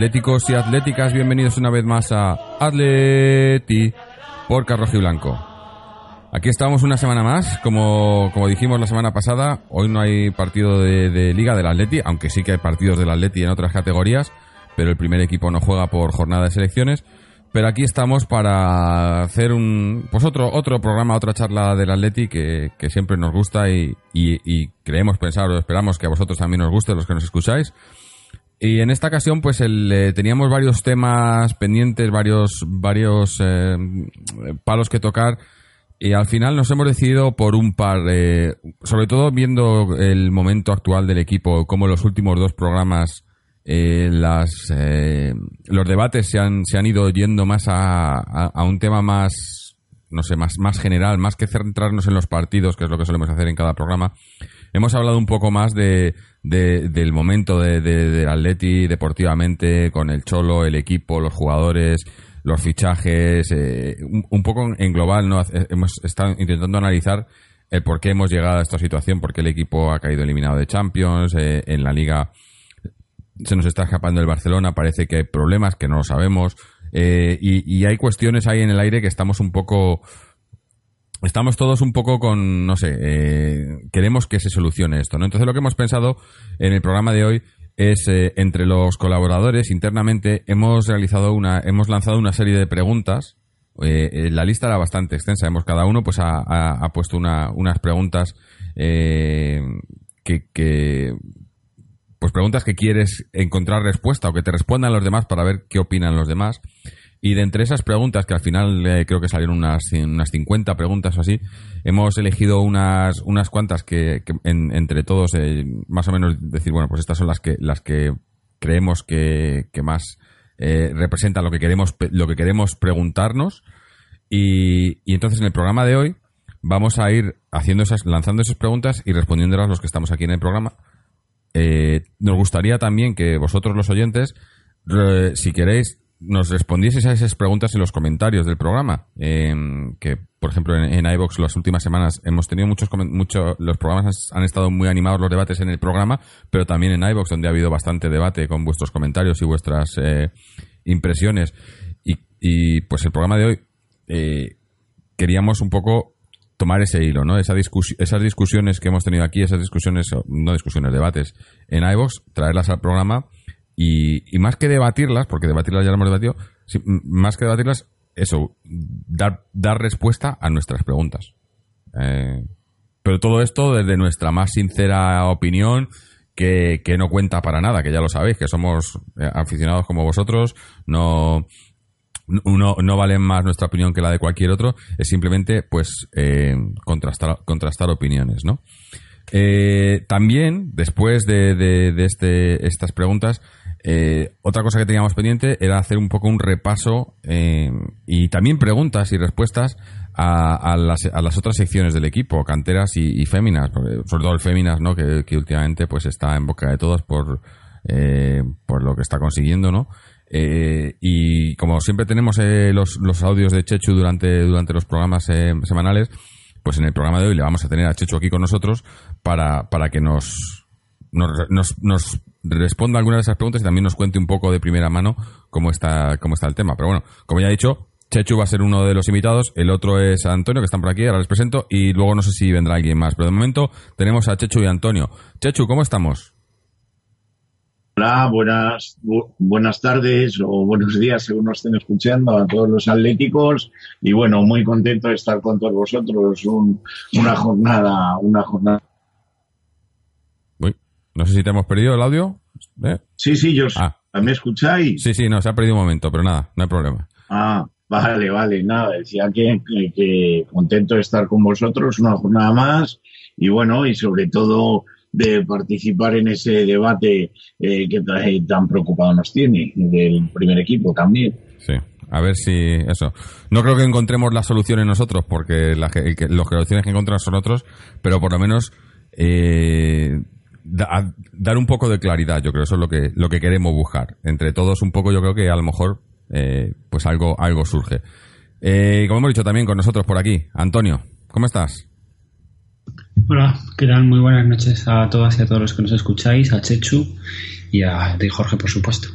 atléticos y atléticas, bienvenidos una vez más a Atleti por Carrojo y Blanco. Aquí estamos una semana más, como, como dijimos la semana pasada, hoy no hay partido de, de Liga del Atleti, aunque sí que hay partidos del Atleti en otras categorías, pero el primer equipo no juega por jornada de selecciones. Pero aquí estamos para hacer un pues otro otro programa, otra charla del Atleti que, que siempre nos gusta y, y, y creemos pensar o esperamos que a vosotros también os guste los que nos escucháis. Y en esta ocasión, pues el, eh, teníamos varios temas pendientes, varios, varios eh, palos que tocar. Y al final nos hemos decidido por un par, eh, sobre todo viendo el momento actual del equipo, como los últimos dos programas, eh, las, los debates se han, se han ido yendo más a, a un tema más, no sé, más, más general, más que centrarnos en los partidos, que es lo que solemos hacer en cada programa. Hemos hablado un poco más de, de- del momento de, de, del Atleti deportivamente, con el Cholo, el equipo, los jugadores, los fichajes, eh, un, un poco en global, ¿no? Hemos estado intentando analizar el por qué hemos llegado a esta situación, por qué el equipo ha caído eliminado de Champions, eh, en la Liga se nos está escapando el Barcelona, parece que hay problemas que no lo sabemos, eh, y, hay cuestiones ahí en el aire que estamos un poco estamos todos un poco con, no sé, eh, queremos que se solucione esto, ¿no? Entonces lo que hemos pensado en el programa de hoy es, eh, entre los colaboradores internamente, hemos realizado una, hemos lanzado una serie de preguntas. La lista era bastante extensa, hemos cada uno pues ha, puesto una- unas preguntas que, que, pues preguntas que quieres encontrar respuesta o que te respondan los demás para ver qué opinan los demás. Y de entre esas preguntas, que al final eh, creo que salieron unas, unas 50 preguntas o así, hemos elegido unas, unas cuantas que, que en- entre todos, eh, más o menos decir, bueno, pues estas son las que, las que creemos que, más eh, representan lo que queremos, lo que queremos preguntarnos. Y, y entonces en el programa de hoy vamos a ir haciendo esas, lanzando esas preguntas y respondiéndolas los que estamos aquí en el programa. Eh, nos gustaría también que vosotros los oyentes, si queréis, nos respondieseis a esas preguntas en los comentarios del programa. Eh, que, por ejemplo, en, en iVox las últimas semanas hemos tenido muchos, comen- mucho, los programas han estado muy animados los debates en el programa, pero también en iVox donde ha habido bastante debate con vuestros comentarios y vuestras eh, impresiones. Y, y, pues el programa de hoy eh, queríamos un poco tomar ese hilo, ¿no? Esa discusi- esas discusiones que hemos tenido aquí, esas discusiones, no discusiones, debates en iVoox, traerlas al programa y, y más que debatirlas, porque debatirlas ya lo hemos debatido, más que debatirlas, eso, dar, dar respuesta a nuestras preguntas. Eh, pero todo esto desde nuestra más sincera opinión, que, que no cuenta para nada, que ya lo sabéis, que somos eh, aficionados como vosotros, no, no, no vale más nuestra opinión que la de cualquier otro, es simplemente pues eh, contrastar, contrastar opiniones, ¿no? Eh, también, después de, de- de este, estas preguntas, eh, otra cosa que teníamos pendiente era hacer un poco un repaso eh, y también preguntas y respuestas a, a las, a las otras secciones del equipo, canteras y, y féminas, sobre todo el féminas, ¿no? Que, que últimamente pues está en boca de todos por, eh, por lo que está consiguiendo, ¿no? Eh, y como siempre tenemos eh, los, los audios de Chechu durante, durante los programas eh, semanales, pues en el programa de hoy le vamos a tener a Chechu aquí con nosotros para, para que nos, nos, nos, nos responda algunas de esas preguntas y también nos cuente un poco de primera mano cómo está, cómo está el tema. Pero bueno, como ya he dicho, Chechu va a ser uno de los invitados, el otro es Antonio, que están por aquí, ahora les presento, y luego no sé si vendrá alguien más, pero de momento tenemos a Chechu y Antonio. Chechu, ¿cómo estamos? Hola, buenas, bu- buenas tardes o buenos días según nos estén escuchando a todos los atléticos y bueno, muy contento de estar con todos vosotros un- una jornada, una jornada. Uy, no sé si te hemos perdido el audio. ¿Eh? Sí, sí, yo Ah. ¿me escucháis? Sí, sí, no, se ha perdido un momento, pero nada, no hay problema. Ah, vale, vale, nada, decía que, que- que contento de estar con vosotros una jornada más y bueno, y sobre todo de participar en ese debate eh, que tra- tan preocupado nos tiene del primer equipo también. Sí. A ver si eso. No creo que encontremos las soluciones nosotros, porque la, que, los soluciones que encontramos son otros, pero por lo menos eh, dar un poco de claridad. Yo creo eso es lo que lo que queremos buscar. Entre todos un poco, yo creo que a lo mejor eh, pues algo algo surge. Eh, como hemos dicho también con nosotros por aquí, Antonio, ¿cómo estás? Hola, ¿qué tal? Muy buenas noches a todas y a todos los que nos escucháis, a Chechu y a Jorge, por supuesto.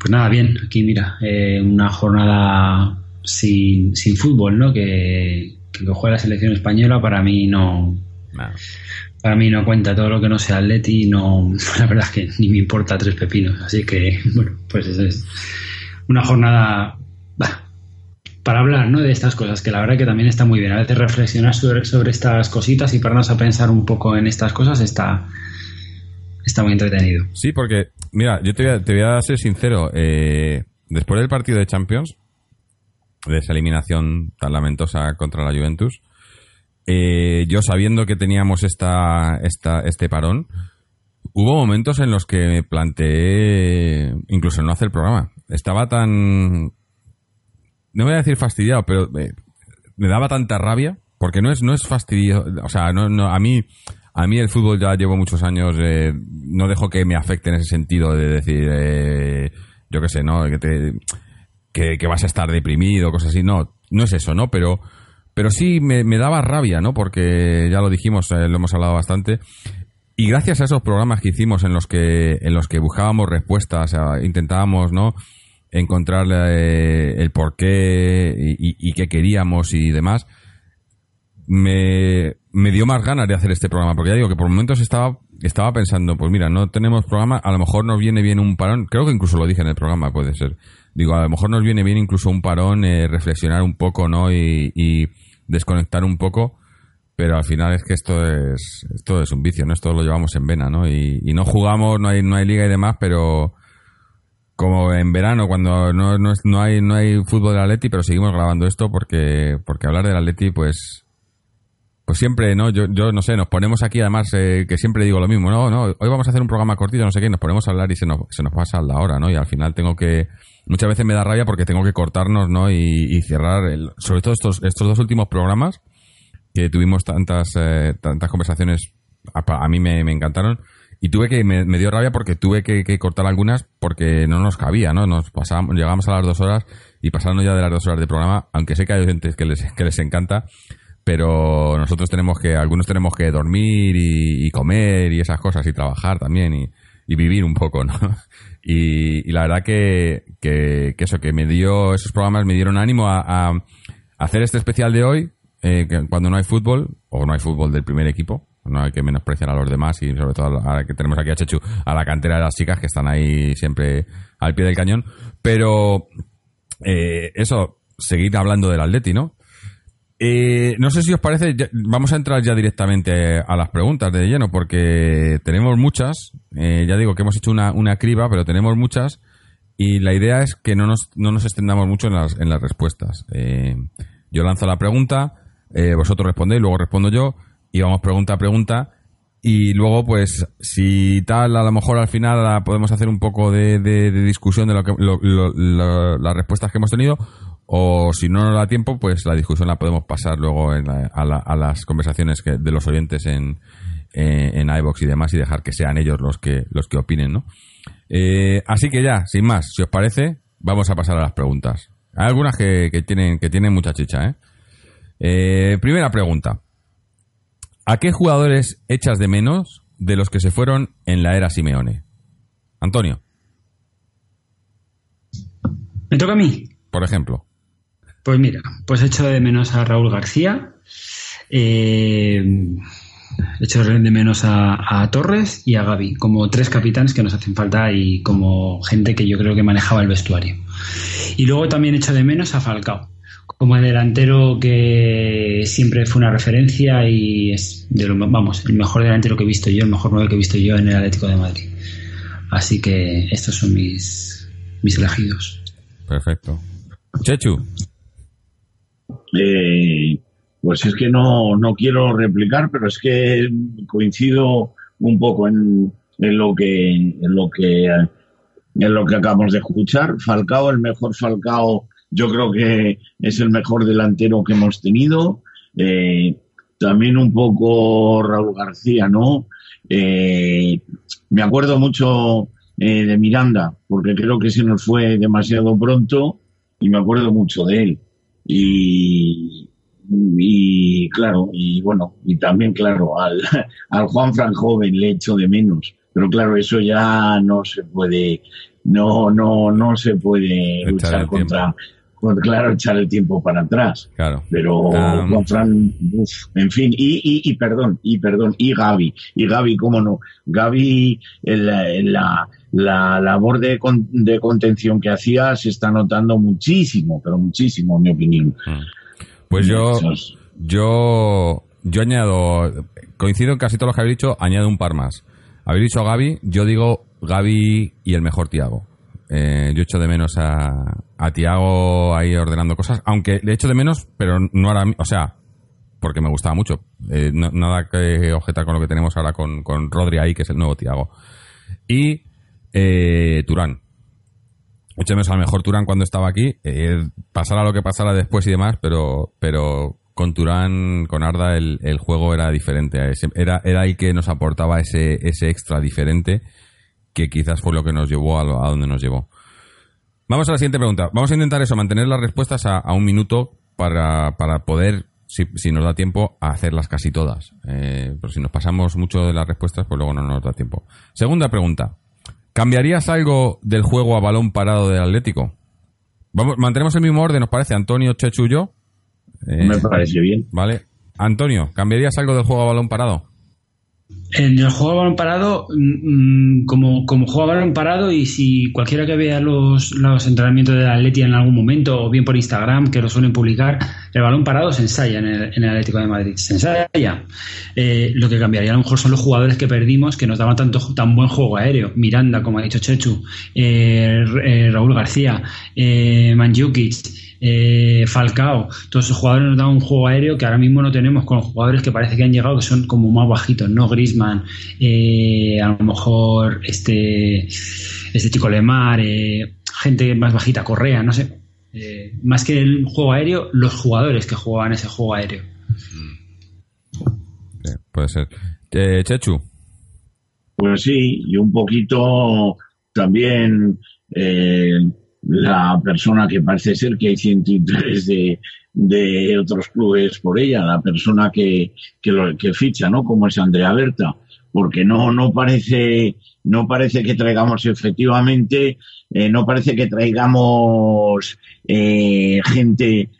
Pues nada, bien, aquí mira, eh, una jornada sin, sin fútbol, ¿no? Que, que, juega la selección española para mí no, Para mí no cuenta todo lo que no sea Atleti, no, la verdad es que ni me importa tres pepinos. Así que, bueno, pues es una jornada para hablar ¿no? de estas cosas, que la verdad que también está muy bien. A veces reflexionar sobre, estas cositas y pararnos a pensar un poco en estas cosas está, está muy entretenido. Sí, porque, mira, yo te voy a, ser sincero. Eh, después del partido de Champions, de esa eliminación tan lamentosa contra la Juventus, eh, yo sabiendo que teníamos esta, esta, este parón, hubo momentos en los que me planteé incluso no hacer programa. Estaba tan... No voy a decir fastidiado, pero me, me daba tanta rabia, porque no es, no es fastidio, o sea, no, no, a mí a mí el fútbol ya llevo muchos años, eh, no dejo que me afecte en ese sentido de decir, eh, yo qué sé, ¿no? Que, te, que, vas a estar deprimido, cosas así. No, no es eso, ¿no? Pero, pero sí me, daba rabia, ¿no? Porque ya lo dijimos, eh, lo hemos hablado bastante. Y gracias a esos programas que hicimos en los que, en los que buscábamos respuestas, intentábamos, ¿no? Encontrar el por qué y, y qué queríamos y demás me, me dio más ganas de hacer este programa, porque ya digo que por momentos estaba, estaba pensando, pues mira, no tenemos programa, a lo mejor nos viene bien un parón, creo que incluso lo dije en el programa, puede ser. Digo, a lo mejor nos viene bien incluso un parón, eh, reflexionar un poco, ¿no? Y, desconectar un poco, pero al final es que esto es, esto es un vicio, ¿no? Esto lo llevamos en vena, ¿no? Y, y no jugamos, no hay, no hay liga y demás, pero como en verano cuando no, no, no hay no hay fútbol del Atleti, pero seguimos grabando esto porque porque hablar del Atleti pues pues siempre, ¿no? Yo, yo no sé, nos ponemos aquí, además, eh, que siempre digo lo mismo, no, no, hoy vamos a hacer un programa cortito, no sé qué, nos ponemos a hablar y se nos, se nos pasa la hora, ¿no? Y al final tengo que, muchas veces me da rabia porque tengo que cortarnos, ¿no? Y, cerrar, el, sobre todo estos, estos dos últimos programas, que tuvimos tantas, eh, tantas conversaciones, a, mí me, encantaron, y tuve que, me, dio rabia porque tuve que, cortar algunas porque no nos cabía, ¿no? Nos pasábamos, llegamos a las dos horas y pasando ya de las dos horas de programa, aunque sé que hay gente que les, que les encanta, pero nosotros tenemos que, algunos tenemos que dormir y, comer y esas cosas y trabajar también y, vivir un poco, ¿no? Y, la verdad que, que, eso, que me dio, esos programas me dieron ánimo a, hacer este especial de hoy, eh, cuando no hay fútbol, o no hay fútbol del primer equipo, no hay que menospreciar a los demás y sobre todo que tenemos aquí a Chechu, a la cantera de las chicas que están ahí siempre al pie del cañón, pero eh, eso, seguir hablando del Atleti, ¿no? Eh, no sé si os parece, vamos a entrar ya directamente a las preguntas de lleno, porque tenemos muchas. Eh, ya digo que hemos hecho una, una, criba, pero tenemos muchas. Y la idea es que no nos, no nos extendamos mucho en las, en las respuestas. Eh, yo lanzo la pregunta, vosotros respondéis, luego respondo yo, y vamos pregunta a pregunta. Y luego, pues, si tal, a lo mejor al final podemos hacer un poco de, discusión de lo que, las respuestas que hemos tenido, o si no nos da tiempo, pues la discusión la podemos pasar luego a, las conversaciones de los oyentes en, en, iVox y demás y dejar que sean ellos los que, los que opinen, ¿no? Eh, así que ya, sin más, si os parece, vamos a pasar a las preguntas. Hay algunas que, tienen, que tienen mucha chicha, ¿eh? ¿eh? Primera pregunta. ¿A qué jugadores echas de menos de los que se fueron en la era Simeone? Antonio. ¿Me toca a mí? Por ejemplo. Pues mira, pues echo de menos a Raúl García, eh, echo de menos a, Torres y a Gaby, como tres capitanes que nos hacen falta y como gente que yo creo que manejaba el vestuario. Y luego también echo de menos a Falcao, como el delantero que siempre fue una referencia y es de lo, vamos, el mejor delantero que he visto yo, el mejor nueve que he visto yo en el Atlético de Madrid. Así que estos son mis, mis elegidos. Perfecto. Chechu. Eh, pues es que no, no quiero replicar, pero es que coincido un poco en, en lo que en lo que en lo que acabamos de escuchar. Falcao, el mejor Falcao yo creo que es el mejor delantero que hemos tenido. Eh, también un poco Raúl García, ¿no? Eh, me acuerdo mucho eh, de Miranda, porque creo que se nos fue demasiado pronto y me acuerdo mucho de él. Y, y claro, y bueno, y también, claro, al, al Juan Fran joven le echo de menos. Pero claro, eso ya no se puede, no, no, no se puede luchar contra, claro, echar el tiempo para atrás. Claro. Pero Juan Fran, uf, en fin, y, y, y, perdón, y perdón, y Gaby, y Gaby, cómo no, Gaby, la, la, la labor de, con, de contención que hacía se está notando muchísimo, pero muchísimo, en mi opinión. Pues yo, yo, yo añado, coincido en casi todo lo que habéis dicho, añado un par más. Habéis dicho Gaby, yo digo Gaby y el mejor Tiago. Eh, yo echo de menos a, a Tiago ahí ordenando cosas, aunque le echo de menos, pero no ahora, o sea, porque me gustaba mucho. Eh, nada que objetar con lo que tenemos ahora con, con Rodri ahí, que es el nuevo Tiago. Y eh, Turán. Echo de menos al mejor Turán cuando estaba aquí. Eh, pasara lo que pasara después y demás, pero, pero con Turán, con Arda, el, el juego era diferente. Era, era el que nos aportaba ese, ese extra diferente que quizás fue lo que nos llevó a, lo, a donde nos llevó. Vamos a la siguiente pregunta. Vamos a intentar eso, mantener las respuestas a, a un minuto para, para poder, si, si, nos da tiempo, a hacerlas casi todas. Eh, pero si nos pasamos mucho de las respuestas, pues luego no nos da tiempo. Segunda pregunta. ¿Cambiarías algo del juego a balón parado del Atlético? Vamos, mantenemos el mismo orden, ¿nos parece? Antonio, Chechu y yo. Eh, Me parece bien. Vale. Antonio, ¿cambiarías algo del juego a balón parado? En el juego a balón parado, mmm, como, como juego a balón parado, y si cualquiera que vea los, los entrenamientos de Atleti en algún momento, o bien por Instagram, que lo suelen publicar, el balón parado se ensaya en el, en el Atlético de Madrid. Se ensaya. Eh, lo que cambiaría a lo mejor son los jugadores que perdimos, que nos daban tanto, tan buen juego aéreo. Miranda, como ha dicho Chechu, eh, eh, Raúl García, eh, Manjukic eh, Falcao, todos esos jugadores nos dan un juego aéreo que ahora mismo no tenemos con jugadores que parece que han llegado que son como más bajitos, ¿no? Grisman, eh, a lo mejor este, este chico Lemar, eh, gente más bajita, Correa, no sé. Eh, más que el juego aéreo, los jugadores que jugaban ese juego aéreo. puede ser. Chechu. Pues sí, y un poquito también la persona que parece ser que hay ciento interés de, de otros clubes por ella, la persona que, que, lo, que ficha, ¿no? Como es Andrea Berta, porque no, no parece, no parece que traigamos efectivamente, eh, no parece que traigamos eh, gente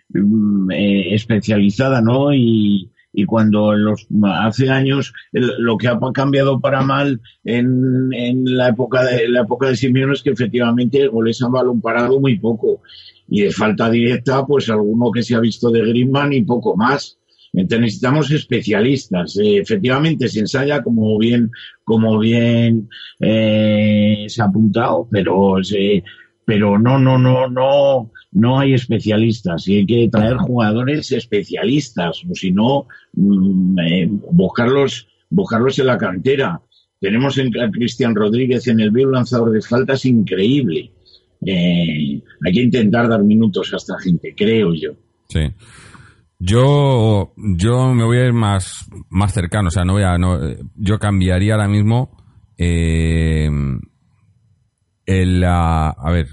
eh, especializada, ¿no? Y, y cuando los, hace años lo que ha cambiado para mal en, en la época de la época de Simeone es que efectivamente goles a balón parado muy poco. Y de falta directa pues alguno que se ha visto de Griezmann y poco más. Entonces necesitamos especialistas. Eh, efectivamente se ensaya como bien como bien eh, se ha apuntado pero se, pero no no no no no hay especialistas y hay que traer jugadores especialistas o si no eh, buscarlos buscarlos en la cantera. Tenemos en a Cristian Rodríguez en el bio lanzador de faltas increíble. Eh, hay que intentar dar minutos a esta gente creo yo. Sí. Yo yo me voy a ir más más cercano o sea no voy a no, yo cambiaría ahora mismo eh, el a ver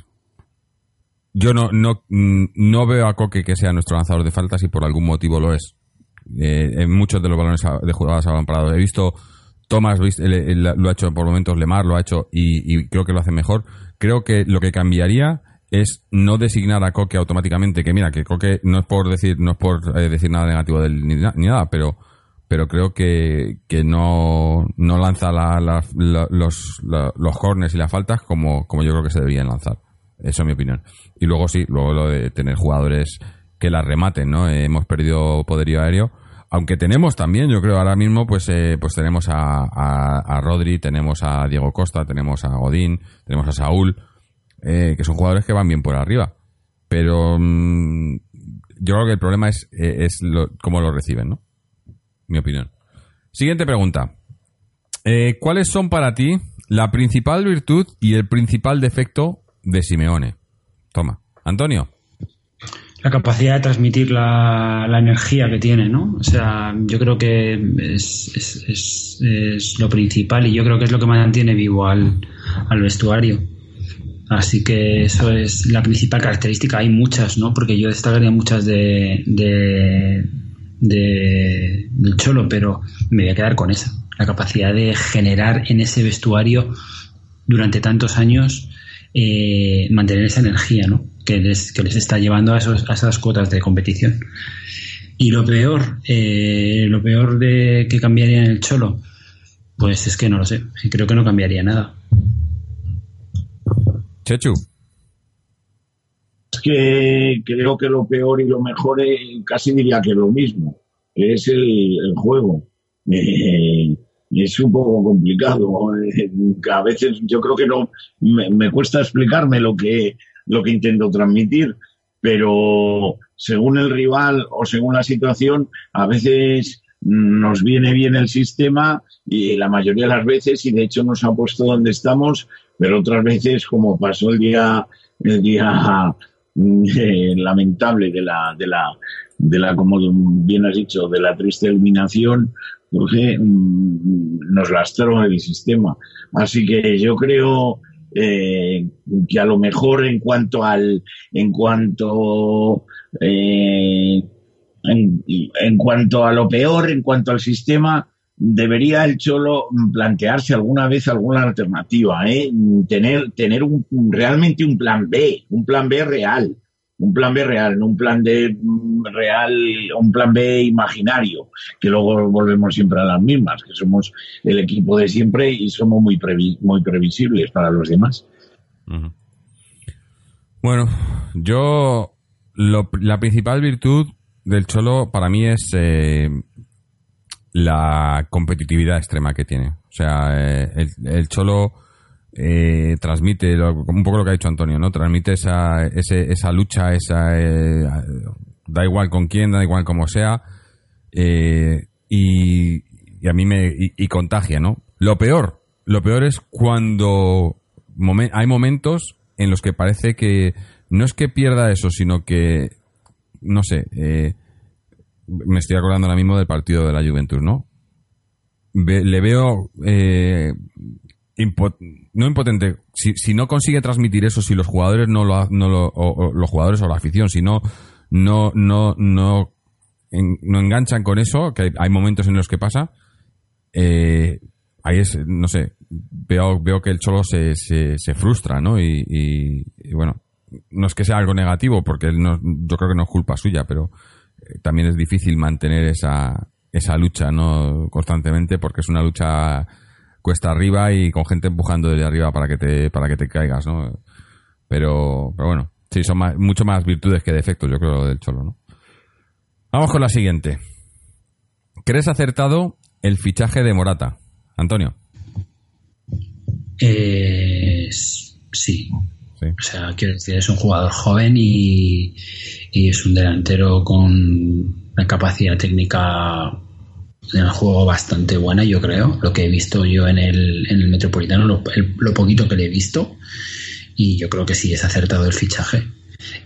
yo no, no, no veo a Coque que sea nuestro lanzador de faltas y por algún motivo lo es. Eh, en muchos de los balones de jugadas balón parado. He visto Thomas lo ha hecho por momentos, Lemar lo ha hecho y, y, creo que lo hace mejor. Creo que lo que cambiaría es no designar a Coque automáticamente, que mira, que Coque no es por decir, no es por eh, decir nada negativo de él ni, nada, pero pero creo que, que no, no lanza la, la, la, los, los corners y las faltas como, como yo creo que se debían lanzar. Eso es mi opinión. Y luego sí, luego lo de tener jugadores que la rematen, ¿no? Eh, hemos perdido poderío aéreo. Aunque tenemos también, yo creo, ahora mismo, pues, eh, pues tenemos a, a, Rodri, tenemos a Diego Costa, tenemos a Godín, tenemos a Saúl, eh, que son jugadores que van bien por arriba. Pero mmm, yo creo que el problema es, es lo, cómo lo reciben, ¿no? Mi opinión. Siguiente pregunta. ¿Cuáles son para ti la principal virtud y el principal defecto de Simeone? Toma. Antonio. la capacidad de transmitir la, la, energía que tiene, ¿no? O sea, yo creo que es, es, es, lo principal y yo creo que es lo que mantiene vivo al, al vestuario. Así que eso es la principal característica. Hay muchas, ¿no? Porque yo destacaría muchas de, de, de, del Cholo, pero me voy a quedar con esa. La capacidad de generar en ese vestuario durante tantos años eh, mantener esa energía, ¿no? Que les, que les está llevando a, esos, a esas cuotas de competición. Y lo peor, eh, lo peor de que cambiaría en el Cholo, pues es que no lo sé. Creo que no cambiaría nada. Chechu. Es que creo que lo peor y lo mejor es, casi diría que lo mismo, que es el, el juego. Eh, es un poco complicado. Eh, a veces yo creo que no me, me, cuesta explicarme lo que, lo que intento transmitir, pero según el rival o según la situación, a veces nos viene bien el sistema y la mayoría de las veces, y de hecho nos ha puesto donde estamos, pero otras veces, como pasó el día, el día eh, lamentable de la, de la, de la, como bien has dicho, de la triste eliminación, porque mmm, nos lastró el sistema. Así que yo creo eh, que a lo mejor en cuanto al, en cuanto, eh, en, en, cuanto a lo peor, en cuanto al sistema, debería el Cholo plantearse alguna vez alguna alternativa, ¿eh? tener, tener un, realmente un plan B, un plan B real un plan B real, un plan D real, un plan B imaginario, que luego volvemos siempre a las mismas, que somos el equipo de siempre y somos muy, previ muy previsibles para los demás. Bueno, yo lo, la principal virtud del Cholo para mí es eh, la competitividad extrema que tiene. O sea, eh, el Cholo eh, transmite un poco lo que ha dicho Antonio, ¿no? Transmite esa, esa lucha, esa eh, da igual con quién, da igual como sea, eh, y, a mí me y, contagia, ¿no? Lo peor, lo peor es cuando hay momentos en los que parece que no es que pierda eso, sino que no sé, me estoy acordando ahora mismo del partido de la Juventus, ¿no? Le veo no impotente, si, si, no consigue transmitir eso, si los jugadores no lo, no lo o, los jugadores o la afición, si no, no, no, no, en, no enganchan con eso, que hay, hay, momentos en los que pasa, eh, ahí es, no sé, veo, veo que el Cholo se, se, se frustra, ¿no? Y, y, y, bueno, no es que sea algo negativo, porque no, yo creo que no es culpa suya, pero eh, también es difícil mantener esa, esa lucha, ¿no? Constantemente, porque es una lucha cuesta arriba y con gente empujando desde arriba para que te, para que te caigas, ¿no? Pero, pero bueno, sí, son más, mucho más virtudes que defectos, yo creo, del Cholo, ¿no? Vamos con la siguiente. ¿Crees acertado el fichaje de Morata? Antonio. Eh, sí. sí. O sea, quiero decir, es un jugador joven y, y es un delantero con una capacidad técnica en el juego bastante buena, yo creo. Lo que he visto yo en el, en el Metropolitano, lo, poquito que le he visto, y yo creo que sí es acertado el fichaje.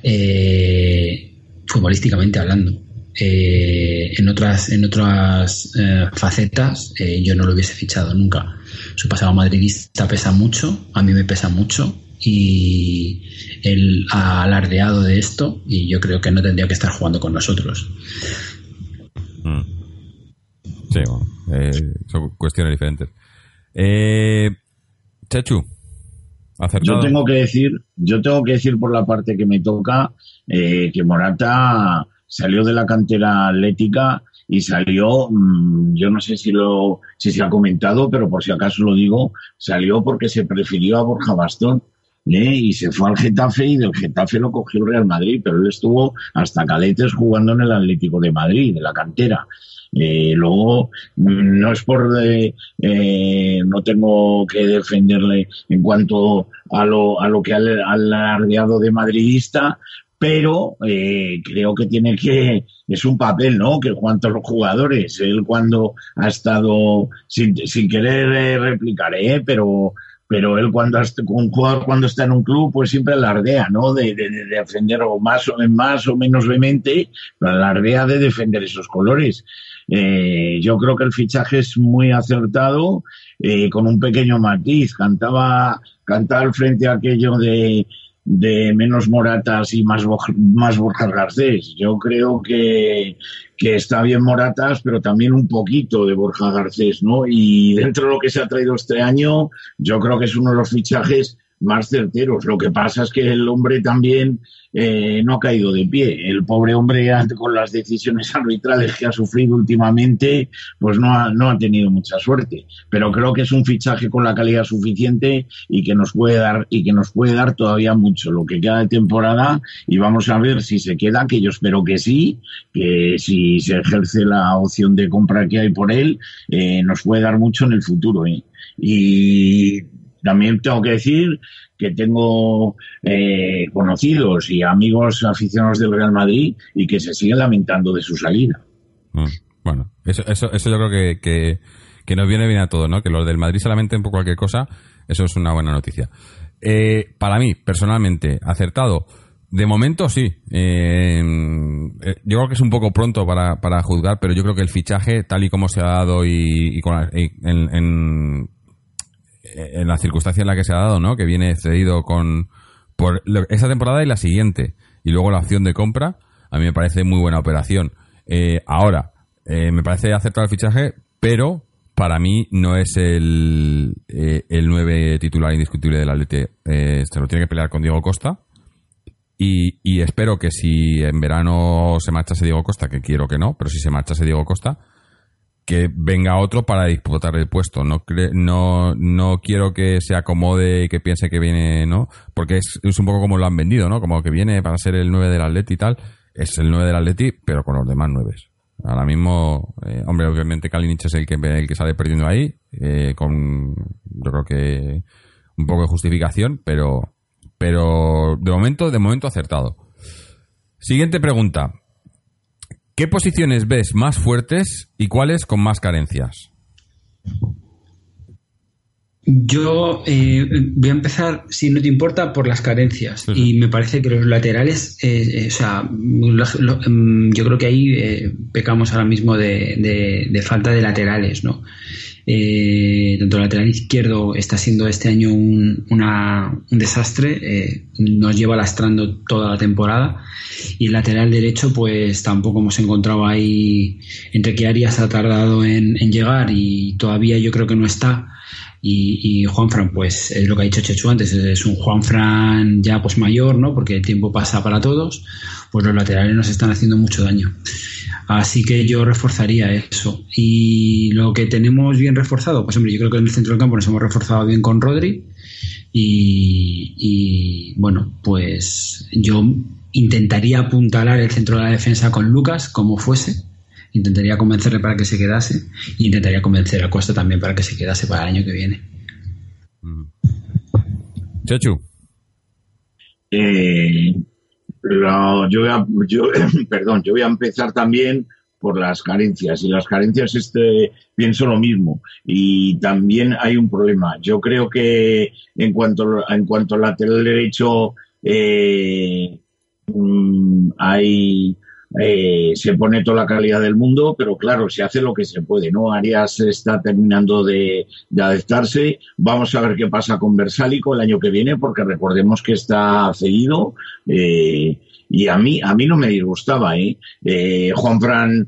Eh, futbolísticamente hablando. Eh, en otras, en otras eh, facetas eh, yo no lo hubiese fichado nunca. Su pasado madridista pesa mucho, a mí me pesa mucho y él ha alardeado de esto y yo creo que no tendría que estar jugando con nosotros. Mm. Sí, bueno, eh, son cuestiones diferentes. Eh, Chechu, acertado. Yo tengo que decir, yo tengo que decir por la parte que me toca eh, que Morata salió de la cantera atlética y salió, mmm, yo no sé si lo, si se ha comentado, pero por si acaso lo digo, salió porque se prefirió a Borja Bastón. ¿eh? y se fue al Getafe y del Getafe lo cogió el Real Madrid, pero él estuvo hasta caletes jugando en el Atlético de Madrid, de la cantera. Eh, luego, no es por, eh, eh, no tengo que defenderle en cuanto a lo, a lo que ha alardeado de madridista, pero eh, creo que tiene que, es un papel, ¿no? Que cuanto a los jugadores, él cuando ha estado, sin, sin querer replicar, ¿eh? Pero pero él cuando un jugador cuando está en un club pues siempre alardea no de, de, de defender o más o más o menos vehemente alardea de defender esos colores eh, yo creo que el fichaje es muy acertado eh, con un pequeño matiz cantaba al frente aquello de de menos Moratas y más, más Borja Garcés. Yo creo que, que está bien Moratas, pero también un poquito de Borja Garcés, ¿no? Y dentro de lo que se ha traído este año, yo creo que es uno de los fichajes más certeros. Lo que pasa es que el hombre también eh, no ha caído de pie. El pobre hombre, con las decisiones arbitrales que ha sufrido últimamente, pues no ha, no ha tenido mucha suerte. Pero creo que es un fichaje con la calidad suficiente y que nos puede dar y que nos puede dar todavía mucho lo que queda de temporada y vamos a ver si se queda, que yo espero que sí, que si se ejerce la opción de compra que hay por él, eh, nos puede dar mucho en el futuro. ¿eh? Y también tengo que decir que tengo eh, conocidos y amigos aficionados del Real Madrid y que se siguen lamentando de su salida. Mm, bueno, eso, eso, eso yo creo que, que, que, nos viene bien a todos, ¿no? Que los del Madrid se lamenten por cualquier cosa, eso es una buena noticia. Eh, para mí, personalmente, acertado. De momento sí. Eh, yo creo que es un poco pronto para, para, juzgar, pero yo creo que el fichaje, tal y como se ha dado y, y con, y en, en, en la circunstancia en la que se ha dado, ¿no? Que viene cedido con por esa temporada y la siguiente y luego la opción de compra, a mí me parece muy buena operación. Eh, ahora, eh, me parece acertado el fichaje, pero para mí no es el, eh, el 9 titular indiscutible del Atleti. Eh, se lo tiene que pelear con Diego Costa. Y, y, espero que si en verano se marchase Diego Costa, que quiero que no, pero si se marchase Diego Costa, que venga otro para disputar el puesto. No, no, no quiero que se acomode y que piense que viene, ¿no? Porque es, es, un poco como lo han vendido, ¿no? Como que viene para ser el 9 del Atleti y tal. Es el 9 del Atleti, pero con los demás 9. Ahora mismo, eh, hombre, obviamente Kalinic es el que, el que sale perdiendo ahí, eh, con, yo creo que un poco de justificación, pero, pero de momento, de momento acertado. Siguiente pregunta. ¿Qué posiciones ves más fuertes y cuáles con más carencias? Yo eh, voy a empezar, si no te importa, por las carencias. Sí. Y me parece que los laterales, eh, eh, o sea, lo, yo creo que ahí eh, pecamos ahora mismo de, de, de, falta de laterales, ¿no? Eh, tanto el lateral izquierdo está siendo este año un, una, un desastre, eh, nos lleva lastrando toda la temporada. Y el lateral derecho pues tampoco hemos encontrado ahí entre que Arias ha tardado en llegar y todavía yo creo que no está y, y Juanfran pues es lo que ha dicho Chechu antes es un Juanfran ya pues mayor no porque el tiempo pasa para todos pues los laterales nos están haciendo mucho daño Así que yo reforzaría eso. Y lo que tenemos bien reforzado, pues hombre, yo creo que en el centro del campo nos hemos reforzado bien con Rodri. Y, y bueno, pues yo intentaría apuntalar el centro de la defensa con Lucas, como fuese. Intentaría convencerle para que se quedase. E intentaría convencer a Costa también para que se quedase para el año que viene. Chachu. Eh, yo voy a, yo, perdón, yo voy a empezar también por las carencias y las carencias este pienso lo mismo y también hay un problema yo creo que en cuanto en cuanto al lateral derecho eh, hay eh, se pone toda la calidad del mundo, pero claro, se hace lo que se puede, ¿no? Arias está terminando de, de adaptarse. Vamos a ver qué pasa con Versálico el año que viene, porque recordemos que está cedido. Eh, y a mí, a mí no me disgustaba, ¿eh? eh Juan Fran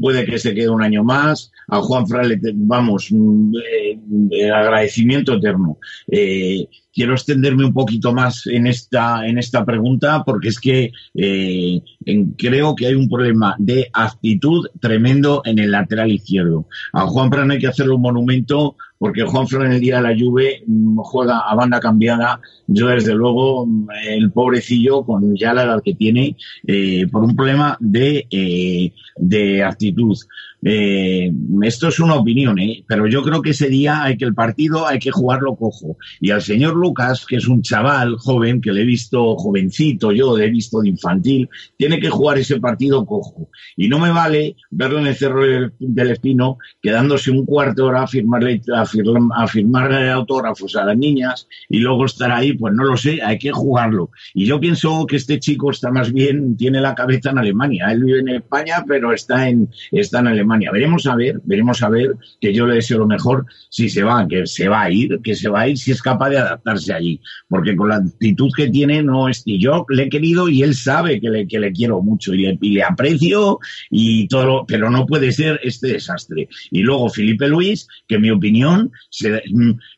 puede que se quede un año más. A Juan Fran le, vamos, eh, agradecimiento eterno. Eh, quiero extenderme un poquito más en esta, en esta pregunta porque es que eh, en, creo que hay un problema de actitud tremendo en el lateral izquierdo. A Juan Fran hay que hacerle un monumento porque Juan en el día de la Juve juega a banda cambiada. Yo desde luego el pobrecillo con ya la edad que tiene eh, por un problema de, eh, de actitud. Eh, esto es una opinión, ¿eh? pero yo creo que ese día hay que el partido hay que jugarlo cojo. Y al señor Lucas, que es un chaval joven, que le he visto jovencito, yo le he visto de infantil, tiene que jugar ese partido cojo. Y no me vale verlo en el Cerro del Espino quedándose un cuarto de hora a firmarle, a, firmar, a firmarle autógrafos a las niñas y luego estar ahí, pues no lo sé, hay que jugarlo. Y yo pienso que este chico está más bien, tiene la cabeza en Alemania. Él vive en España, pero está en, está en Alemania. Veremos a ver, veremos a ver, que yo le deseo lo mejor, si se va, que se va a ir, que se va a ir, si es capaz de adaptarse allí. Porque con la actitud que tiene, no es, y yo le he querido y él sabe que le, que le quiero mucho y le, aprecio y todo, pero no puede ser este desastre. Y luego Felipe Luis, que en mi opinión, se,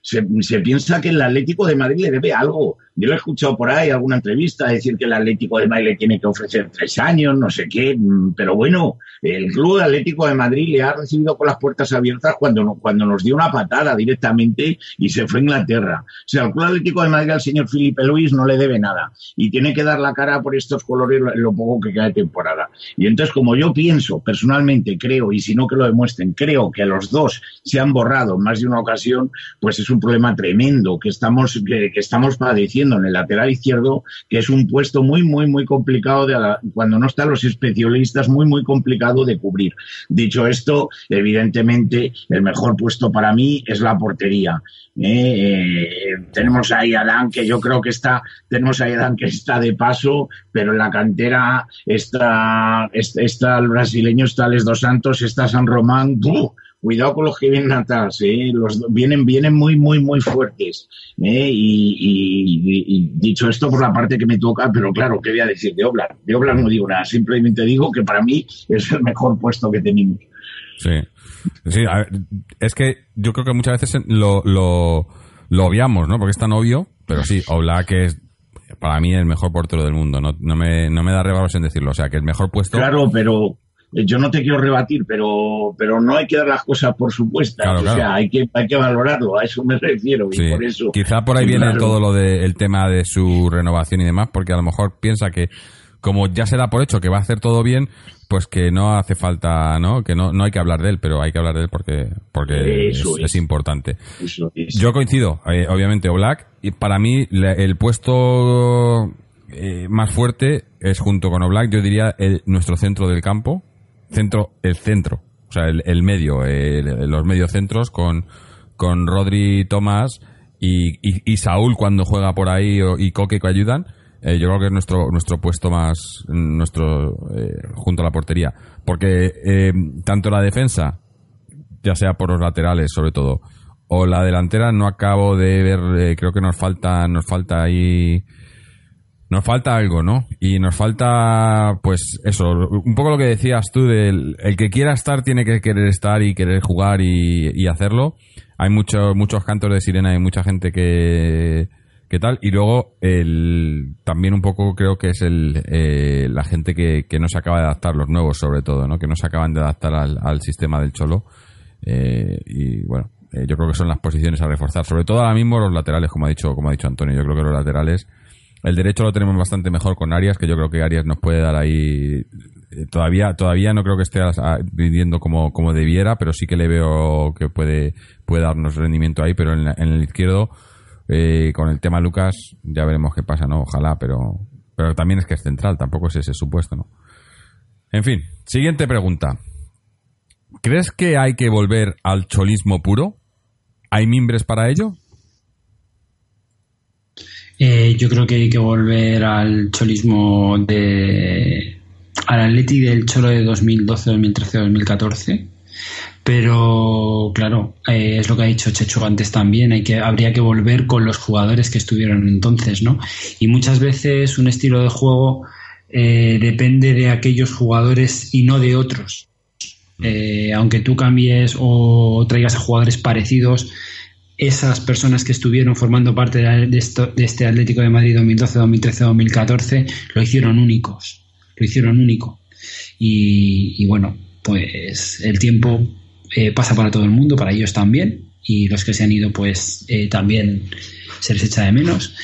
se, se piensa que el Atlético de Madrid le debe algo yo lo he escuchado por ahí, alguna entrevista, decir que el Atlético de Madrid le tiene que ofrecer tres años, no sé qué, mm, pero bueno, el Club Atlético de Madrid le ha recibido con las puertas abiertas cuando, cuando nos dio una patada directamente y se fue a Inglaterra. O sea, el Club Atlético de Madrid al señor Felipe Luis no le debe nada y tiene que dar la cara por estos colores lo poco que queda de temporada. Y entonces, como yo pienso, personalmente creo, y si no que lo demuestren, creo que los dos se han borrado en más de una ocasión, pues es un problema tremendo que estamos, que, que estamos padeciendo en el lateral izquierdo, que es un puesto muy, muy, muy complicado de cuando no están los especialistas, muy, muy complicado de cubrir. Dicho esto, evidentemente, el mejor puesto para mí es la portería. ¿eh? Eh, tenemos ahí a Dan, que yo creo que está, tenemos ahí a Dan que está de paso, pero en la cantera está, está, el brasileño, está Les Dos Santos, está San Román, cuidado con los que vienen atrás, ¿eh? los vienen, vienen muy, muy, muy fuertes. ¿eh? Y, dicho esto por la parte que me toca, pero claro, ¿qué voy a decir de Oblar? De Oblar no digo nada, simplemente digo que para mí es el mejor puesto que tenemos. Sí, sí es que yo creo que muchas veces lo, lo, lo obviamos, ¿no? Porque es tan obvio, pero sí, Oblak es para mí el mejor portero del mundo, no, no, me, no me da en decirlo, o sea, que el mejor puesto... Claro, pero yo no te quiero rebatir, pero, pero no hay que dar las cosas por supuestas. o sea, hay que, hay que valorarlo, a eso me refiero. Y por eso, Quizá por ahí viene todo lo del tema de su renovación y demás, porque a lo mejor piensa que como ya se da por hecho que va a hacer todo bien, pues que no hace falta, ¿no? Que no, no hay que hablar de él, pero hay que hablar de él porque, porque es, importante. Yo coincido, eh, obviamente, Oblak, y para mí el puesto eh, más fuerte es junto con Oblak, yo diría, el, nuestro centro del campo, centro, el centro, o sea, el, medio, los medios centros con, con Rodri Tomás y, y, Saúl cuando juega por ahí y Coque que ayudan. Eh, yo creo que es nuestro nuestro puesto más nuestro eh, junto a la portería porque eh, tanto la defensa ya sea por los laterales sobre todo o la delantera no acabo de ver creo que nos falta nos falta ahí nos falta algo, ¿no? Y nos falta, pues eso, un poco lo que decías tú, del el que quiera estar tiene que querer estar y querer jugar y, hacerlo. Hay muchos muchos cantos de sirena y mucha gente que, que tal. Y luego, el, también un poco creo que es el, eh, la gente que, que no se acaba de adaptar, los nuevos sobre todo, ¿no? Que no se acaban de adaptar al, sistema del Cholo. Eh, y bueno, eh, yo creo que son las posiciones a reforzar. Sobre todo ahora mismo los laterales, como ha dicho, como ha dicho Antonio. Yo creo que los laterales el derecho lo tenemos bastante mejor con Arias, que yo creo que Arias nos puede dar ahí. Eh, todavía, todavía no creo que esté viviendo como, como debiera, pero sí que le veo que puede, puede darnos rendimiento ahí. Pero en, el izquierdo, eh, con el tema Lucas, ya veremos qué pasa, ¿no? Ojalá, pero, pero también es que es central, tampoco es ese supuesto, ¿no? En fin, siguiente pregunta. ¿Crees que hay que volver al cholismo puro? ¿Hay mimbres para ello? Eh, yo creo que hay que volver al cholismo de al Atleti del Cholo de 2012, 2013, 2014. Pero claro, eh, es lo que ha dicho Checho antes también, hay que, habría que volver con los jugadores que estuvieron entonces, ¿no? Y muchas veces un estilo de juego eh, depende de aquellos jugadores y no de otros. Mm. aunque tú cambies o traigas a jugadores parecidos, esas personas que estuvieron formando parte de, este Atlético de Madrid 2012, 2013, 2014 lo hicieron únicos, lo hicieron único. Y, bueno, pues el tiempo eh, pasa para todo el mundo, para ellos también, y los que se han ido pues eh, también se les echa de menos.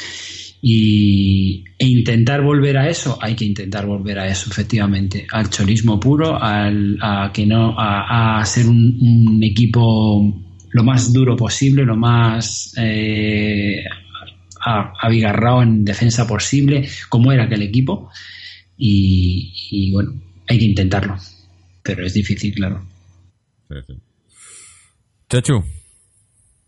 y, e intentar volver a eso, hay que intentar volver a eso, efectivamente, al cholismo puro, al, a que no, a, ser un, equipo lo más duro posible, lo más eh, abigarrado en defensa posible, como era aquel equipo. Y, bueno, hay que intentarlo, pero es difícil, claro. Chachu.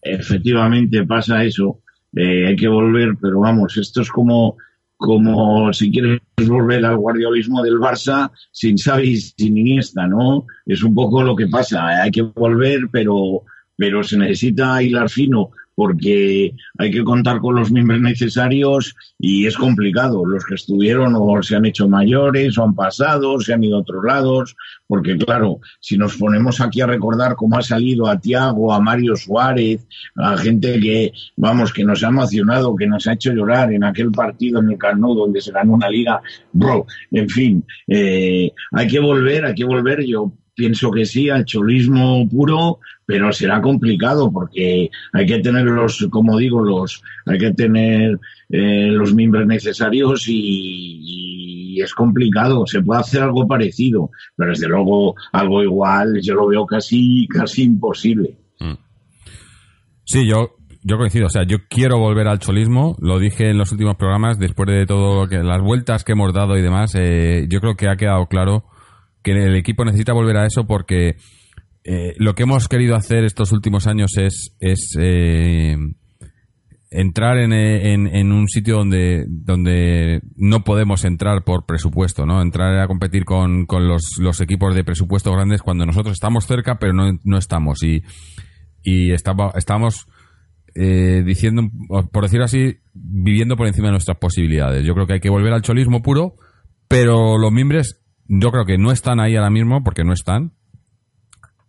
Efectivamente pasa eso eh, hay que volver, pero vamos, esto es como, como si quieres volver al guardiolismo del Barça sin Xavi, sin Iniesta, ¿no? Es un poco lo que pasa, hay que volver, pero, pero se necesita hilar fino porque hay que contar con los miembros necesarios y es complicado. Los que estuvieron o se han hecho mayores o han pasado, o se han ido a otros lados, porque claro, si nos ponemos aquí a recordar cómo ha salido a Tiago, a Mario Suárez, a gente que, vamos, que nos ha emocionado, que nos ha hecho llorar en aquel partido en el Carnot donde se ganó una liga, bro, en fin, eh, hay que volver, hay que volver. Yo pienso que sí, al cholismo puro, pero será complicado porque hay que tener los, como digo, los, hay que tener eh, los miembros necesarios y, es complicado. Se puede hacer algo parecido, pero desde luego algo igual yo lo veo casi, casi imposible. Mm. Sí, yo, yo coincido. O sea, yo quiero volver al cholismo. Lo dije en los últimos programas, después de todo que las vueltas que hemos dado y demás. Eh, yo creo que ha quedado claro que el equipo necesita volver a eso porque eh, lo que hemos querido hacer estos últimos años es, eh, entrar en, un sitio donde, donde no podemos entrar por presupuesto, ¿no? Entrar a competir con, con los, los, equipos de presupuesto grandes cuando nosotros estamos cerca, pero no, no estamos. Y, y estamos, estamos eh, diciendo, por decirlo así, viviendo por encima de nuestras posibilidades. Yo creo que hay que volver al cholismo puro, pero los mimbres yo creo que no están ahí ahora mismo porque no están.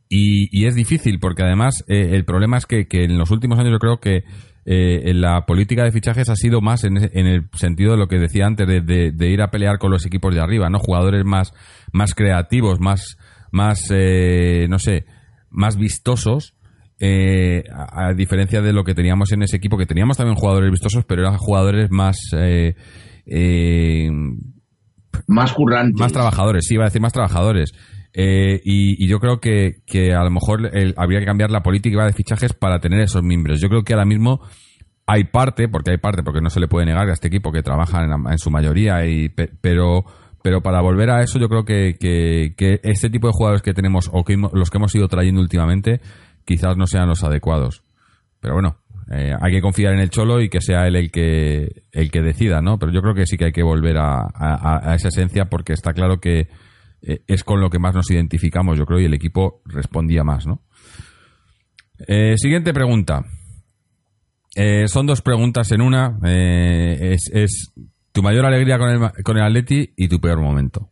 Y, es difícil porque además eh, el problema es que, en los últimos años yo creo que eh, la política de fichajes ha sido más en, el sentido de lo que decía antes de, ir a pelear con los equipos de arriba, ¿no? Jugadores más, más creativos, más, más eh, no sé, más vistosos. a, diferencia de lo que teníamos en ese equipo, que teníamos también jugadores vistosos, pero eran jugadores más más currantes. Más trabajadores, sí, iba a decir más trabajadores. Eh, y, yo creo que, a lo mejor habría que cambiar la política de fichajes para tener esos miembros. Yo creo que ahora mismo hay parte, porque hay parte, porque no se le puede negar a este equipo que trabaja en, su mayoría, y, pero, pero para volver a eso yo creo que, que, este tipo de jugadores que tenemos o que los que hemos ido trayendo últimamente quizás no sean los adecuados. Pero bueno, eh, hay que confiar en el Cholo y que sea él el que, el que decida, ¿no? Pero yo creo que sí que hay que volver a, esa esencia porque está claro que eh, es con lo que más nos identificamos, yo creo, y el equipo respondía más, ¿no? Eh, siguiente pregunta. son dos preguntas en una. Es, tu mayor alegría con el, con el Atleti y tu peor momento.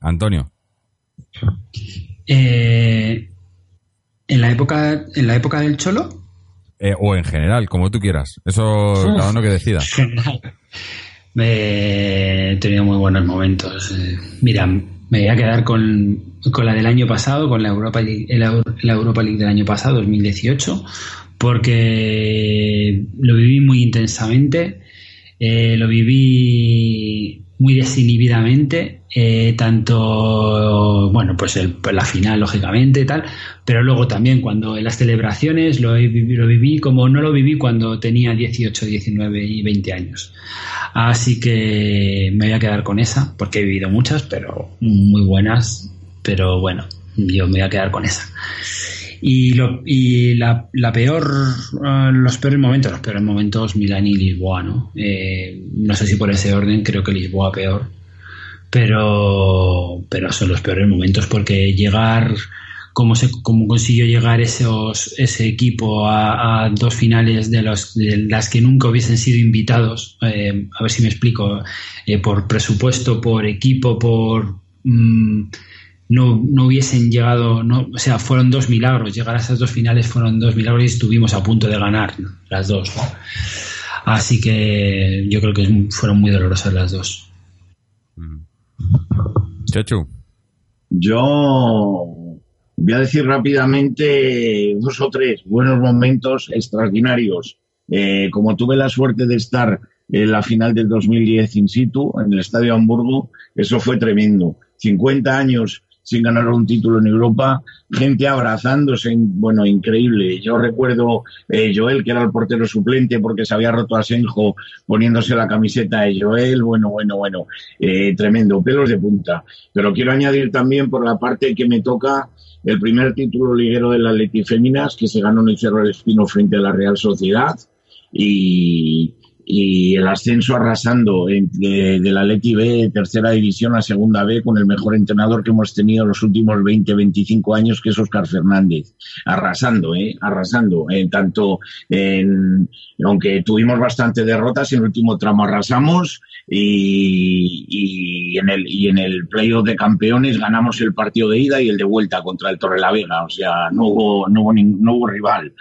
Antonio. en la época en la época del Cholo eh, o en general, como tú quieras. Eso cada uno que decida. he tenido muy buenos momentos. Eh, mira, me voy a quedar con, la del año pasado, con la Europa League, la Europa League del año pasado, 2018, porque lo viví muy intensamente. Eh, lo viví muy desinhibidamente, eh, tanto, bueno, pues el, la final, lógicamente, tal, pero luego también cuando en las celebraciones lo, lo viví como no lo viví cuando tenía 18, 19 y 20 años. Así que me voy a quedar con esa, porque he vivido muchas, pero muy buenas, pero bueno, yo me voy a quedar con esa. Y, lo, y la, la, peor, eh, los peores momentos, los peores momentos Milán y Lisboa, ¿no? Eh, no sé si por ese orden, creo que Lisboa peor, pero, pero son los peores momentos porque llegar, como se, cómo consiguió llegar esos, ese equipo a, dos finales de, los, de las que nunca hubiesen sido invitados, eh, a ver si me explico, por presupuesto, por equipo, por... Mm, no, no hubiesen llegado, no, o sea, fueron dos milagros, llegar a esas dos finales fueron dos milagros y estuvimos a punto de ganar las dos. Así que yo creo que fueron muy dolorosas las dos. Chacho. Yo voy a decir rápidamente dos o tres buenos momentos extraordinarios. eh, como tuve la suerte de estar en la final del 2010 in situ, en el Estadio Hamburgo, eso fue tremendo. 50 años sin ganar un título en Europa, gente abrazándose, bueno, increíble. Yo recuerdo eh, Joel, que era el portero suplente porque se había roto a Senjo poniéndose la camiseta de Joel, bueno, bueno, bueno, eh, tremendo, pelos de punta. Pero quiero añadir también por la parte que me toca el primer título liguero del Atleti Féminas que se ganó en el Cerro del Espino frente a la Real Sociedad y, y el ascenso arrasando de, la Atleti B, tercera división a segunda B, con el mejor entrenador que hemos tenido los últimos 20, 25 años, que es Oscar Fernández. Arrasando, ¿eh? Arrasando. Eh, tanto en, aunque tuvimos bastante derrotas, en el último tramo arrasamos y, y en el, y en el playoff de campeones ganamos el partido de ida y el de vuelta contra el Torrelavega. O sea, no hubo, no hubo, no hubo rival.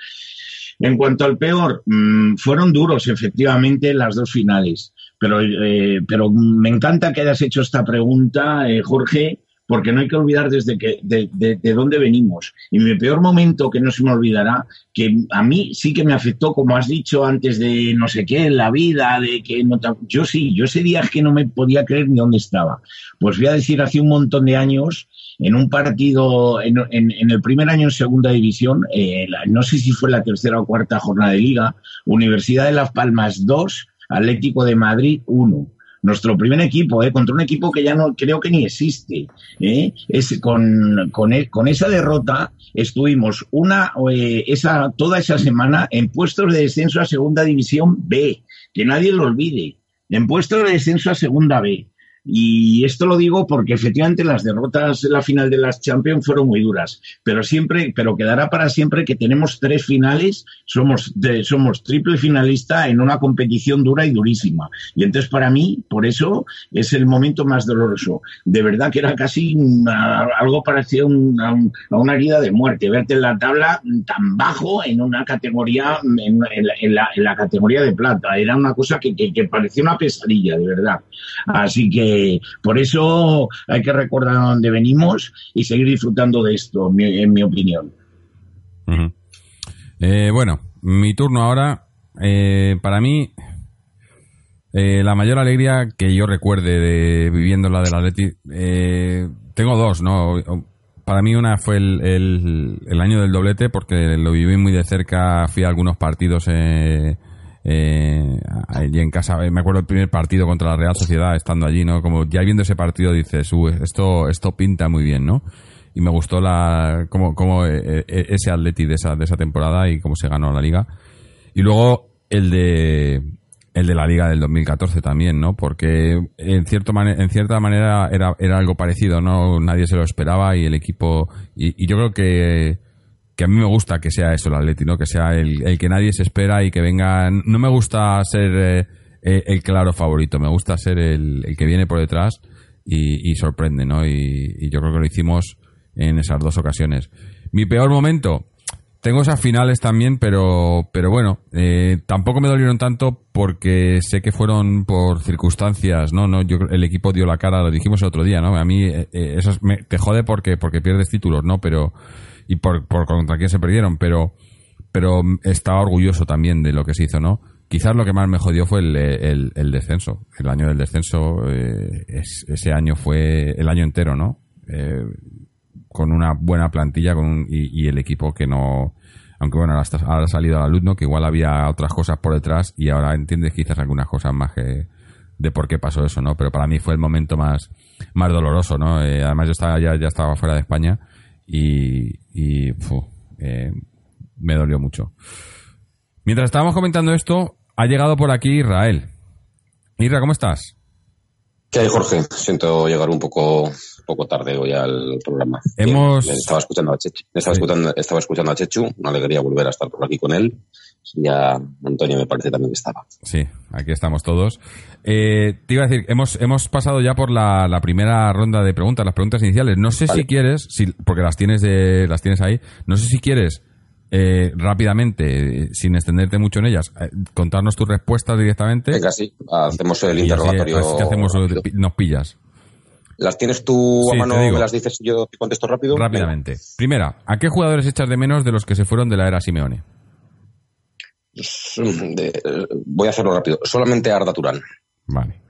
En cuanto al peor, mm, fueron duros efectivamente las dos finales, pero, eh, pero me encanta que hayas hecho esta pregunta, eh, Jorge, porque no hay que olvidar desde que, de, de, dónde venimos. Y mi peor momento, que no se me olvidará, que a mí sí que me afectó, como has dicho antes, de no sé qué, en la vida, de que no yo sí, yo ese día es que no me podía creer ni dónde estaba. Pues voy a decir, hace un montón de años, en un partido, en, en, el primer año en segunda división, eh, no sé si fue la tercera o cuarta jornada de liga, Universidad de Las Palmas 2, Atlético de Madrid 1 nuestro primer equipo, ¿eh? contra un equipo que ya no creo que ni existe. ¿eh? Es, con, con, e, con, esa derrota estuvimos una, eh, esa, toda esa semana en puestos de descenso a Segunda División B, que nadie lo olvide, en puestos de descenso a Segunda B. Y esto lo digo porque efectivamente las derrotas en la final de las Champions fueron muy duras, pero siempre, pero quedará para siempre que tenemos tres finales, somos, de, somos triple finalista en una competición dura y durísima. Y entonces para mí, por eso, es el momento más doloroso. De verdad que era casi algo parecido a, una herida de muerte, verte en la tabla tan bajo en una categoría, en, la, en la, categoría de plata. Era una cosa que, que, que parecía una pesadilla, de verdad. Así que por eso hay que recordar dónde venimos y seguir disfrutando de esto, en mi opinión. Eh, bueno, mi turno ahora. Eh, para mí, eh, la mayor alegría que yo recuerde de viviendo la del Atleti, tengo dos, ¿no? Para mí una fue el, el, año del doblete porque lo viví muy de cerca, fui a algunos partidos eh, allí en casa. Me acuerdo el primer partido contra la Real Sociedad, estando allí, ¿no? Como ya viendo ese partido dices, esto, esto pinta muy bien, ¿no? Y me gustó la, como, como eh, eh, ese Atleti de esa, de esa temporada y cómo se ganó la liga. Y luego el de, el de la liga del 2014 también, ¿no? Porque en cierto en cierta manera era, era algo parecido, ¿no? Nadie se lo esperaba y el equipo, y yo creo que, que a mí me gusta que sea eso el Atleti, ¿no? Que sea el, que nadie se espera y que venga... No me gusta ser eh, eh, el claro favorito, me gusta ser el, que viene por detrás y, sorprende, ¿no? Y, yo creo que lo hicimos en esas dos ocasiones. Mi peor momento, tengo esas finales también, pero, pero bueno, eh, tampoco me dolieron tanto porque sé que fueron por circunstancias, ¿no? no yo, el equipo dio la cara, lo dijimos el otro día, ¿no? A mí eso me, te jode porque, porque pierdes títulos, ¿no? Pero y por, por contra quién se perdieron, pero, pero estaba orgulloso también de lo que se hizo, ¿no? Quizás lo que más me jodió fue el, descenso. El año del descenso, eh, ese año fue el año entero, ¿no? Eh, con una buena plantilla con y, el equipo que no. Aunque bueno, ahora, ha salido a la luz, ¿no? Que igual había otras cosas por detrás y ahora entiendes quizás algunas cosas más que de por qué pasó eso, ¿no? Pero para mí fue el momento más, más doloroso, ¿no? Eh, además yo estaba ya, ya estaba fuera de España y, y eh, me dolió mucho. Mientras estábamos comentando esto, ha llegado por aquí Israel. Isra, ¿cómo estás? ¿Qué hay, Jorge? Siento llegar un poco, poco tarde hoy al programa. Hemos... Estaba escuchando a Chechu, estaba, escuchando, estaba escuchando a Chechu, una alegría volver a estar por aquí con él ya Antonio me parece también que estaba. Sí, aquí estamos todos. Eh, te iba a decir, hemos, hemos pasado ya por la, primera ronda de preguntas, las preguntas iniciales. No sé si quieres, si, porque las tienes, de, las tienes ahí, no sé si quieres eh, rápidamente, sin extenderte mucho en ellas, eh, contarnos tus respuestas directamente. Venga, sí, hacemos el interrogatorio. hacemos, nos pillas. ¿Las tienes tú a mano? ¿Me las dices y yo te contesto rápido? Rápidamente. Primera, ¿a qué jugadores echas de menos de los que se fueron de la era Simeone? Voy a hacerlo rápido. Solamente Arda Turán. Vale.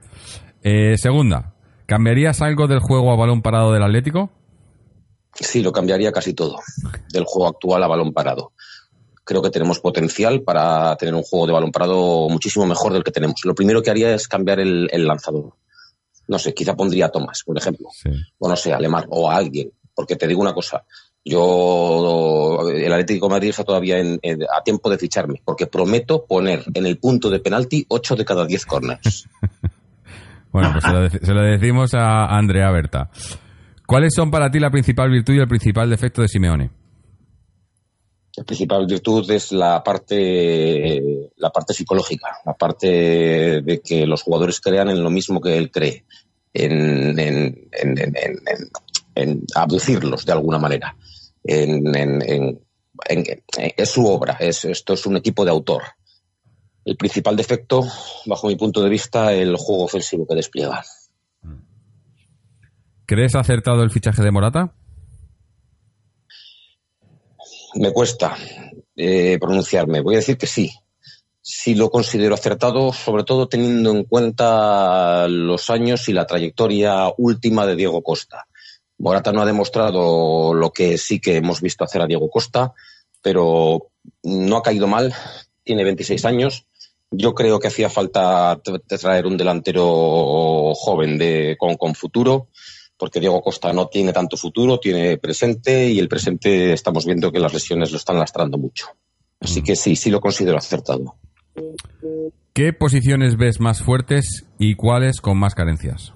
Eh, segunda, ¿cambiarías algo del juego a balón parado del Atlético? Sí, lo cambiaría casi todo del juego actual a balón parado. Creo que tenemos potencial para tener un juego de balón parado muchísimo mejor del que tenemos. Lo primero que haría es cambiar el, lanzador. No sé, quizá pondría a Tomás, por ejemplo. O no sé, a Lemar o a alguien. Porque te digo una cosa, yo, el Atlético de Madrid está todavía a tiempo de ficharme, porque prometo poner en el punto de penalti 8 de cada 10 corners. bueno, pues se lo, decimos a Andrea Berta. ¿Cuáles son para ti la principal virtud y el principal defecto de Simeone? La principal virtud es la parte, la parte psicológica, la parte de que los jugadores crean en lo mismo que él cree, en, en, en, en abducirlos de alguna manera en, es su obra, es, esto es un equipo de autor. El principal defecto, bajo mi punto de vista, el juego ofensivo que despliega. ¿Crees acertado el fichaje de Morata? Me cuesta eh, pronunciarme. Voy a decir que sí. Sí lo considero acertado, sobre todo teniendo en cuenta los años y la trayectoria última de Diego Costa. Morata no ha demostrado lo que sí que hemos visto hacer a Diego Costa, pero no ha caído mal, tiene 26 años. Yo creo que hacía falta traer un delantero joven de, con, futuro, porque Diego Costa no tiene tanto futuro, tiene presente y el presente estamos viendo que las lesiones lo están lastrando mucho. Así que sí, sí lo considero acertado. ¿Qué posiciones ves más fuertes y cuáles con más carencias?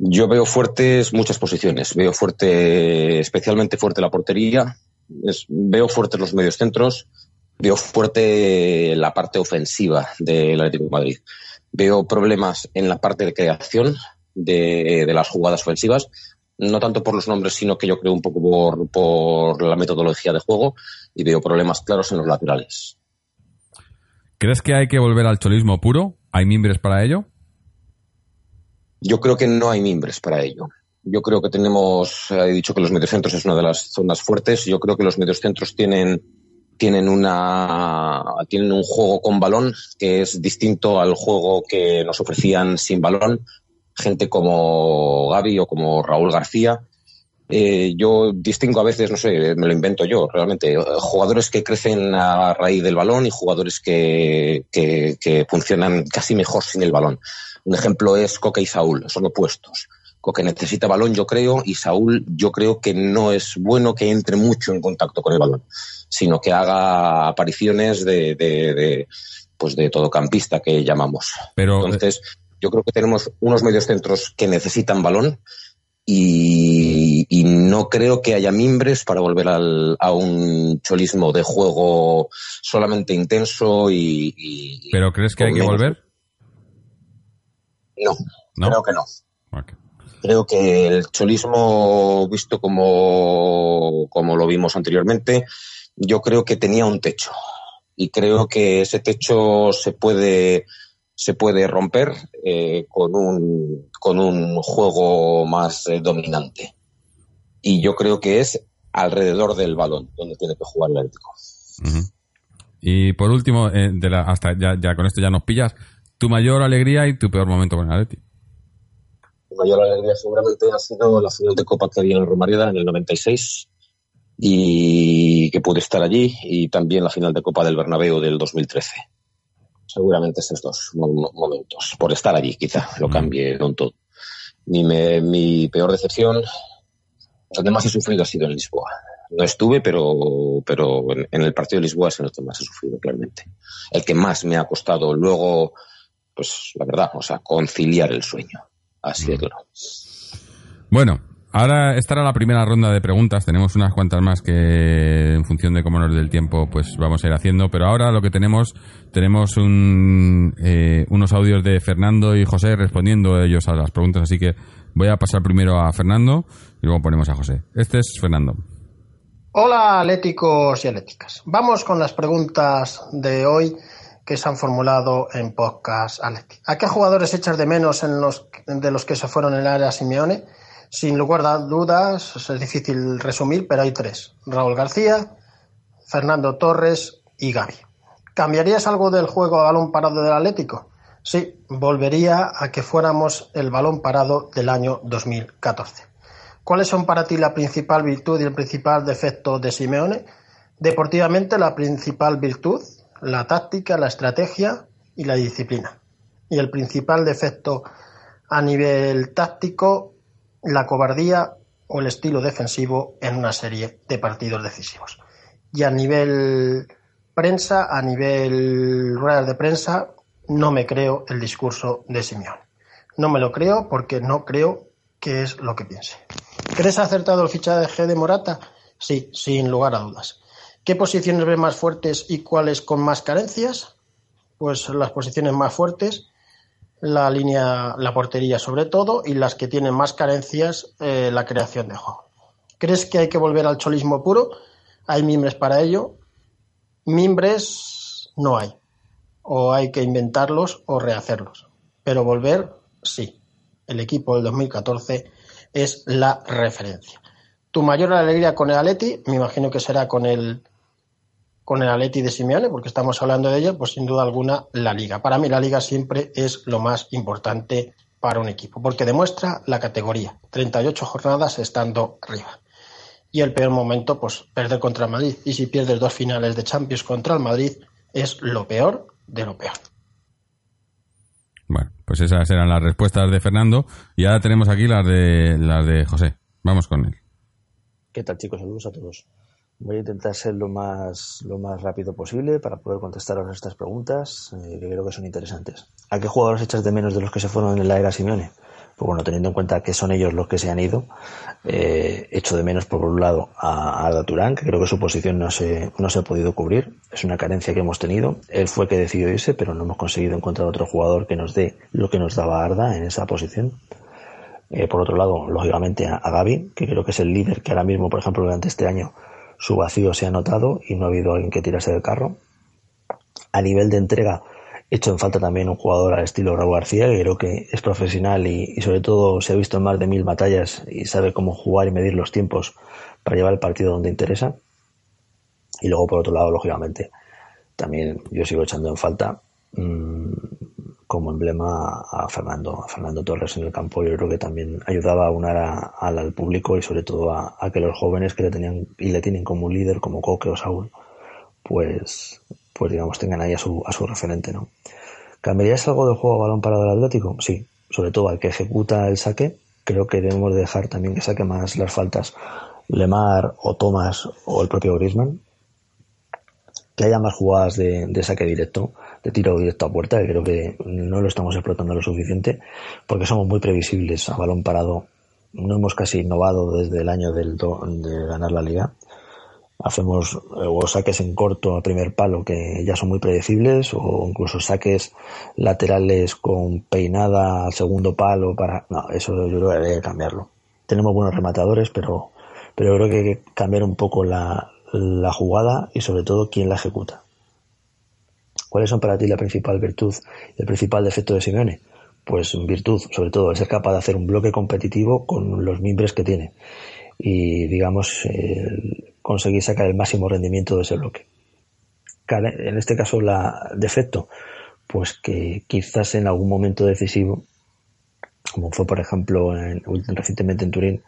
Yo veo fuertes muchas posiciones. Veo fuerte, especialmente fuerte la portería. veo fuertes los medios centros. Veo fuerte la parte ofensiva del Atlético de Madrid. Veo problemas en la parte de creación de, las jugadas ofensivas. No tanto por los nombres, sino que yo creo un poco por, por la metodología de juego. Y veo problemas claros en los laterales. ¿Crees que hay que volver al cholismo puro? ¿Hay mimbres para ello? Yo creo que no hay mimbres para ello. Yo creo que tenemos, he dicho que los mediocentros es una de las zonas fuertes. Yo creo que los mediocentros tienen, tienen una, tienen un juego con balón que es distinto al juego que nos ofrecían sin balón. Gente como Gaby o como Raúl García. Eh, yo distingo a veces, no sé, me lo invento yo, realmente, jugadores que crecen a raíz del balón y jugadores que, que, que funcionan casi mejor sin el balón. Un ejemplo es Coque y Saúl, son opuestos. Coque necesita balón, yo creo, y Saúl, yo creo que no es bueno que entre mucho en contacto con el balón, sino que haga apariciones de, de, pues de todocampista que llamamos. Pero, Entonces, yo creo que tenemos unos medios centros que necesitan balón y, no creo que haya mimbres para volver a un cholismo de juego solamente intenso y. ¿Pero crees que hay que volver? No, creo que no. Creo que el cholismo, visto como, como lo vimos anteriormente, yo creo que tenía un techo. Y creo que ese techo se puede, se puede romper eh, con, un, con un juego más eh, dominante. Y yo creo que es alrededor del balón donde tiene que jugar el Atlético. Y por último, eh, de la, hasta ya, ya con esto ya nos pillas, tu mayor alegría y tu peor momento con el Atleti. Mi mayor alegría seguramente ha sido la final de Copa que había en Romareda en el 96 y que pude estar allí y también la final de Copa del Bernabéu del 2013. Seguramente esos dos momentos. Por estar allí, quizá lo mm. cambie todo. Mi, mi peor decepción, donde más he sufrido ha sido en Lisboa. No estuve, pero, pero en, el partido de Lisboa es el que más he sufrido, claramente. El que más me ha costado luego pues la verdad, o sea, conciliar el sueño. Así es claro. Bueno, ahora esta era la primera ronda de preguntas. Tenemos unas cuantas más que en función de cómo nos dé el tiempo, pues vamos a ir haciendo. Pero ahora lo que tenemos, tenemos un, eh, unos audios de Fernando y José respondiendo ellos a las preguntas. Así que voy a pasar primero a Fernando y luego ponemos a José. Este es Fernando. Hola, atléticos y atléticas. Vamos con las preguntas de hoy que se han formulado en podcast ¿A qué jugadores echas de menos en los, de los que se fueron en el área Simeone? Sin lugar a dudas, es difícil resumir, pero hay tres. Raúl García, Fernando Torres y Gaby. ¿Cambiarías algo del juego a balón parado del Atlético? Sí, volvería a que fuéramos el balón parado del año 2014. ¿Cuáles son para ti la principal virtud y el principal defecto de Simeone? Deportivamente, la principal virtud, la táctica, la estrategia y la disciplina. Y el principal defecto a nivel táctico, la cobardía o el estilo defensivo en una serie de partidos decisivos. Y a nivel prensa, a nivel ruedas de prensa, no me creo el discurso de Simeone. No me lo creo porque no creo que es lo que piense. ¿Crees acertado el fichaje de Morata? Sí, sin lugar a dudas. ¿Qué posiciones ve más fuertes y cuáles con más carencias? Pues las posiciones más fuertes, la línea, la portería sobre todo, y las que tienen más carencias, eh, la creación de juego. ¿Crees que hay que volver al cholismo puro? ¿Hay mimbres para ello? Mimbres no hay o hay que inventarlos o rehacerlos. Pero volver, sí. El equipo del 2014 es la referencia. Tu mayor alegría con el Atleti, me imagino que será con el con el Atleti de Simeone, porque estamos hablando de ello, pues sin duda alguna la liga. Para mí la liga siempre es lo más importante para un equipo, porque demuestra la categoría, 38 jornadas estando arriba. Y el peor momento, pues perder contra el Madrid. Y si pierdes dos finales de Champions contra el Madrid, es lo peor de lo peor. Bueno, pues esas eran las respuestas de Fernando y ahora tenemos aquí las de las de José. Vamos con él. ¿Qué tal chicos? Saludos a todos. Voy a intentar ser lo más, lo más rápido posible para poder contestaros estas preguntas eh, que creo que son interesantes. ¿A qué jugadores echas de menos de los que se fueron en la era Simeone? pues bueno, teniendo en cuenta que son ellos los que se han ido, eh, echo de menos por un lado a Arda Turán, que creo que su posición no se, no se ha podido cubrir, es una carencia que hemos tenido, él fue que decidió irse, pero no hemos conseguido encontrar otro jugador que nos dé lo que nos daba Arda en esa posición. Eh, por otro lado, lógicamente a, a Gaby, que creo que es el líder que ahora mismo, por ejemplo, durante este año su vacío se ha notado y no ha habido alguien que tirase del carro. A nivel de entrega, hecho en falta también un jugador al estilo Raúl García, que creo que es profesional y, sobre todo se ha visto en más de mil batallas y sabe cómo jugar y medir los tiempos para llevar el partido donde interesa. Y luego, por otro lado, lógicamente, también yo sigo echando en falta mmm, como emblema a Fernando, a Fernando Torres en el campo. Yo creo que también ayudaba a unar al público y sobre todo a, a, que los jóvenes que le tenían y le tienen como líder, como Coque o Saúl, pues pues digamos tengan ahí a su, a su referente, ¿no? ¿Cambiarías algo del juego balón parado del Atlético? Sí, sobre todo al que ejecuta el saque, creo que debemos dejar también que saque más las faltas Lemar o Thomas o el propio Griezmann. Que haya más jugadas de, de saque directo, de tiro directo a puerta, que creo que no lo estamos explotando lo suficiente, porque somos muy previsibles a balón parado. No hemos casi innovado desde el año del de ganar la liga. Hacemos eh, o saques en corto a primer palo que ya son muy predecibles o incluso saques laterales con peinada al segundo palo para no eso yo creo que que cambiarlo. Tenemos buenos rematadores pero pero creo que hay que cambiar un poco la, la jugada y sobre todo quién la ejecuta ¿cuáles son para ti la principal virtud el principal defecto de Simeone? pues virtud sobre todo es ser capaz de hacer un bloque competitivo con los mimbres que tiene y digamos conseguir sacar el máximo rendimiento de ese bloque. En este caso, la defecto, pues que quizás en algún momento decisivo, como fue por ejemplo en, recientemente en Turín,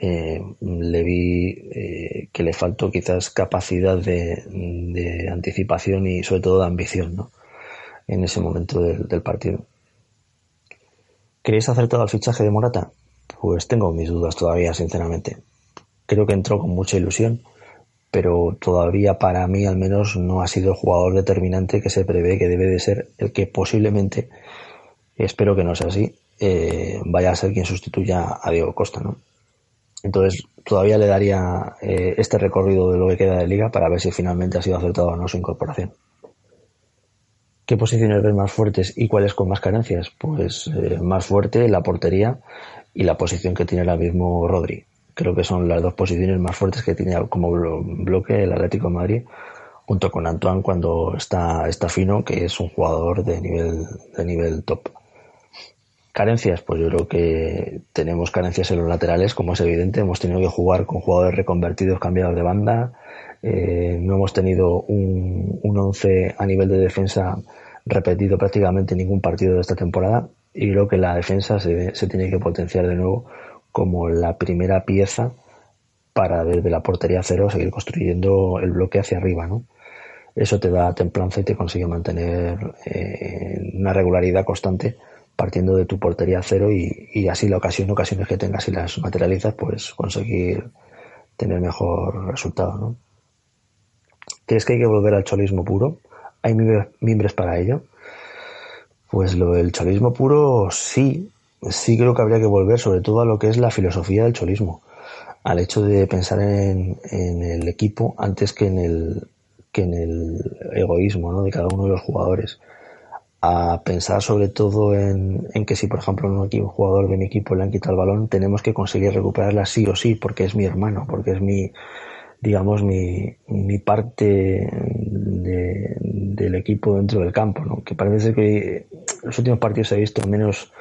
eh, le vi eh, que le faltó quizás capacidad de, anticipación y sobre todo de ambición ¿no? en ese momento del, del partido. ¿Queréis acertado al fichaje de Morata? Pues tengo mis dudas todavía, sinceramente. Creo que entró con mucha ilusión pero todavía para mí al menos no ha sido el jugador determinante que se prevé que debe de ser el que posiblemente, espero que no sea así, eh, vaya a ser quien sustituya a Diego Costa, ¿no? Entonces todavía le daría eh, este recorrido de lo que queda de liga para ver si finalmente ha sido acertado o no su incorporación. ¿Qué posiciones ves más fuertes y cuáles con más carencias? Pues eh, más fuerte la portería y la posición que tiene ahora mismo Rodri creo que son las dos posiciones más fuertes que tiene como bloque el Atlético Madrid junto con Antoine cuando está, está fino que es un jugador de nivel de nivel top Carencias, pues yo creo que tenemos carencias en los laterales, como es evidente. Hemos tenido que jugar con jugadores reconvertidos, cambiados de banda. Eh, no hemos tenido un, un once a nivel de defensa repetido prácticamente en ningún partido de esta temporada. Y creo que la defensa se, se tiene que potenciar de nuevo como la primera pieza para desde la portería cero seguir construyendo el bloque hacia arriba, ¿no? Eso te da templanza y te consigue mantener eh, una regularidad constante partiendo de tu portería cero y, y así la ocasión, ocasiones que tengas y las materializas, pues conseguir tener mejor resultado, ¿no? ¿Crees que hay que volver al cholismo puro? ¿Hay mimbres, para ello? Pues lo del cholismo puro sí, sí creo que habría que volver sobre todo a lo que es la filosofía del cholismo, al hecho de pensar en, en el equipo antes que en el, que en el egoísmo ¿no? de cada uno de los jugadores. A pensar sobre todo en, en que si, por ejemplo, un, equipo, jugador de mi equipo le han quitado el balón, tenemos que conseguir recuperarla sí o sí, porque es mi hermano, porque es mi, digamos, mi, mi parte de, del equipo dentro del campo, ¿no? Que parece ser que los últimos partidos ha visto menos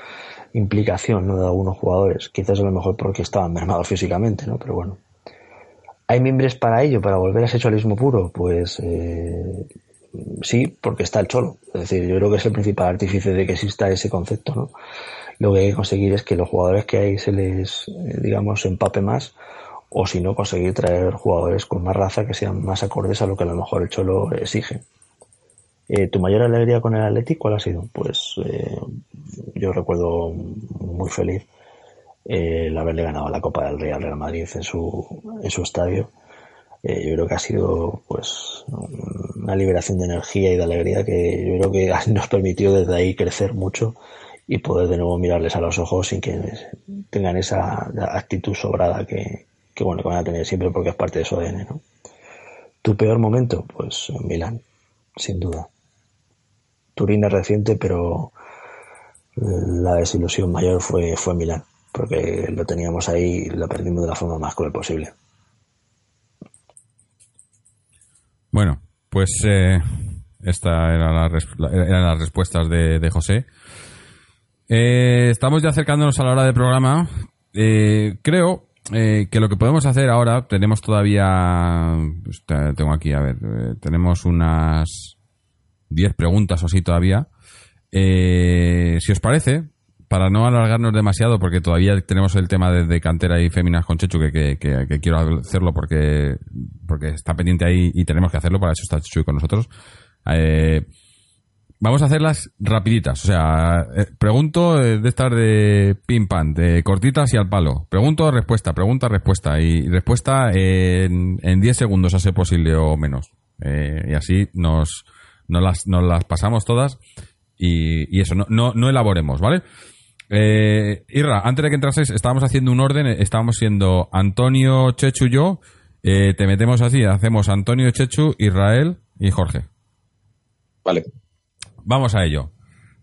implicación, ¿no? De algunos jugadores. Quizás a lo mejor porque estaban mermados físicamente, ¿no? Pero bueno. ¿Hay miembros para ello, para volver a ese cholismo puro? Pues eh, sí, porque está el cholo. Es decir, yo creo que es el principal artífice de que exista ese concepto, ¿no? Lo que hay que conseguir es que los jugadores que hay se les, eh, digamos, empape más o si no, conseguir traer jugadores con más raza que sean más acordes a lo que a lo mejor el Cholo exige. Eh, ¿Tu mayor alegría con el Athletic cuál ha sido? Pues eh, yo recuerdo muy feliz eh, el haberle ganado la Copa del Rey al Real Madrid en su, en su estadio. Eh, yo creo que ha sido pues una liberación de energía y de alegría que yo creo que nos permitió desde ahí crecer mucho y poder de nuevo mirarles a los ojos sin que tengan esa actitud sobrada que, que bueno, que van a tener siempre porque es parte de su ADN, ¿no? ¿Tu peor momento? Pues Milán, sin duda. Turín es reciente, pero la desilusión mayor fue, fue Milán, porque lo teníamos ahí y lo perdimos de la forma más cruel posible. Bueno, pues eh, esta era la eran las respuestas de, José. Eh, estamos ya acercándonos a la hora del programa. Eh, creo eh, que lo que podemos hacer ahora, tenemos todavía, pues, te- tengo aquí, a ver, eh, tenemos unas 10 preguntas o así todavía. Si os parece, para no alargarnos demasiado, porque todavía tenemos el tema de, cantera y féminas con Chechu, que, que- quiero hacerlo porque, porque está pendiente ahí y tenemos que hacerlo, para eso está Chechu con nosotros. Eh, vamos a hacerlas rapiditas, o sea, eh, pregunto eh, de estas de pim pam, de cortitas y al palo. Pregunto, respuesta, pregunta, respuesta. Y respuesta en, en 10 segundos, a ser posible o menos. Y así nos, nos, las, nos las pasamos todas y, y eso, no, no, no elaboremos, ¿vale? Eh, Irra, antes de que entrases, estábamos haciendo un orden, eh, estábamos siendo Antonio, Chechu, yo, eh, te metemos así, hacemos Antonio, Chechu, Israel y Jorge. Vale. Vamos a ello.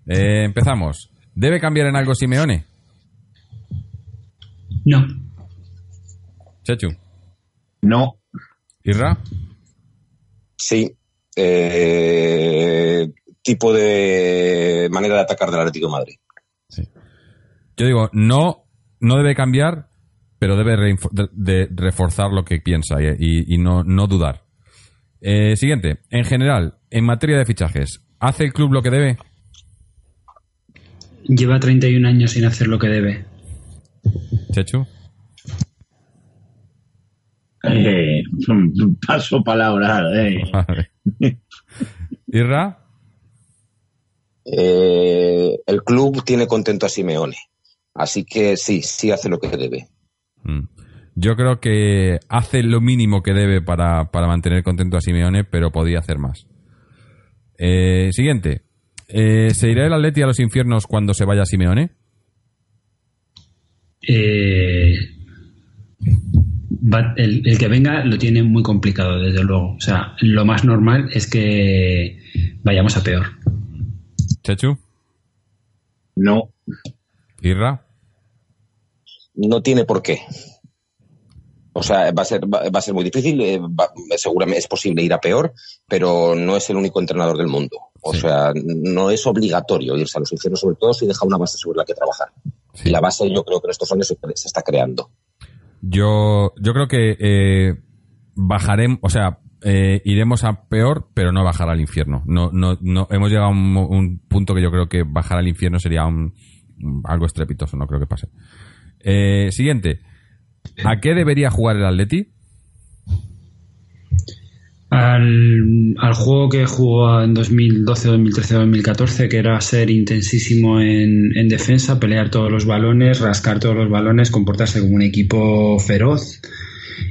Eh, empezamos. ¿Debe cambiar en algo Simeone? No, Chechu. No, ¿Irra? Sí. Eh, tipo de manera de atacar del Atlético de Madrid. Yo digo, no, no debe cambiar, pero debe reinfo- de, de reforzar lo que piensa y, y- y no, no dudar. Eh, siguiente. En general, en materia de fichajes, ¿hace el club lo que debe? lleva 31 años sin hacer lo que debe. Chechu. eh, paso palabra. eh. ¿Irra? Eh, el club tiene contento a Simeone. Así que sí, sí hace lo que debe. Mm. Yo creo que hace lo mínimo que debe para, para mantener contento a Simeone, pero podía hacer más. Eh, siguiente. Eh, ¿Se irá el Atleti a los infiernos cuando se vaya Simeone? Eh, va- el, el que venga lo tiene muy complicado, desde luego. O sea, lo más normal es que vayamos a peor. Chechu. No, ¿Irra? No tiene por qué. O sea, va a ser, va, va a ser muy difícil. eh, va- seguramente es posible ir a peor, pero no es el único entrenador del mundo. O sea, no es obligatorio irse a los infiernos, sobre todo si deja una base sobre la que trabajar. Sí. Y la base yo creo que en estos años se, se está creando. Yo, yo creo que eh, bajaremos, o sea, eh, iremos a peor, pero no bajar al infierno. No, no, no, hemos llegado a un, un punto que yo creo que bajar al infierno sería un, algo estrepitoso, no creo que pase. Eh, siguiente. ¿A qué debería jugar el Atleti? Al, al juego que jugó en 2012, 2013, 2014, que era ser intensísimo en, en defensa, pelear todos los balones, rascar todos los balones, comportarse como un equipo feroz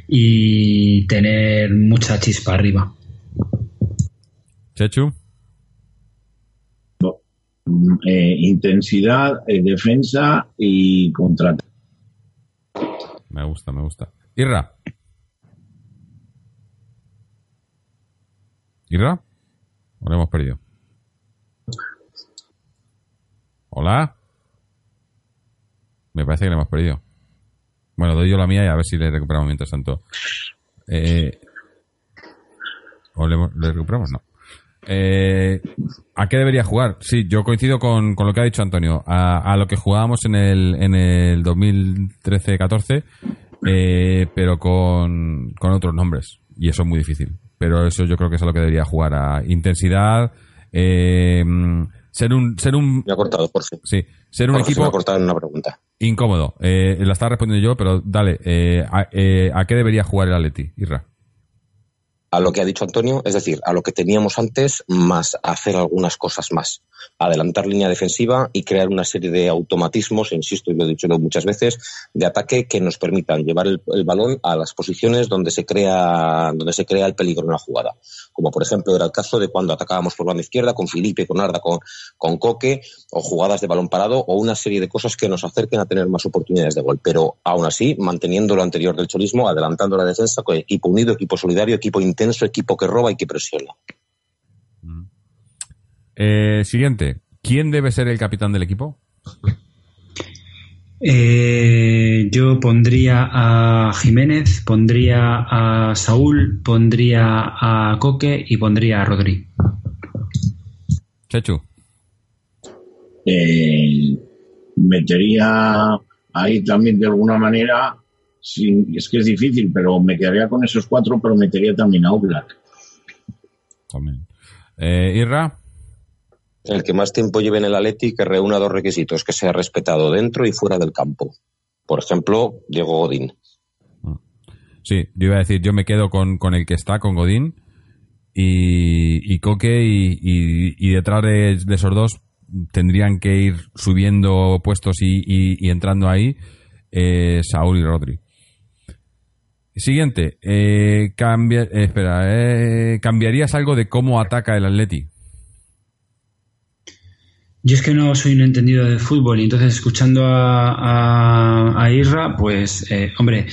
y tener mucha chispa arriba. Chechu. Eh, intensidad, eh, defensa y contrato. Me gusta, me gusta. Irra. ¿Irra? ¿O lo hemos perdido? ¿Hola? Me parece que lo hemos perdido. Bueno, doy yo la mía y a ver si le recuperamos mientras tanto. Eh, ¿O le, le recuperamos? No. Eh, ¿A qué debería jugar? Sí, yo coincido con, con lo que ha dicho Antonio. A, a lo que jugábamos en el, en el 2013-14, eh, pero con, con otros nombres. Y eso es muy difícil. Pero eso yo creo que es a lo que debería jugar. A intensidad, eh, ser un, ser un, Me ha cortado, por fin. sí, ser un Jorge, se me equipo ha cortado en una pregunta. incómodo. Eh, la estaba respondiendo yo, pero dale, a, ¿a qué debería jugar el Atleti, Irra? A lo que ha dicho Antonio, es decir, a lo que teníamos antes, más hacer algunas cosas más. Adelantar línea defensiva y crear una serie de automatismos, insisto, y lo he dicho muchas veces, de ataque que nos permitan llevar el, balón a las posiciones donde se crea, donde se crea el peligro en la jugada. Como por ejemplo era el caso de cuando atacábamos por banda izquierda con Felipe, con Arda, con, con Coque, o jugadas de balón parado, o una serie de cosas que nos acerquen a tener más oportunidades de gol. Pero aún así, manteniendo lo anterior del cholismo, adelantando la defensa con equipo unido, equipo solidario, equipo intenso, equipo que roba y que presiona. Eh, siguiente. ¿Quién debe ser el capitán del equipo? Eh, yo pondría a Jiménez, pondría a Saúl, pondría a Coque y pondría a Rodri. Chechu. Eh, metería ahí también de alguna manera, sin, es que es difícil, pero me quedaría con esos cuatro, pero metería también a Oblak. También. Eh, Irra. El que más tiempo lleve en el Atleti que reúna dos requisitos, que sea respetado dentro y fuera del campo. Por ejemplo, Diego Godín. Sí, yo iba a decir, yo me quedo con, con el que está, con Godín y, y Coque y, y- detrás de, esos dos tendrían que ir subiendo puestos y entrando ahí eh, Saúl y Rodri. Siguiente, eh, cambia, eh, espera, eh, ¿cambiarías algo de cómo ataca el Atleti? Yo es que no soy un entendido de fútbol y entonces escuchando a, a, a Irra, pues, eh, hombre,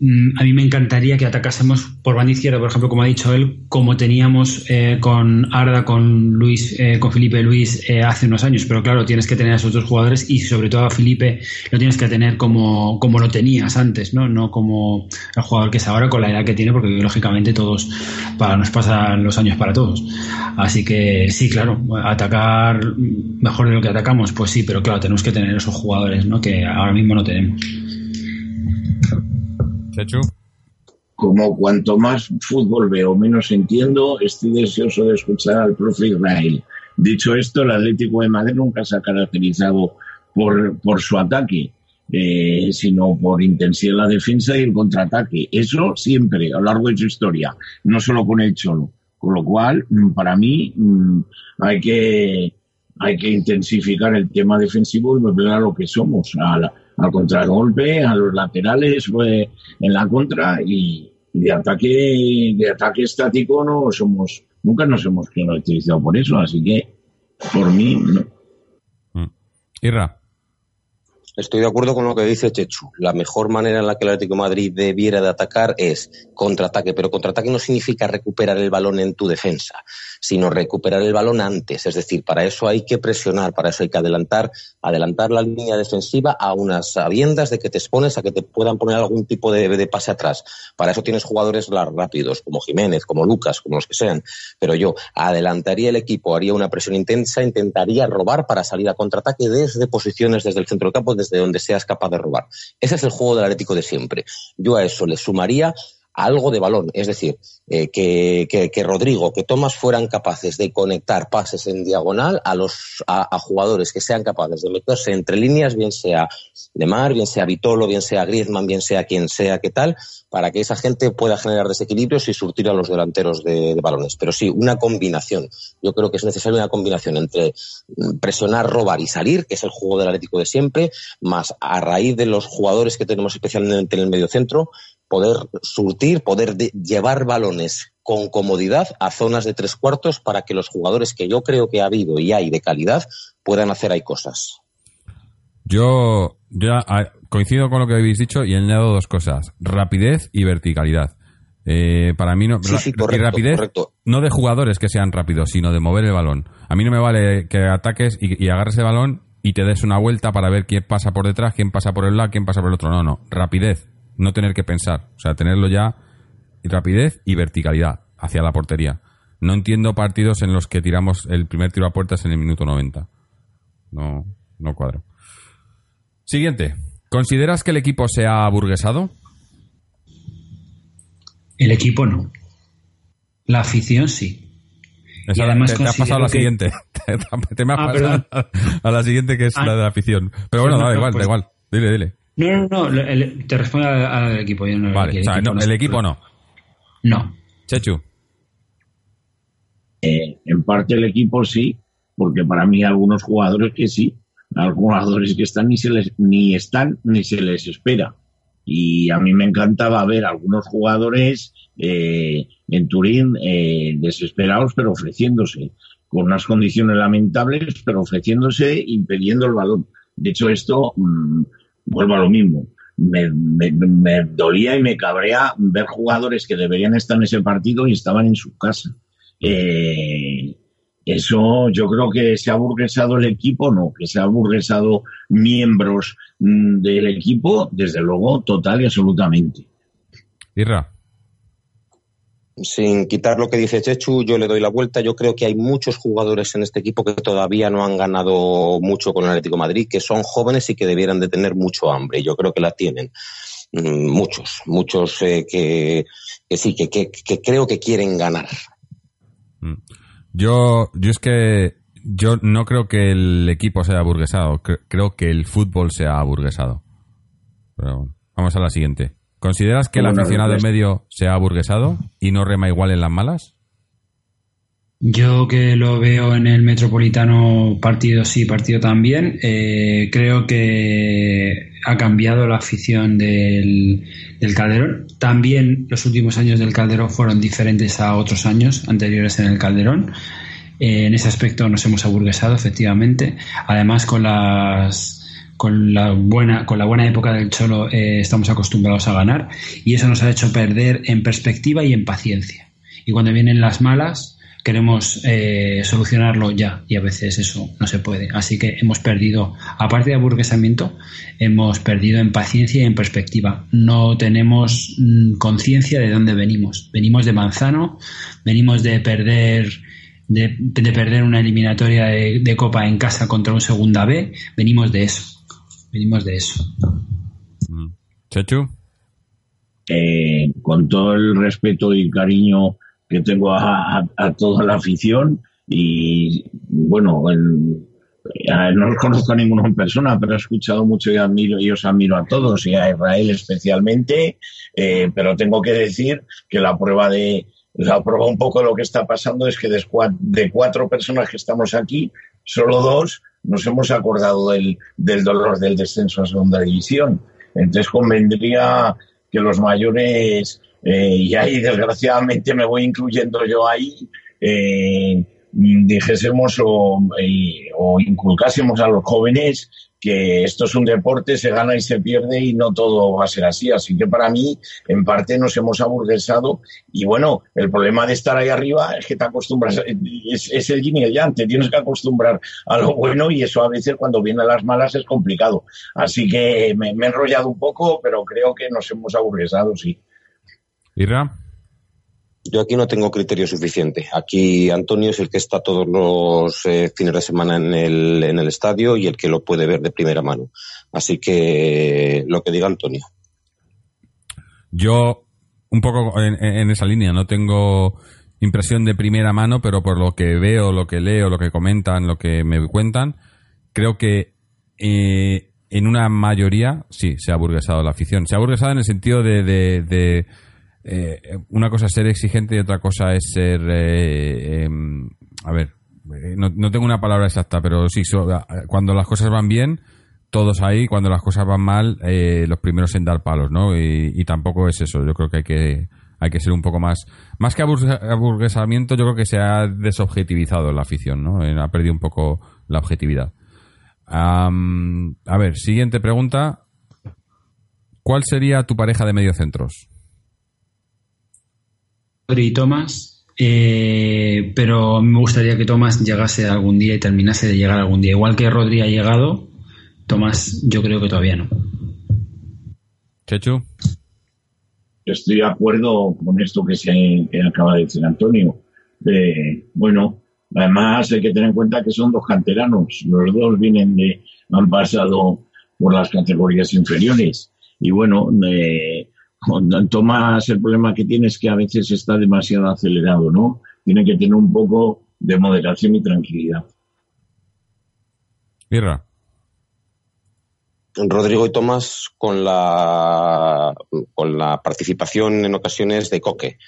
a mí me encantaría que atacásemos por banda izquierda, por ejemplo, como ha dicho él, como teníamos eh, con Arda, con Luis, eh, con Felipe Luis eh, hace unos años. Pero claro, tienes que tener a esos dos jugadores y sobre todo a Felipe lo tienes que tener como, como lo tenías antes, ¿no? No como el jugador que es ahora con la edad que tiene, porque lógicamente todos para, nos pasan los años para todos. Así que sí, claro, atacar mejor de lo que atacamos, pues sí, pero claro, tenemos que tener esos jugadores, ¿no? Que ahora mismo no tenemos. Como cuanto más fútbol veo, menos entiendo, estoy deseoso de escuchar al profe Israel. Dicho esto, el Atlético de Madrid nunca se ha caracterizado por, su ataque, eh, sino por intensidad en la defensa y el contraataque. Eso siempre, a lo largo de su historia, no solo con el Cholo. Con lo cual, mm, para mí, mm, hay que, intensificar el tema defensivo y volver a lo que somos, al, al contragolpe, a los laterales, pues, en la contra y, y de ataque, de ataque estático no somos, nunca nos hemos caracterizado por eso, así que por mí no. Mm. Irra. Estoy de acuerdo con lo que dice Chechu. La mejor manera en la que el Atlético Madrid debiera de atacar es contraataque, pero contraataque no significa recuperar el balón en tu defensa, sino recuperar el balón antes. Es decir, para eso hay que presionar, para eso hay que adelantar, adelantar la línea defensiva a unas sabiendas de que te expones a que te puedan poner algún tipo de, de pase atrás. Para eso tienes jugadores rápidos, como Jiménez, como Lucas, como los que sean. Pero yo adelantaría el equipo, haría una presión intensa, intentaría robar para salir a contraataque desde posiciones desde el centro del campo, desde de donde seas capaz de robar. Ese es el juego del Atlético de siempre. Yo a eso le sumaría algo de balón, es decir, eh, que, que, Rodrigo, que Tomás fueran capaces de conectar pases en diagonal a los a, jugadores que sean capaces de meterse entre líneas, bien sea Lemar, bien sea Vitolo, bien sea Griezmann, bien sea quien sea que tal, para que esa gente pueda generar desequilibrios y surtir a los delanteros de, de balones. Pero sí, una combinación. Yo creo que es necesaria una combinación entre presionar, robar y salir, que es el juego del Atlético de siempre, más a raíz de los jugadores que tenemos especialmente en el medio centro, poder surtir, poder llevar balones con comodidad a zonas de tres cuartos para que los jugadores que yo creo que ha habido y hay de calidad puedan hacer ahí cosas. Yo ya coincido con lo que habéis dicho y añado dos cosas: rapidez y verticalidad. Eh, para mí no sí, correcto, rapidez no de jugadores que sean rápidos, sino de mover el balón. A mí no me vale que ataques y, y agarres el balón y te des una vuelta para ver quién pasa por detrás, quién pasa por el lado, quién pasa por el otro. No, no, rapidez no tener que pensar, o sea, tenerlo ya rapidez y verticalidad hacia la portería. No entiendo partidos en los que tiramos el primer tiro a puertas en el minuto 90. No, no cuadro. Siguiente. ¿Consideras que el equipo se ha aburguesado? El equipo no. La afición sí. y además te, has pasado a la siguiente. te, me has ah, pasado a la siguiente que es ah. la de la afición. Pero bueno, da igual, da pues igual. Dile, dile. No, no, no, te respondo al, equipo. vale, el, equipo, no, no. Chechu. Eh, en parte el equipo sí, porque para mí algunos jugadores que sí, algunos jugadores que están ni se les ni están ni se les espera. Y a mí me encantaba ver algunos jugadores eh, en Turín eh, desesperados, pero ofreciéndose, con unas condiciones lamentables, pero ofreciéndose y pidiendo el balón. De hecho, esto mm, vuelvo a lo mismo. Me, dolía y me cabrea ver jugadores que deberían estar en ese partido y estaban en su casa. Eh, eso yo creo que se ha burguesado el equipo, no, que se ha burguesado miembros mm, del equipo, desde luego, total y absolutamente. Irra sin quitar lo que dice Chechu, yo le doy la vuelta. Yo creo que hay muchos jugadores en este equipo que todavía no han ganado mucho con el Atlético Madrid, que son jóvenes y que debieran de tener mucho hambre. Yo creo que la tienen. Mm, muchos, muchos eh, que, sí, que, que, creo que quieren ganar. Mm. Yo, yo es que yo no creo que el equipo sea burguesado, creo que el fútbol sea burguesado. Pero vamos a la siguiente. ¿Consideras que el aficionado del medio se ha aburguesado y no rema igual en las malas? Yo que lo veo en el Metropolitano partido sí, partido también, eh, creo que ha cambiado la afición del, Calderón. También los últimos años del Calderón fueron diferentes a otros años anteriores en el Calderón. Eh, en ese aspecto nos hemos aburguesado, efectivamente. Además, con las con la buena, con la buena época del Cholo eh, estamos acostumbrados a ganar y eso nos ha hecho perder en perspectiva y en paciencia. Y cuando vienen las malas, queremos eh, solucionarlo ya y a veces eso no se puede. Así que hemos perdido, aparte de aburguesamiento, hemos perdido en paciencia y en perspectiva. No tenemos mm, conciencia de dónde venimos. Venimos de Manzano, venimos de perder de, perder una eliminatoria de, de, Copa en casa contra un segunda B, venimos de eso venimos de eso. Mm. Chechu. Eh, con todo el respeto y cariño que tengo a, toda la afición y bueno, no conozco a ninguno en persona, pero he escuchado mucho y admiro, y os admiro a todos y a Israel especialmente, eh, pero tengo que decir que la prueba de la prueba un poco de lo que está pasando es que de cuatro personas que estamos aquí, solo dos nos hemos acordado del, del dolor del descenso a segunda división. Entonces convendría que los mayores, eh, y ahí desgraciadamente me voy incluyendo yo ahí, eh, dijésemos o, o, inculcásemos a los jóvenes que esto es un deporte, se gana y se pierde y no todo va a ser así. Así que para mí, en parte, nos hemos aburguesado y bueno, el problema de estar ahí arriba es que te acostumbras, es, el yin y el yang, te tienes que acostumbrar a lo bueno y eso a veces cuando vienen las malas es complicado. Así que me, he enrollado un poco, pero creo que nos hemos aburguesado, sí. ¿Irra? Yo aquí no tengo criterio suficiente. Aquí Antonio es el que está todos los eh, fines de semana en el, en el estadio y el que lo puede ver de primera mano. Así que lo que diga Antonio. Yo, un poco en, esa línea, no tengo impresión de primera mano, pero por lo que veo, lo que leo, lo que comentan, lo que me cuentan, creo que eh, en una mayoría, sí, se ha burguesado la afición. Se ha burguesado en el sentido de eh, una cosa es ser exigente y otra cosa es ser, eh, em, a ver, eh, no, tengo una palabra exacta, pero sí, cuando las cosas van bien, todos ahí, cuando las cosas van mal, los primeros en dar palos, ¿no? Y, tampoco es eso, yo creo que hay que hay que ser un poco más, más que aburguesamiento, yo creo que se ha desobjetivizado la afición, ¿no? Ha perdido un poco la objetividad. a ver, siguiente pregunta. ¿Cuál sería tu pareja de mediocentros? Y Thomas, eh, pero me gustaría que Thomas llegase algún día y terminase de llegar algún día. Igual que Rodri ha llegado, Tomás yo creo que todavía no. Chechu. Estoy de acuerdo con esto que se acaba de decir Antonio. bueno, además hay que tener en cuenta que son dos canteranos. Los dos vienen de, han pasado por las categorías inferiores. Y bueno, eh, con Tomás el problema que tiene es que a veces está demasiado acelerado, ¿no? Tiene que tener un poco de moderación y tranquilidad. Rodrigo y Tomás con la, con la participación en ocasiones de Coque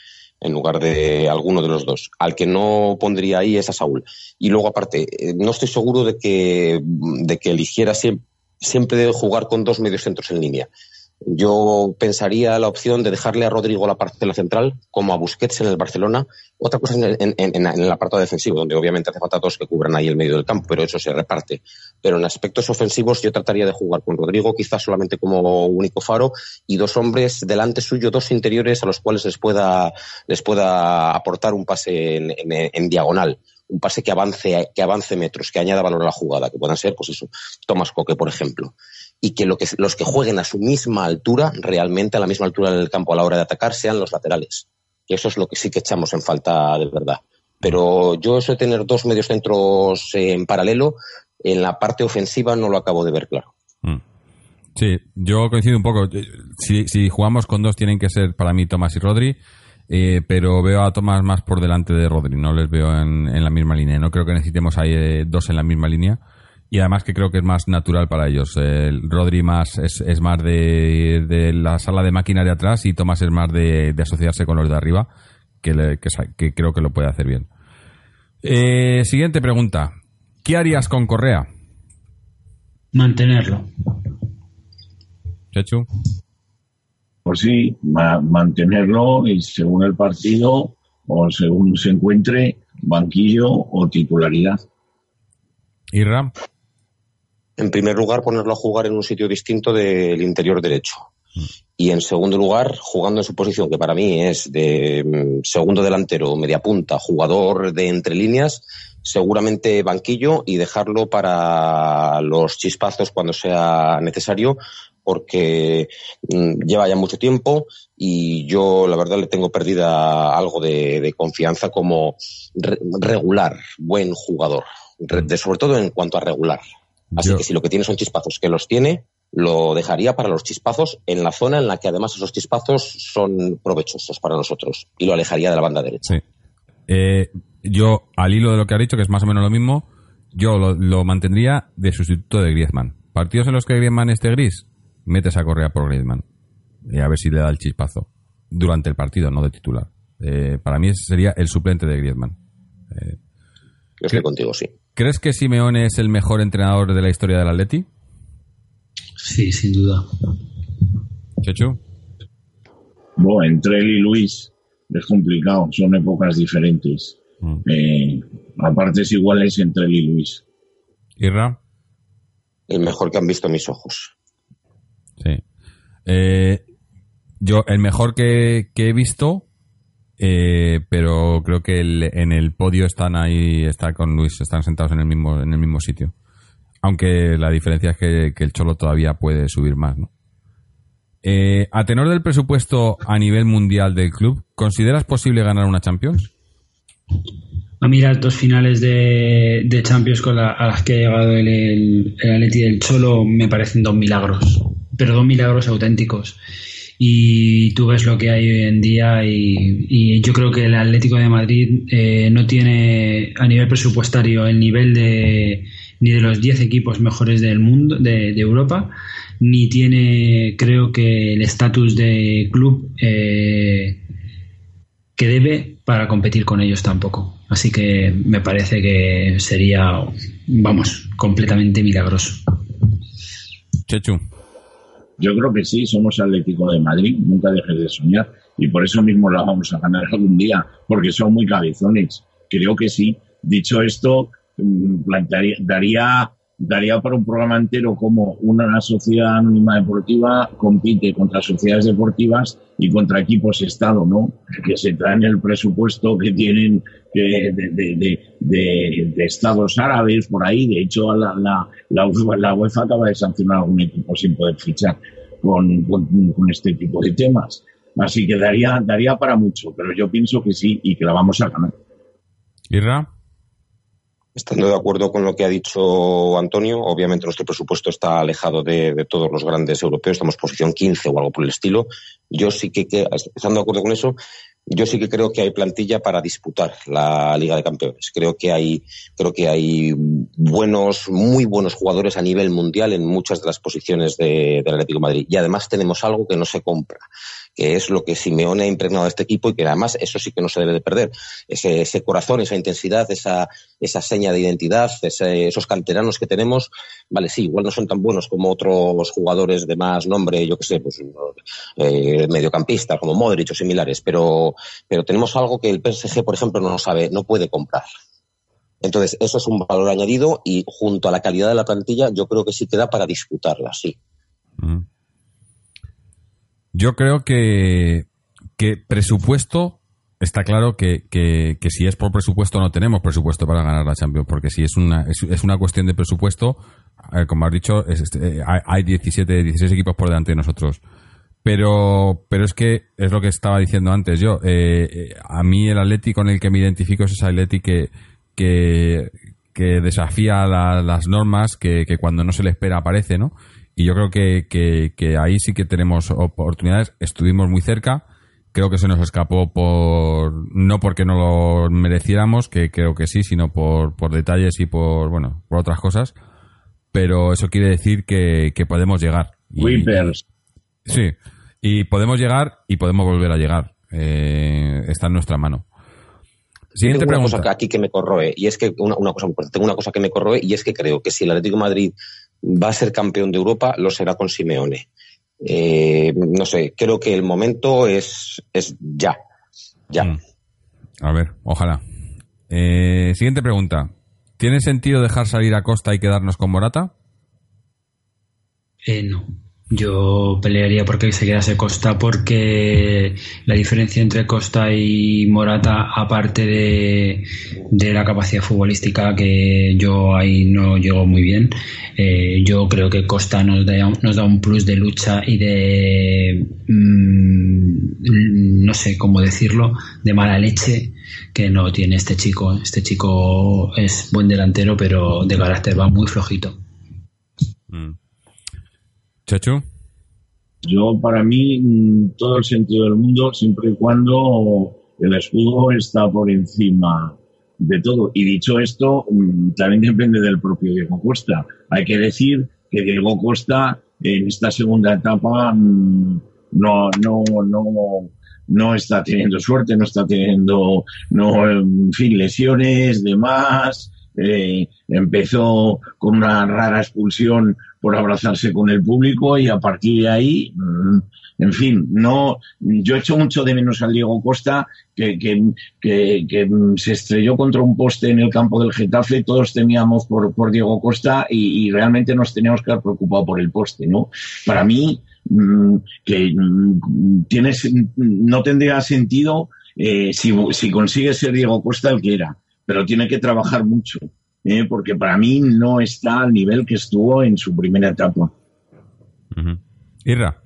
en lugar de alguno de los dos. Al que no pondría ahí es a Saúl. Y luego, aparte, eh, no estoy seguro de que, de que eligiera siempre, siempre jugar con dos mediocentros en línea. Yo pensaría la opción de dejarle a Rodrigo la parcela central, como a Busquets en el Barcelona. Otra cosa en, el apartado defensivo, donde obviamente hace falta dos que cubran ahí el medio del campo, pero eso se reparte. Pero en aspectos ofensivos yo trataría de jugar con Rodrigo quizás solamente como único faro y dos hombres delante suyo, dos interiores a los cuales les pueda, les pueda aportar un pase en, diagonal un pase que avance, que avance metros, que añada valor a la jugada, que puedan ser, pues eso, Tomás Coque, por ejemplo y que, lo que los que jueguen a su misma altura, realmente a la misma altura del campo a la hora de atacar, sean los laterales. Y eso es lo que sí que echamos en falta de verdad. Pero yo eso de tener dos medios centros en paralelo, en la parte ofensiva no lo acabo de ver claro. Mm. Sí, yo coincido un poco. Si, si jugamos con dos, tienen que ser para mí Tomás y Rodri. Eh, pero veo a Tomás más por delante de Rodri, no les veo en, en la misma línea. No creo que necesitemos ahí eh, dos en la misma línea. Y además que creo que es más natural para ellos. El Rodri más es, es más de, de, la sala de máquina de atrás y Tomás es más de, de asociarse con los de arriba, que, que, creo que lo puede hacer bien. Eh, siguiente pregunta. ¿Qué harías con Correa? Mantenerlo. Chechu. Pues sí, mantenerlo y según el partido o según se encuentre, banquillo o titularidad. Ram en primer lugar, ponerlo a jugar en un sitio distinto del interior derecho. Y en segundo lugar, jugando en su posición, que para mí es de mm, segundo delantero, media punta, jugador de entre líneas, seguramente banquillo y dejarlo para los chispazos cuando sea necesario, porque mm, lleva ya mucho tiempo y yo la verdad le tengo perdida algo de, confianza como regular, buen jugador, sobre todo en cuanto a regular. Así que si lo que tiene son chispazos, que los tiene, lo dejaría para los chispazos en la zona en la que además esos chispazos son provechosos para nosotros y lo alejaría de la banda derecha. Sí. Eh, yo, al hilo de lo que ha dicho, que es más o menos lo mismo, yo lo, mantendría de sustituto de Griezmann. Partidos en los que Griezmann esté gris, metes a Correa por Griezmann. Y a ver si le da el chispazo. Durante el partido, no de titular. Eh, para mí sería el suplente de Griezmann. Eh, estoy contigo, sí. ¿Crees que Simeone es el mejor entrenador de la historia del Atleti? Sí, sin duda. Chechu. Bueno, entre él y Luis es complicado, son épocas diferentes. Mm. Eh, a partes iguales entre él y Luis. ¿Irra? el mejor que han visto mis ojos. Sí. Eh, yo, el mejor que, que he visto, eh, pero creo que el- en el podio están ahí, está con Luis, están sentados en el mismo, en el mismo sitio. Aunque la diferencia es que, el Cholo todavía puede subir más. Eh, a tenor del presupuesto a nivel mundial del club, ¿consideras posible ganar una Champions? A mí las dos finales de, de Champions con la- a las que ha llegado el, el, el Atleti del Cholo me parecen dos milagros, pero dos milagros auténticos. Y tú ves lo que hay hoy en día y, yo creo que el Atlético de Madrid eh, no tiene a nivel presupuestario el nivel de ni de los 10 equipos mejores del mundo, de, de Europa, ni tiene creo que el estatus de club eh, que debe para competir con ellos tampoco. Así que me parece que sería, vamos, completamente milagroso. Chechu. Yo creo que sí, somos Atlético de Madrid, nunca dejes de soñar. Y por eso mismo la vamos a ganar algún día, porque son muy cabezones. Creo que sí. Dicho esto, mm, plantearía, daría, daría para un programa entero como una sociedad anónima deportiva compite contra sociedades deportivas y contra equipos Estado, ¿no? Que se traen el presupuesto que tienen de, de, de, de- de estados árabes por ahí. De hecho, la, UEFA, acaba de sancionar a algún equipo sin poder fichar con este tipo de temas. Así que daría, daría para mucho, pero yo pienso que sí y que la vamos a ganar. Irra. Estando de acuerdo con lo que ha dicho Antonio, obviamente nuestro presupuesto está alejado de, todos los grandes europeos, estamos posición 15 o algo por el estilo. Yo sí que, estando de acuerdo con eso, yo sí que creo que hay plantilla para disputar la Liga de Campeones. Creo que hay, creo que hay buenos, muy buenos jugadores a nivel mundial en muchas de las posiciones de- del Atlético de Madrid. Y además tenemos algo que no se compra, que es lo que Simeone ha impregnado a este equipo y que además eso sí que no se debe de perder. Ese, corazón, esa intensidad, esa, esa seña de identidad, esos canteranos que tenemos, vale, sí, igual no son tan buenos como otros jugadores de más nombre, yo que sé, pues eh, mediocampistas como Modric o similares, pero, pero tenemos algo que el PSG, por ejemplo, no sabe, no puede comprar. Entonces, eso es un valor añadido y junto a la calidad de la plantilla, yo creo que sí queda para disputarla, sí. Mm. Yo creo que, que presupuesto está claro que, que, que si es por presupuesto no tenemos presupuesto para ganar la Champions, porque si es una, es, una cuestión de presupuesto, eh, como has dicho, es este, eh, hay, hay 17, 16 equipos por delante de nosotros. Pero, pero es que es lo que estaba diciendo antes yo. Eh, eh, a mí el Atleti con el que me identifico es ese Atleti que, que, que desafía la- las normas, que, que cuando no se le espera aparece, ¿no? Y yo creo que, que, que ahí sí que tenemos oportunidades. Estuvimos muy cerca. Creo que se nos escapó por no porque no lo mereciéramos, que creo que sí, sino por, por detalles y por bueno por otras cosas. Pero eso quiere decir que, que podemos llegar. Y-. Sí, y podemos llegar y podemos volver a llegar. Eh, está en nuestra mano. Siguiente tengo una pregunta. cosa aquí que me corroe, y es que una, una cosa importante, tengo una cosa que me corroe, y es que creo que si el Atlético de Madrid va a ser campeón de Europa, lo será con Simeone. Eh, no sé, creo que el momento es, es ya. Ya. Mm. A ver, ojalá. Eh, siguiente pregunta. ¿Tiene sentido dejar salir a Costa y quedarnos con Morata? Eh, no. Yo pelearía porque se quedase Costa porque la diferencia entre Costa y Morata, aparte de, de la capacidad futbolística que yo ahí no llego muy bien, eh, yo creo que Costa nos da, nos da un plus de lucha y de, mm, no sé cómo decirlo, de mala leche que no tiene este chico. Este chico es buen delantero, pero de carácter va muy flojito. Mm. Chechu. Yo, para mí, todo el sentido del mundo, siempre y cuando el escudo está por encima de todo. Y dicho esto, mm, también depende del propio Diego Costa. Hay que decir que Diego Costa en esta segunda etapa mm, no, no, no, no está teniendo suerte, no está teniendo, no, en fin, lesiones, demás. Eh, empezó con una rara expulsión por abrazarse con el público y a partir de ahí mm, En fin, no, yo echo mucho de menos al Diego Costa, que, que, que, que se estrelló contra un poste en el campo del Getafe, todos temíamos por, por Diego Costa y, realmente nos teníamos que haber preocupado por el poste, ¿no? Para mí, mm, que mm, tienes, no tendría sentido eh, si, si consigue ser Diego Costa el que era, pero tiene que trabajar mucho, ¿eh? porque para mí no está al nivel que estuvo en su primera etapa. Ujú. Irra.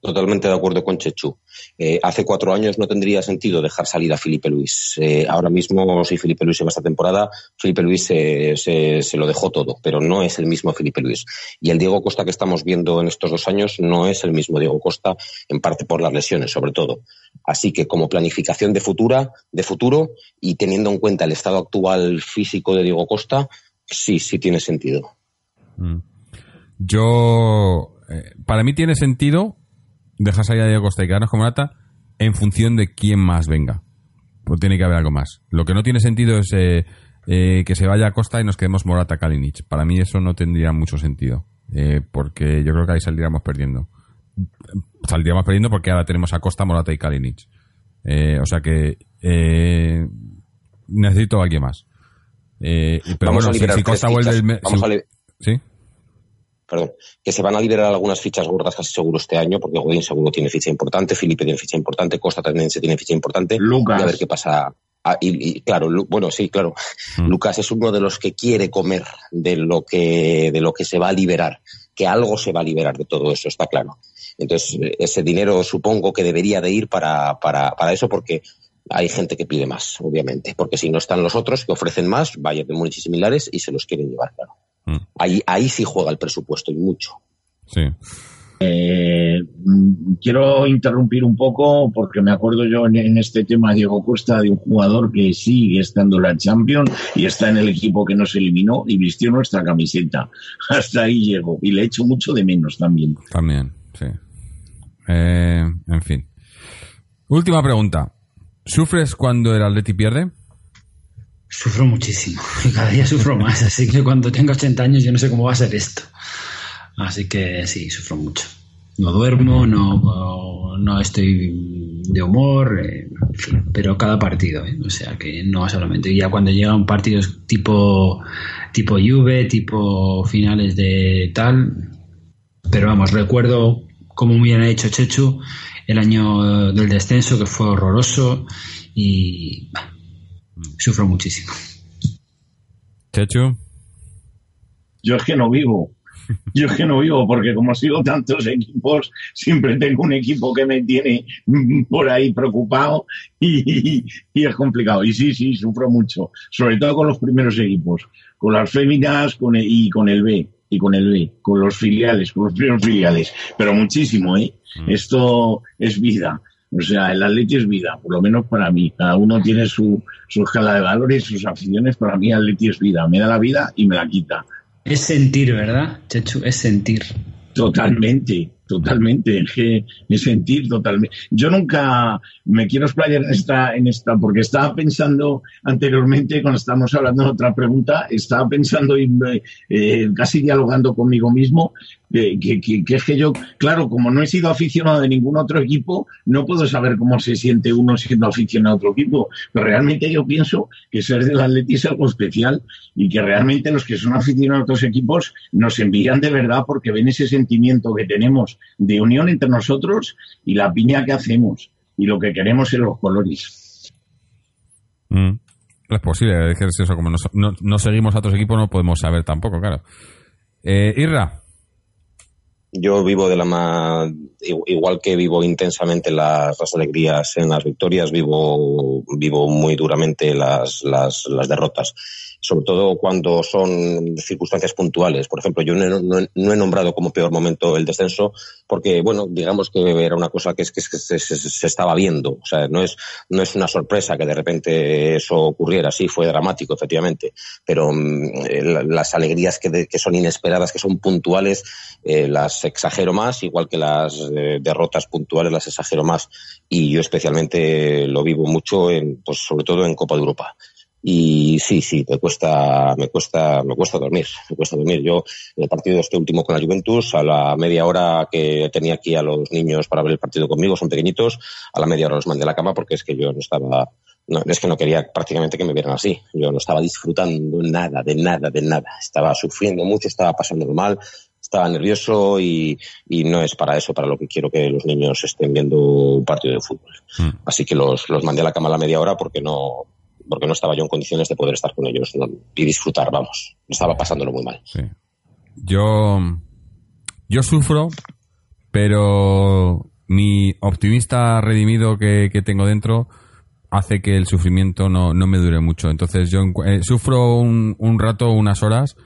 Totalmente de acuerdo con Chechu. Eh, hace cuatro años no tendría sentido dejar salir a Felipe Luis. Eh, ahora mismo, si Felipe Luis se va esta temporada, Felipe Luis se, se- se lo dejó todo, pero no es el mismo Felipe Luis. Y el Diego Costa que estamos viendo en estos dos años no es el mismo Diego Costa, en parte por las lesiones, sobre todo. Así que como planificación de, futura, de futuro y teniendo en cuenta el estado actual físico de Diego Costa, sí, sí tiene sentido. Mm. Yo. eh, para mí tiene sentido dejar salir a Diego Costa y quedarnos con Morata en función de quién más venga. Pues tiene que haber algo más. Lo que no tiene sentido es eh, eh, que se vaya a Costa y nos quedemos Morata Kalinic. Para mí eso no tendría mucho sentido. eh, porque yo creo que ahí saldríamos perdiendo. Saldríamos perdiendo porque ahora tenemos a Costa, Morata y Kalinic. Eh, o sea que eh, necesito a alguien más. Eh, pero Vamos bueno, a si, Costa vuelve ¿Sí? Perdón, que se van a liberar algunas fichas gordas casi seguro este año, porque Godín seguro tiene ficha importante, Felipe tiene ficha importante, Costa también se tiene ficha importante. Lucas. Y a ver qué pasa. Ah, y, y, claro, Lu- bueno, sí, claro. Mm. Lucas es uno de los que quiere comer de lo que, de lo que se va a liberar, que algo se va a liberar de todo eso, está claro. Entonces, ese dinero supongo que debería de ir para, para, para eso, porque hay gente que pide más, obviamente, porque si no están los otros que ofrecen más, Bayern de Múnich y similares, y se los quieren llevar, claro. Mm. Ahí, ahí sí juega el presupuesto y mucho. Sí. Eh, quiero interrumpir un poco porque me acuerdo yo en, en este tema, Diego Costa, de un jugador que sigue estando en la Champions y está en el equipo que nos eliminó y vistió nuestra camiseta. Hasta ahí llegó y le echo mucho de menos también. También, sí. Eh, en fin. Última pregunta. ¿Sufres cuando el Atleti pierde? Sufro muchísimo y cada día sufro más, así que cuando tenga 80 años yo no sé cómo va a ser esto. Así que sí, sufro mucho. No duermo, no, no estoy de humor, eh, pero cada partido, ¿eh? o sea que no solamente. Ya cuando llega un partido tipo, tipo Juve, tipo finales de tal, pero vamos, recuerdo, como muy bien ha dicho Chechu, el año del descenso que fue horroroso y sufro muchísimo. Chechu. Yo es que no vivo. Yo es que no vivo porque como sigo tantos equipos, siempre tengo un equipo que me tiene mm, por ahí preocupado y, y es complicado. Y sí, sí, sufro mucho, sobre todo con los primeros equipos, con las féminas con el- y con el B, y con el B, con los filiales, con los primeros filiales, pero muchísimo, ¿eh? Esto es vida. O sea, el Atleti es vida, por lo menos para mí. Cada uno tiene su, su escala de valores, sus aficiones. Para mí, Atleti es vida. Me da la vida y me la quita. Es sentir, ¿verdad, Chechu? Es sentir. Totalmente, totalmente, es que es sentir totalmente. Yo nunca me quiero explayar en esta, en esta, porque estaba pensando anteriormente, cuando estábamos hablando de otra pregunta, estaba pensando y me- eh, casi dialogando conmigo mismo, que, que, que- es que yo, claro, como no he sido aficionado de ningún otro equipo, no puedo saber cómo se siente uno siendo aficionado a otro equipo. Pero realmente yo pienso que ser del Atleti es algo especial y que realmente los que son aficionados a otros equipos nos envían de verdad porque ven ese sentimiento que tenemos de unión entre nosotros y la piña que hacemos y lo que queremos en los colores. Mm. Es posible, es eso, como no, no- no seguimos a otros equipos no podemos saber tampoco, claro. Eh, Irra, Yo vivo de la ma- igual que vivo intensamente las, alegrías en las victorias, vivo, vivo muy duramente las, las derrotas. Sobre todo cuando son circunstancias puntuales. Por ejemplo, yo no, no no he nombrado como peor momento el descenso porque, bueno, digamos que era una cosa que, es, que, se, estaba viendo. O sea, no es, no es una sorpresa que de repente eso ocurriera. Sí, fue dramático, efectivamente. Pero mm, eh, la- las alegrías que, de- que son inesperadas, que son puntuales, eh, las exagero más, igual que las eh, derrotas puntuales las exagero más. Y yo especialmente lo vivo mucho, en, pues sobre todo en Copa de Europa. Y sí, sí, me cuesta, me cuesta, me cuesta dormir, me cuesta dormir. Yo, el partido este último con la Juventus, a la media hora que tenía aquí a los niños para ver el partido conmigo, son pequeñitos, a la media hora los mandé a la cama porque es que yo no estaba, no, es que no quería prácticamente que me vieran así. Yo no estaba disfrutando nada, de nada, de nada. Estaba sufriendo mucho, estaba pasándolo mal, estaba nervioso y, y, no es para eso, para lo que quiero que los niños estén viendo un partido de fútbol. Mm. Así que los, los mandé a la cama a la media hora porque no, porque no estaba yo en condiciones de poder estar con ellos y disfrutar, vamos. Estaba pasándolo muy mal. Sí. Yo, yo sufro, pero mi optimista redimido que, que tengo dentro hace que el sufrimiento no, no me dure mucho. Entonces yo eh, sufro un, un, rato, unas horas,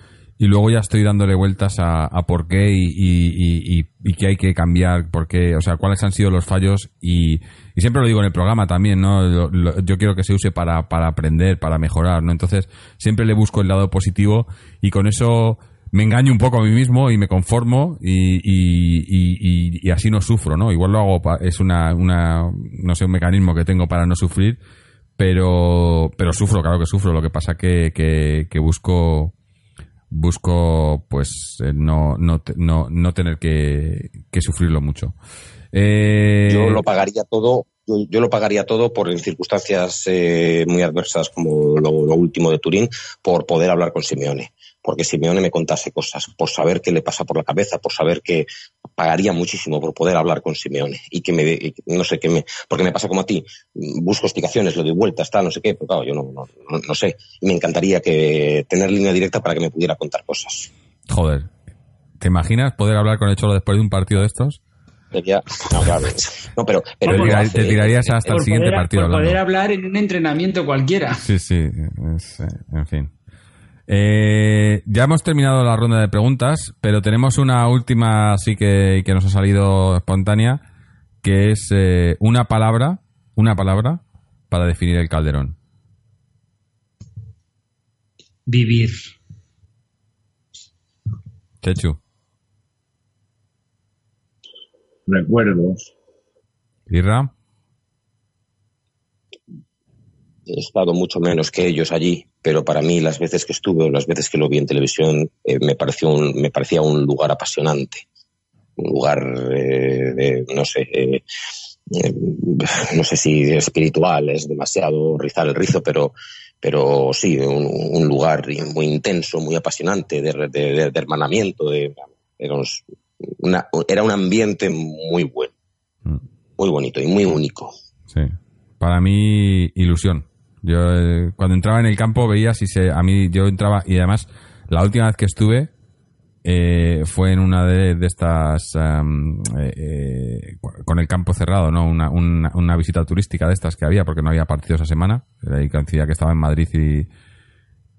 y luego ya estoy dándole vueltas a, por qué y, qué hay que cambiar, por qué, o sea, cuáles han sido los fallos y, siempre lo digo en el programa también, ¿no? yo quiero que se use para, para aprender, para mejorar, ¿no? Entonces siempre le busco el lado positivo y con eso me engaño un poco a mí mismo y me conformo y, así no sufro, ¿no? Igual lo hago, es una, una, no sé, un mecanismo que tengo para no sufrir, pero, pero sufro, claro que sufro. Lo que pasa que, que, que busco, busco, pues, eh, no, no, no, no tener que, que sufrirlo mucho. Eh... Yo lo pagaría todo yo, lo pagaría todo por en circunstancias eh, muy adversas como lo, lo, último de Turín, por poder hablar con Simeone porque Simeone me contase cosas, por saber qué le pasa por la cabeza, por saber que pagaría muchísimo por poder hablar con Simeone y que me, no sé qué me, porque me pasa como a ti, busco explicaciones, lo doy vuelta, está, no sé qué, pero claro, yo no, no, no sé, y me encantaría que tener línea directa para que me pudiera contar cosas. Joder, ¿te imaginas poder hablar con el Cholo después de un partido de estos? No, claro. no, pero, pero te, hace, te, tirarías hasta el siguiente poder, partido. Por poder hablar en un entrenamiento cualquiera. Sí, sí, es, en fin. Eh, ya hemos terminado la ronda de preguntas, pero tenemos una última así que, que nos ha salido espontánea, que es eh, una palabra, una palabra para definir el calderón. Vivir. Chechu. Recuerdos. Irra. He estado mucho menos que ellos allí, pero para mí las veces que estuve o las veces que lo vi en televisión eh, me, pareció un, me parecía un lugar apasionante, un lugar eh, de, no sé, eh, eh, no sé si espiritual es demasiado rizar el rizo, pero, pero sí, un, un lugar muy intenso, muy apasionante, de, de, de, hermanamiento, una, era un ambiente muy bueno, muy bonito y muy único. Sí, para mí ilusión yo eh, cuando entraba en el campo veía si se, a mí yo entraba y además la última vez que estuve eh, fue en una de, estas um, eh, con el campo cerrado, ¿no? Una, una, una, visita turística de estas que había porque no había partido esa semana. Coincidía que estaba en Madrid y,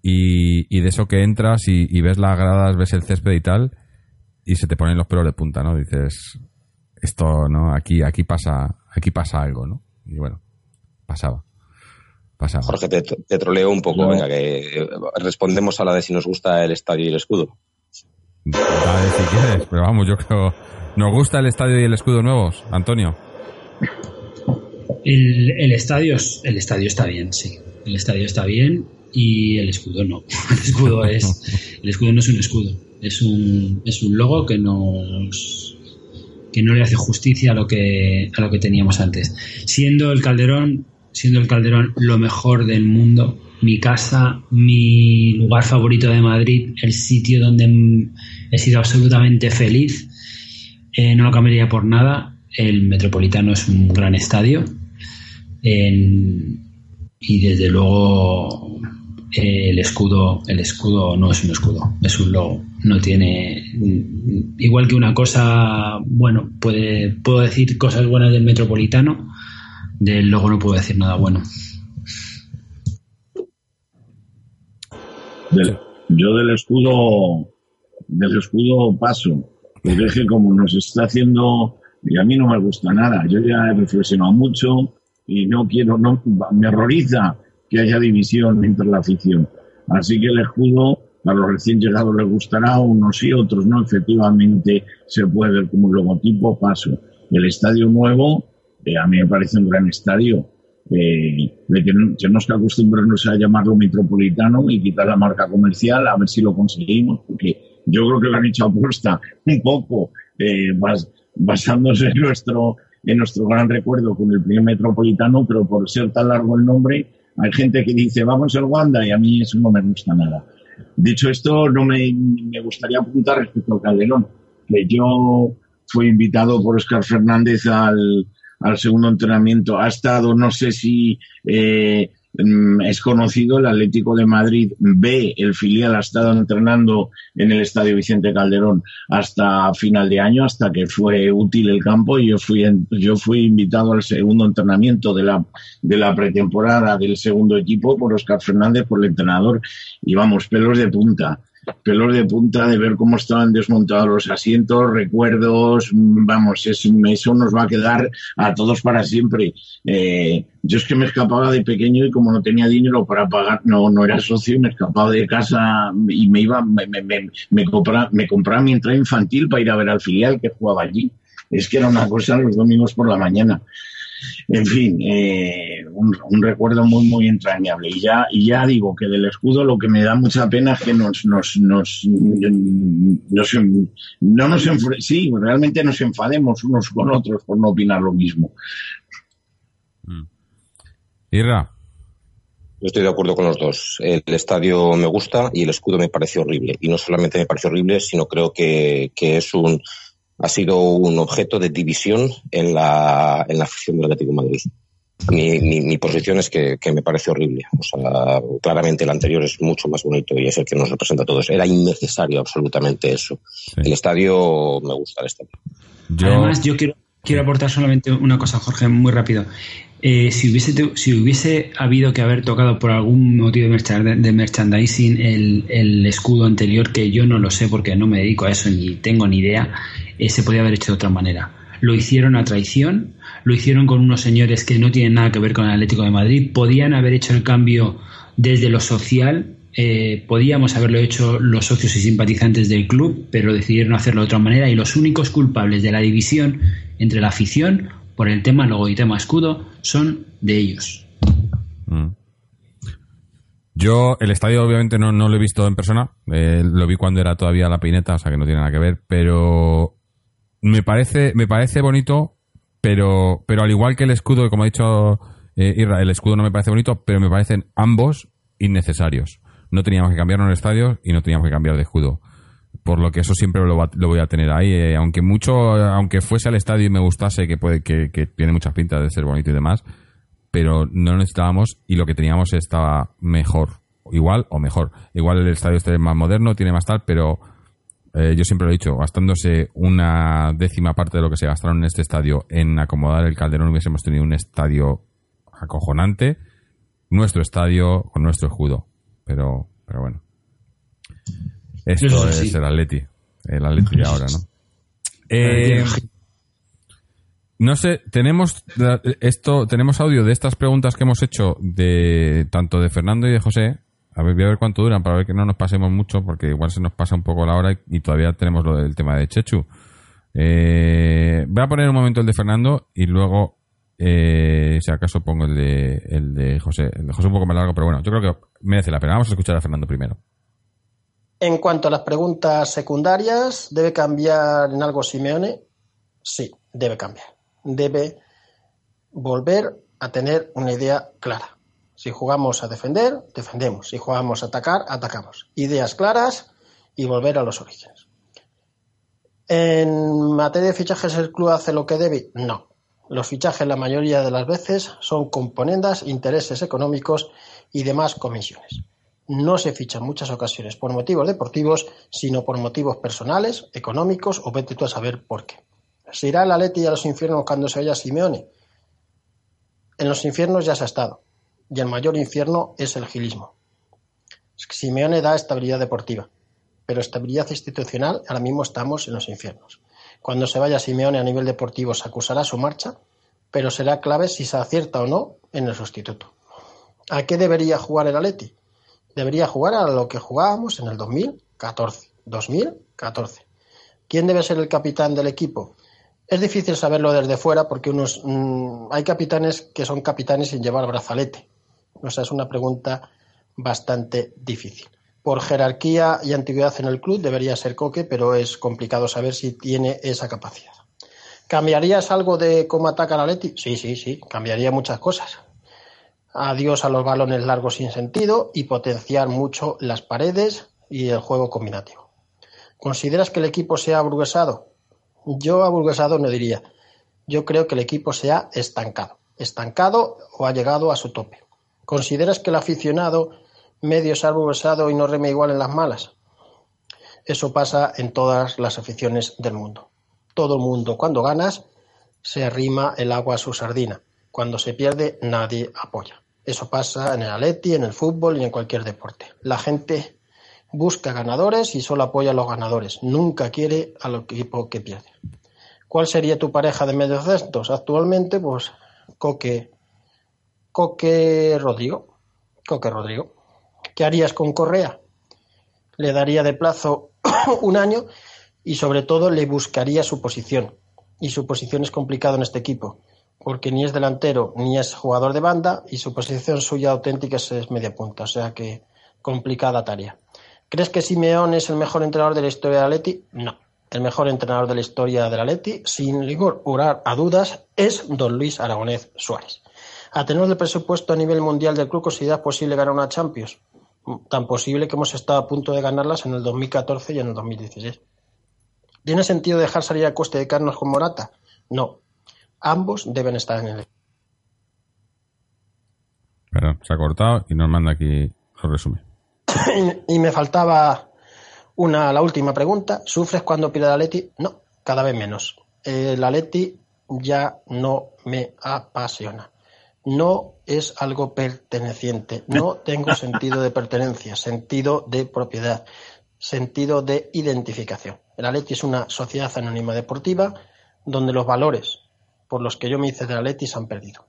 y, y de eso que entras y, y, ves las gradas, ves el césped y tal y se te ponen los pelos de punta, ¿no? Dices esto, ¿no? Aquí, aquí pasa, aquí pasa algo, ¿no? Y bueno, pasaba. Pasaba. Jorge, te, te, troleo un poco, no. venga, que respondemos a la de si nos gusta el estadio y el escudo. Dale, si quieres, pero vamos, yo creo. ¿Nos gusta el estadio y el escudo nuevos, Antonio? El, el, estadio, el estadio está bien, sí. El estadio está bien y el escudo no. El escudo es, el escudo no es un escudo, es un, es un logo que nos que no le hace justicia a lo que a lo que teníamos antes. Siendo el Calderón siendo el Calderón lo mejor del mundo, mi casa, mi lugar favorito de Madrid, el sitio donde he sido absolutamente feliz, eh, no lo cambiaría por nada. El Metropolitano es un gran estadio y desde luego eh, el escudo el escudo no es un escudo es un logo no tiene igual que una cosa bueno puede puedo decir cosas buenas del Metropolitano del logo no puedo decir nada bueno. Del, yo del escudo, del escudo paso, porque es que como nos está haciendo, y a mí no me gusta nada, yo ya he reflexionado mucho y no quiero, no, me horroriza que haya división entre la afición. Así que el escudo a los recién llegados les gustará, unos y otros no, efectivamente se puede ver como un logotipo paso. El estadio nuevo, eh, a mí me parece un gran estadio eh, tenemos que acostumbrarnos a llamarlo metropolitano y quitar la marca comercial, a ver si lo conseguimos, porque yo creo que lo han hecho apuesta un poco, eh, basándose en nuestro, en nuestro gran recuerdo con el primer metropolitano, pero por ser tan largo el nombre, hay gente que dice vamos al Wanda y a mí eso no me gusta nada. Dicho esto, no me, me gustaría apuntar respecto al Calderón, que yo fui invitado por Oscar Fernández al, al segundo entrenamiento. Ha estado, no sé si eh, mm, es conocido, el Atlético de Madrid B, el filial, ha estado entrenando en el Estadio Vicente Calderón hasta final de año, hasta que fue útil el campo y yo fui, yo fui invitado al segundo entrenamiento de la, de la pretemporada del segundo equipo por Oscar Fernández, por el entrenador, y vamos, pelos de punta pelos de punta de ver cómo estaban desmontados los asientos, recuerdos, vamos, eso nos va a quedar a todos para siempre. Eh, yo es que me escapaba de pequeño y como no tenía dinero para pagar, no, no era socio, me escapaba de casa y me iba, me, me, me, compraba, me compraba mi entrada infantil para ir a ver al filial que jugaba allí. Es que era una cosa los domingos por la mañana. En fin, eh, un, recuerdo muy, muy entrañable. Y ya, y ya digo que del escudo lo que me da mucha pena es que nos, nos, nos, nos no nos sí, realmente nos enfademos unos con otros por no opinar lo mismo. Mm. Irra. Yo estoy de acuerdo con los dos. El estadio me gusta y el escudo me parece horrible. Y no solamente me parece horrible, sino creo que, que es un, ha sido un objeto de división en la, en la afición del Atlético de Madrid. Mi, mi, posición es que, me parece horrible. O sea, claramente el anterior es mucho más bonito y es el que nos representa a todos. Era innecesario absolutamente eso. El estadio me gusta el estadio. Además, yo quiero, quiero aportar solamente una cosa, Jorge, muy rápido. Eh, si, hubiese, si hubiese habido que haber tocado por algún motivo de merchandising el, el escudo anterior, que yo no lo sé porque no me dedico a eso ni tengo ni idea, eh, se podía haber hecho de otra manera. Lo hicieron a traición, lo hicieron con unos señores que no tienen nada que ver con el Atlético de Madrid, podían haber hecho el cambio desde lo social, eh, podíamos haberlo hecho los socios y simpatizantes del club, pero decidieron hacerlo de otra manera y los únicos culpables de la división entre la afición por el tema logo y tema escudo son de ellos. Mm. Yo el estadio obviamente no, no, lo he visto en persona, eh, lo vi cuando era todavía la pineta, o sea que no tiene nada que ver, pero me parece, me parece bonito, pero, pero al igual que el escudo, como ha dicho eh, Irra, el escudo no me parece bonito, pero me parecen ambos innecesarios. No teníamos que cambiar el estadio y no teníamos que cambiar de escudo. Por lo que eso siempre lo, lo voy a tener ahí. Eh, aunque mucho, aunque fuese al estadio y me gustase, que puede, que, que tiene muchas pintas de ser bonito y demás, pero no lo necesitábamos y lo que teníamos estaba mejor. Igual o mejor. Igual el estadio este es más moderno, tiene más tal, pero eh, yo siempre lo he dicho, gastándose una décima parte de lo que se gastaron en este estadio en acomodar el Calderón, hubiésemos tenido un estadio acojonante, nuestro estadio con nuestro escudo. Pero, pero bueno. Esto es el Atleti, el Atleti de ahora, ¿no? Eh, no sé, tenemos esto, tenemos audio de estas preguntas que hemos hecho de tanto de Fernando y de José a ver, voy a ver cuánto duran para ver que no nos pasemos mucho, porque igual se nos pasa un poco la hora y, todavía tenemos lo del tema de Chechu. Eh, voy a poner un momento el de Fernando y luego, eh, si acaso, pongo el de, el de José. El de José un poco más largo, pero bueno, yo creo que merece la pena. Vamos a escuchar a Fernando primero. En cuanto a las preguntas secundarias, ¿debe cambiar en algo Simeone? Sí, debe cambiar. Debe volver a tener una idea clara. Si jugamos a defender, defendemos. Si jugamos a atacar, atacamos. Ideas claras y volver a los orígenes. ¿En materia de fichajes el club hace lo que debe? No. Los fichajes la mayoría de las veces son componendas, intereses económicos y demás comisiones. No se ficha en muchas ocasiones por motivos deportivos, sino por motivos personales, económicos o vete tú a saber por qué. ¿Se irá la Leti a los infiernos cuando se vaya Simeone? En los infiernos ya se ha estado y el mayor infierno es el gilismo. Simeone da estabilidad deportiva, pero estabilidad institucional ahora mismo estamos en los infiernos. Cuando se vaya Simeone a nivel deportivo se acusará su marcha, pero será clave si se acierta o no en el sustituto. ¿A qué debería jugar el Atleti? Debería jugar a lo que jugábamos en el 2014. 2014. ¿Quién debe ser el capitán del equipo? Es difícil saberlo desde fuera porque unos mm, hay capitanes que son capitanes sin llevar brazalete. O sea, es una pregunta bastante difícil. Por jerarquía y antigüedad en el club debería ser Coque, pero es complicado saber si tiene esa capacidad. ¿Cambiarías algo de cómo ataca la Leti? Sí, sí, sí, cambiaría muchas cosas. Adiós a los balones largos sin sentido y potenciar mucho las paredes y el juego combinativo. ¿Consideras que el equipo se ha aburguesado? Yo aburguesado no diría. Yo creo que el equipo se ha estancado. Estancado o ha llegado a su tope. ¿Consideras que el aficionado medio se ha aburguesado y no reme igual en las malas? Eso pasa en todas las aficiones del mundo. Todo el mundo, cuando ganas, se arrima el agua a su sardina. Cuando se pierde, nadie apoya. Eso pasa en el atleti, en el fútbol y en cualquier deporte. La gente busca ganadores y solo apoya a los ganadores. Nunca quiere al equipo que pierde. ¿Cuál sería tu pareja de mediocentros? Actualmente, pues Coque, Coque Rodrigo. Coque Rodrigo. ¿Qué harías con Correa? Le daría de plazo un año y sobre todo le buscaría su posición. Y su posición es complicada en este equipo, porque ni es delantero ni es jugador de banda y su posición suya auténtica es media punta, o sea que complicada tarea. ¿Crees que Simeón es el mejor entrenador de la historia de Atleti? No. El mejor entrenador de la historia de Atleti, sin rigor orar a dudas, es don Luis Aragonés Suárez. A tener el presupuesto a nivel mundial del club, ¿consideras posible ganar una Champions? Tan posible que hemos estado a punto de ganarlas en el 2014 y en el 2016. ¿Tiene sentido dejar salir a coste de Carlos con Morata? No. Ambos deben estar en el. Perdón, se ha cortado y nos manda aquí el resumen. y me faltaba una, la última pregunta. ¿Sufres cuando pierde la Leti? No, cada vez menos. El Atleti ya no me apasiona. No es algo perteneciente. No tengo sentido de pertenencia, sentido de propiedad, sentido de identificación. El Atleti es una sociedad anónima deportiva donde los valores por los que yo me hice del Atleti se han perdido.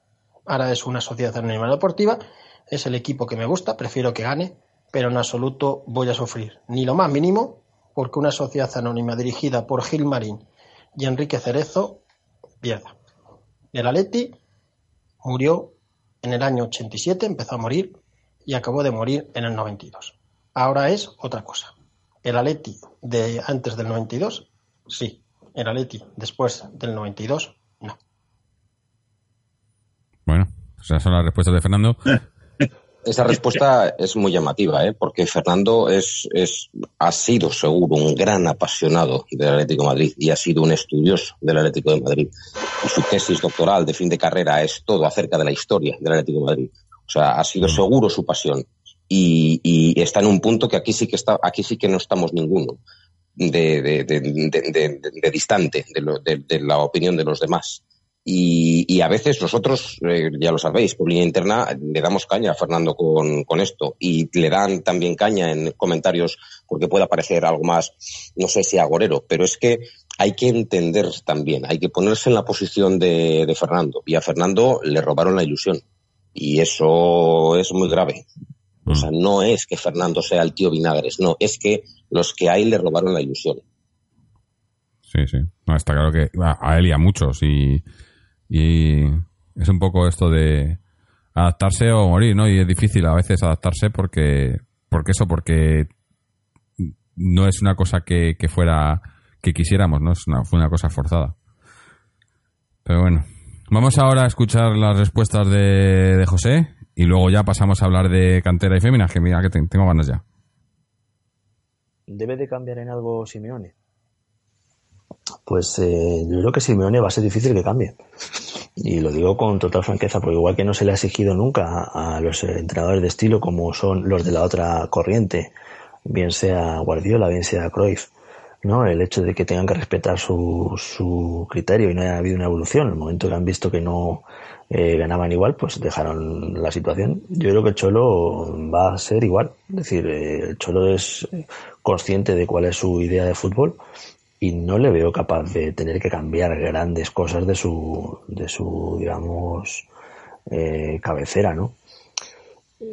Ahora es una sociedad anónima deportiva, es el equipo que me gusta, prefiero que gane, pero en absoluto voy a sufrir, ni lo más mínimo, porque una sociedad anónima dirigida por Gil Marín y Enrique Cerezo pierda. El Atleti murió en el año 87, empezó a morir y acabó de morir en el 92. Ahora es otra cosa. El Atleti de antes del 92, sí. El Atleti después del 92, no. Bueno, esas son las respuestas de Fernando. Esa respuesta es muy llamativa, ¿eh? porque Fernando es, es, ha sido seguro un gran apasionado del Atlético de Madrid y ha sido un estudioso del Atlético de Madrid. Y su tesis doctoral de fin de carrera es todo acerca de la historia del Atlético de Madrid. O sea, ha sido seguro su pasión. Y, y está en un punto que aquí sí que está, aquí sí que no estamos ninguno de, de, de, de distante de la opinión de los demás. Y, y, a veces nosotros, eh, ya lo sabéis, por línea interna, le damos caña a Fernando con, con, esto y le dan también caña en comentarios porque pueda parecer algo más, no sé si agorero, pero es que hay que entender también, hay que ponerse en la posición de, de Fernando. Y a Fernando le robaron la ilusión. Y eso es muy grave. O sea, no es que Fernando sea el tío Vinagres, no, es que los que hay le robaron la ilusión. Sí, sí. No, está claro que a él y a muchos. Y, y es un poco esto de adaptarse o morir, ¿no? Y es difícil a veces adaptarse porque, porque eso, porque no es una cosa que, que fuera, que quisiéramos, ¿no? Es una, fue una cosa forzada. Pero bueno, vamos ahora a escuchar las respuestas de, de José y luego ya pasamos a hablar de cantera y féminas, que mira que tengo ganas ya. ¿Debe de cambiar en algo Simeone? Pues eh, yo creo que Simeone va a ser difícil que cambie. Y lo digo con total franqueza, porque igual que no se le ha exigido nunca a, los entrenadores de estilo como son los de la otra corriente, bien sea Guardiola, bien sea Cruyff, ¿no? El hecho de que tengan que respetar su, su criterio y no haya habido una evolución. En el momento que han visto que no eh, ganaban igual, pues dejaron la situación. Yo creo que el Cholo va a ser igual. Es decir, eh, el Cholo es consciente de cuál es su idea de fútbol y no le veo capaz de tener que cambiar grandes cosas de su, de su digamos, eh, cabecera, ¿no?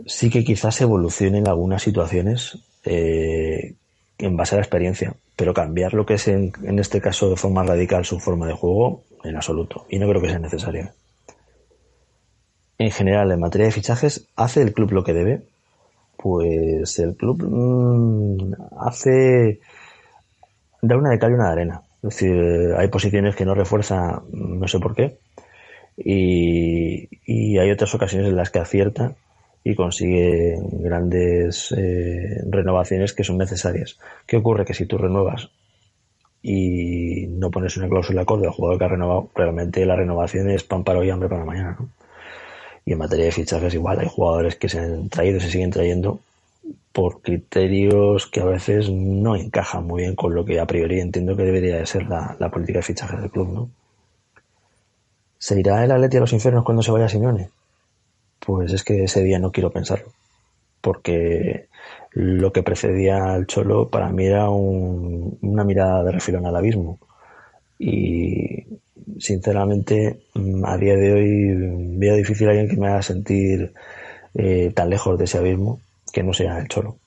Sí que quizás evolucione en algunas situaciones eh, en base a la experiencia, pero cambiar lo que es en, en este caso de forma radical su forma de juego, en absoluto. Y no creo que sea necesario. En general, en materia de fichajes, ¿hace el club lo que debe? Pues el club mm, hace. Da una de cal y una de arena. Es decir, hay posiciones que no refuerza, no sé por qué, y, hay otras ocasiones en las que acierta y consigue grandes eh, renovaciones que son necesarias. ¿Qué ocurre? Que si tú renuevas y no pones una cláusula acorde al jugador que ha renovado, realmente la renovación es pan para hoy y hambre para mañana. ¿no? Y en materia de fichajes igual, hay jugadores que se han traído y se siguen trayendo por criterios que a veces no encajan muy bien con lo que a priori entiendo que debería de ser la, política de fichajes del club, ¿no? ¿Se irá el Atleti a los infiernos cuando se vaya Simeone? Pues es que ese día no quiero pensarlo. Porque lo que precedía al Cholo para mí era un, una mirada de refilón al abismo. Y sinceramente, mm, a día de hoy veo difícil a alguien que me haga sentir eh, tan lejos de ese abismo que no sea el Cholo.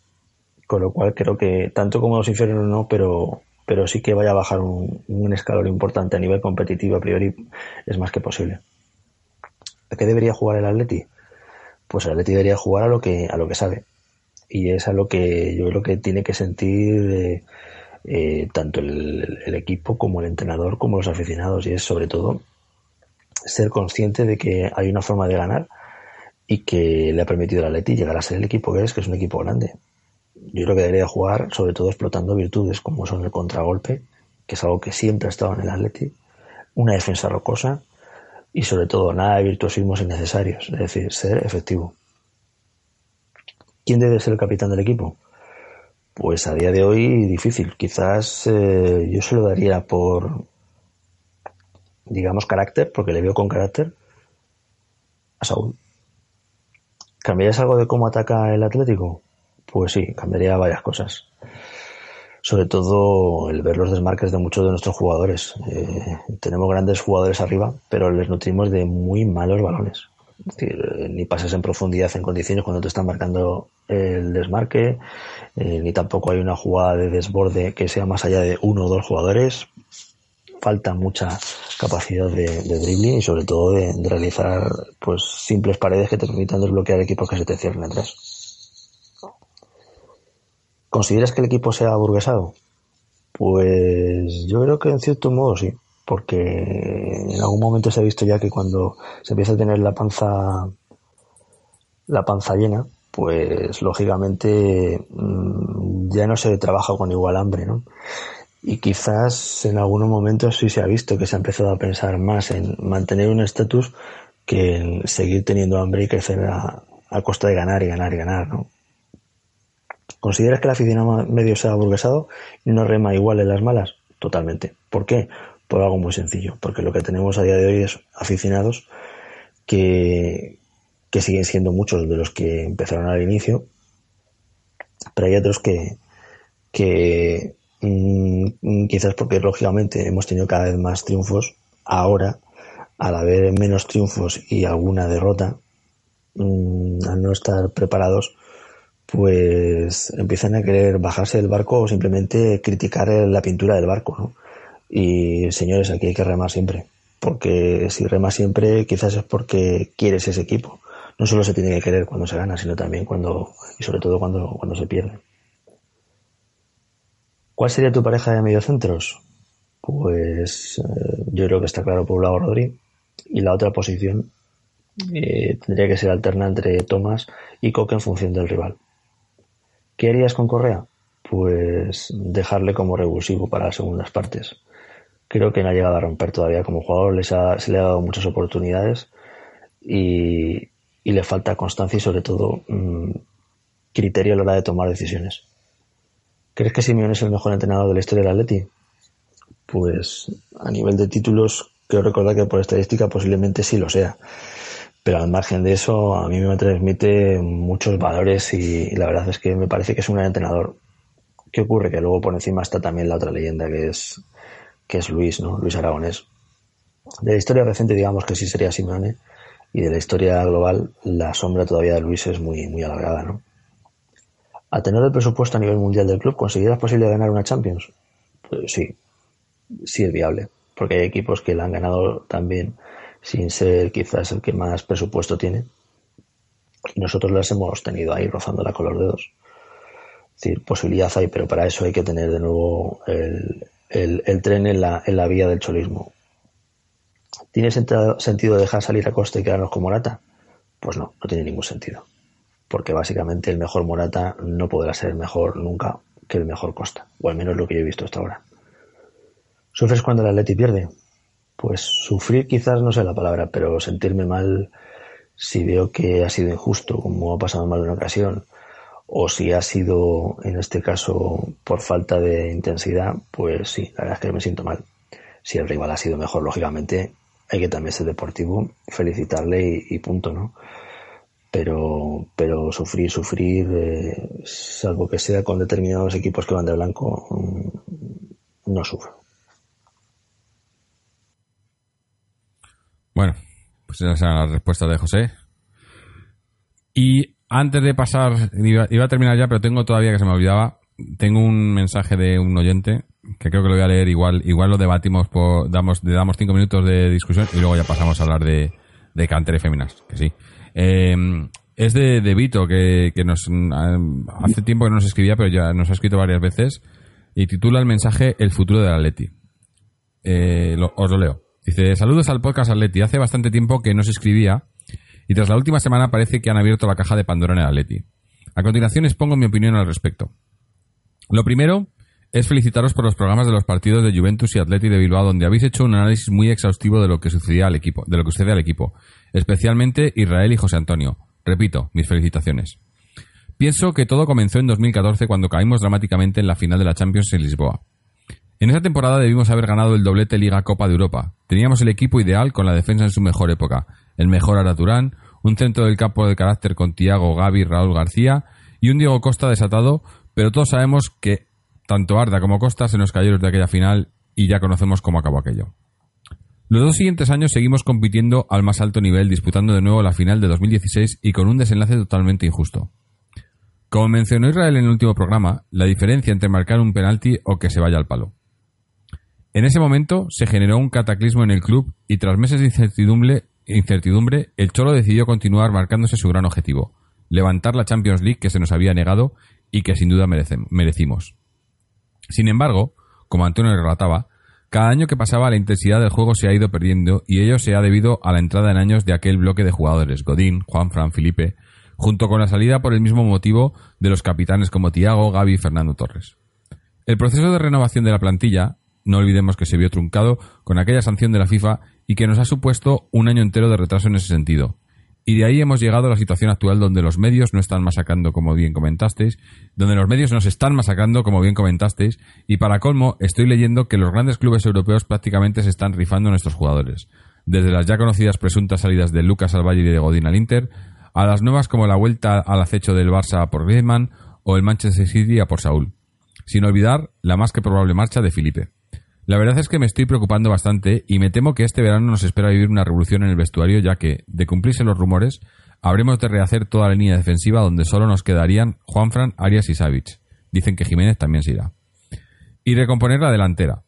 Con lo cual creo que tanto como los infiernos no, pero, pero sí que vaya a bajar un, escalón importante a nivel competitivo a priori es más que posible. ¿A qué debería jugar el Atleti? Pues el Atleti debería jugar a lo que, a lo que sabe. Y es a lo que yo creo que tiene que sentir eh, eh, tanto el, equipo como el entrenador como los aficionados. Y es sobre todo ser consciente de que hay una forma de ganar y que le ha permitido al Atleti llegar a ser el equipo que es, que es un equipo grande. Yo creo que debería jugar sobre todo explotando virtudes como son el contragolpe, que es algo que siempre ha estado en el Atleti, una defensa rocosa y sobre todo nada de virtuosismos innecesarios, es decir, ser efectivo. ¿Quién debe ser el capitán del equipo? Pues a día de hoy difícil. Quizás eh, yo se lo daría por, digamos, carácter, porque le veo con carácter a Saúl. ¿Cambiarías algo de cómo ataca el Atlético? Pues sí, cambiaría varias cosas. Sobre todo el ver los desmarques de muchos de nuestros jugadores. Eh, tenemos grandes jugadores arriba, pero les nutrimos de muy malos balones. Es decir, eh, ni pases en profundidad en condiciones cuando te están marcando el desmarque, eh, ni tampoco hay una jugada de desborde que sea más allá de uno o dos jugadores. Falta mucha capacidad de, de dribbling y sobre todo de, realizar pues simples paredes que te permitan desbloquear equipos que se te cierren atrás. ¿Consideras que el equipo sea burguesado? Pues yo creo que en cierto modo sí, porque en algún momento se ha visto ya que cuando se empieza a tener la panza la panza llena, pues lógicamente mm, ya no se trabaja con igual hambre, ¿no? Y quizás en algunos momentos sí se ha visto que se ha empezado a pensar más en mantener un estatus que en seguir teniendo hambre y crecer a, a costa de ganar y ganar y ganar, ¿no? ¿Consideras que el aficionado medio se ha burguesado y no rema igual en las malas? Totalmente. ¿Por qué? Por algo muy sencillo. Porque lo que tenemos a día de hoy es aficionados que, que siguen siendo muchos de los que empezaron al inicio, pero hay otros que, que mmm, quizás porque lógicamente hemos tenido cada vez más triunfos, ahora, al haber menos triunfos y alguna derrota, mmm, al no estar preparados, pues empiezan a querer bajarse del barco o simplemente criticar la pintura del barco, ¿no? Y señores, aquí hay que remar siempre, porque si remas siempre quizás es porque quieres ese equipo. No solo se tiene que querer cuando se gana, sino también cuando, y sobre todo cuando, cuando se pierde. ¿Cuál sería tu pareja de mediocentros? Pues eh, yo creo que está claro por lado Rodri y la otra posición eh, tendría que ser alterna entre Thomas y Coque en función del rival. ¿Qué harías con Correa? Pues dejarle como revulsivo para las segundas partes. Creo que no ha llegado a romper todavía como jugador, les ha, se le ha dado muchas oportunidades y, le falta constancia y sobre todo mmm, criterio a la hora de tomar decisiones. ¿Crees que Simeone es el mejor entrenador de la historia del Atleti? Pues a nivel de títulos, creo recordar que por estadística posiblemente sí lo sea pero al margen de eso a mí me transmite muchos valores y, la verdad es que me parece que es un gran entrenador. ¿Qué ocurre? Que luego por encima está también la otra leyenda que es, que es Luis, ¿no? Luis Aragonés. De la historia reciente digamos que sí sería Simeone y de la historia global la sombra todavía de Luis es muy, muy alargada, ¿no? A tener el presupuesto a nivel mundial del club, ¿consideras posible ganar una Champions? eh, sí, sí es viable, porque hay equipos que la han ganado también sin ser quizás el que más presupuesto tiene. Y nosotros las hemos tenido ahí rozándola con los dedos. Es decir, posibilidad hay, pero para eso hay que tener de nuevo el, el, tren en la, en la vía del cholismo. ¿Tiene sentido dejar salir a Costa y quedarnos con Morata? Pues no, no tiene ningún sentido. Porque básicamente el mejor Morata no podrá ser mejor nunca que el mejor Costa, o al menos lo que yo he visto hasta ahora. ¿Sufres cuando el Atleti pierde? Pues sufrir quizás no sé la palabra, pero sentirme mal si veo que ha sido injusto, como ha pasado mal en una ocasión, o si ha sido, en este caso, por falta de intensidad, pues sí, la verdad es que me siento mal. Si el rival ha sido mejor, lógicamente, hay que también ser deportivo, felicitarle y, punto, ¿no? Pero, pero sufrir, sufrir, eh, salvo que sea con determinados equipos que van de blanco, mm, no sufro. Bueno, pues esa es la respuesta de José. Y antes de pasar, iba, a terminar ya, pero tengo todavía que se me olvidaba. Tengo un mensaje de un oyente que creo que lo voy a leer igual. Igual lo debatimos, por, damos, le damos cinco minutos de discusión y luego ya pasamos a hablar de, de Canter Féminas, que sí. Eh, es de, de Vito, que, que nos hace tiempo que no nos escribía, pero ya nos ha escrito varias veces. Y titula el mensaje El futuro del Atleti. Eh, os lo leo. Dice, saludos al podcast Atleti. Hace bastante tiempo que no se escribía y tras la última semana parece que han abierto la caja de Pandora en el Atleti. A continuación expongo mi opinión al respecto. Lo primero es felicitaros por los programas de los partidos de Juventus y Atleti de Bilbao donde habéis hecho un análisis muy exhaustivo de lo que sucedía al equipo, de lo que sucede al equipo, especialmente Israel y José Antonio. Repito, mis felicitaciones. Pienso que todo comenzó en 2014 cuando caímos dramáticamente en la final de la Champions en Lisboa. En esa temporada debimos haber ganado el doblete Liga Copa de Europa. Teníamos el equipo ideal con la defensa en su mejor época, el mejor Araturán, un centro del campo de carácter con Tiago, Gaby, Raúl García y un Diego Costa desatado, pero todos sabemos que tanto Arda como Costa se nos cayeron de aquella final y ya conocemos cómo acabó aquello. Los dos siguientes años seguimos compitiendo al más alto nivel, disputando de nuevo la final de 2016 y con un desenlace totalmente injusto. Como mencionó Israel en el último programa, la diferencia entre marcar un penalti o que se vaya al palo. En ese momento se generó un cataclismo en el club y tras meses de incertidumbre, incertidumbre, el Cholo decidió continuar marcándose su gran objetivo, levantar la Champions League que se nos había negado y que sin duda merecimos. Sin embargo, como Antonio relataba, cada año que pasaba la intensidad del juego se ha ido perdiendo y ello se ha debido a la entrada en años de aquel bloque de jugadores, Godín, Juan Fran, Felipe, junto con la salida por el mismo motivo de los capitanes como Tiago, Gaby y Fernando Torres. El proceso de renovación de la plantilla no olvidemos que se vio truncado con aquella sanción de la FIFA y que nos ha supuesto un año entero de retraso en ese sentido. Y de ahí hemos llegado a la situación actual donde los medios no están masacrando como bien comentasteis, donde los medios nos están masacrando como bien comentasteis, y para colmo estoy leyendo que los grandes clubes europeos prácticamente se están rifando a nuestros jugadores. Desde las ya conocidas presuntas salidas de Lucas al Valle y de Godín al Inter, a las nuevas como la vuelta al acecho del Barça por Griezmann o el Manchester City a por Saúl. Sin olvidar la más que probable marcha de Felipe. La verdad es que me estoy preocupando bastante y me temo que este verano nos espera vivir una revolución en el vestuario ya que, de cumplirse los rumores, habremos de rehacer toda la línea defensiva donde solo nos quedarían Juanfran, Arias y Savic. Dicen que Jiménez también se irá. Y recomponer la delantera.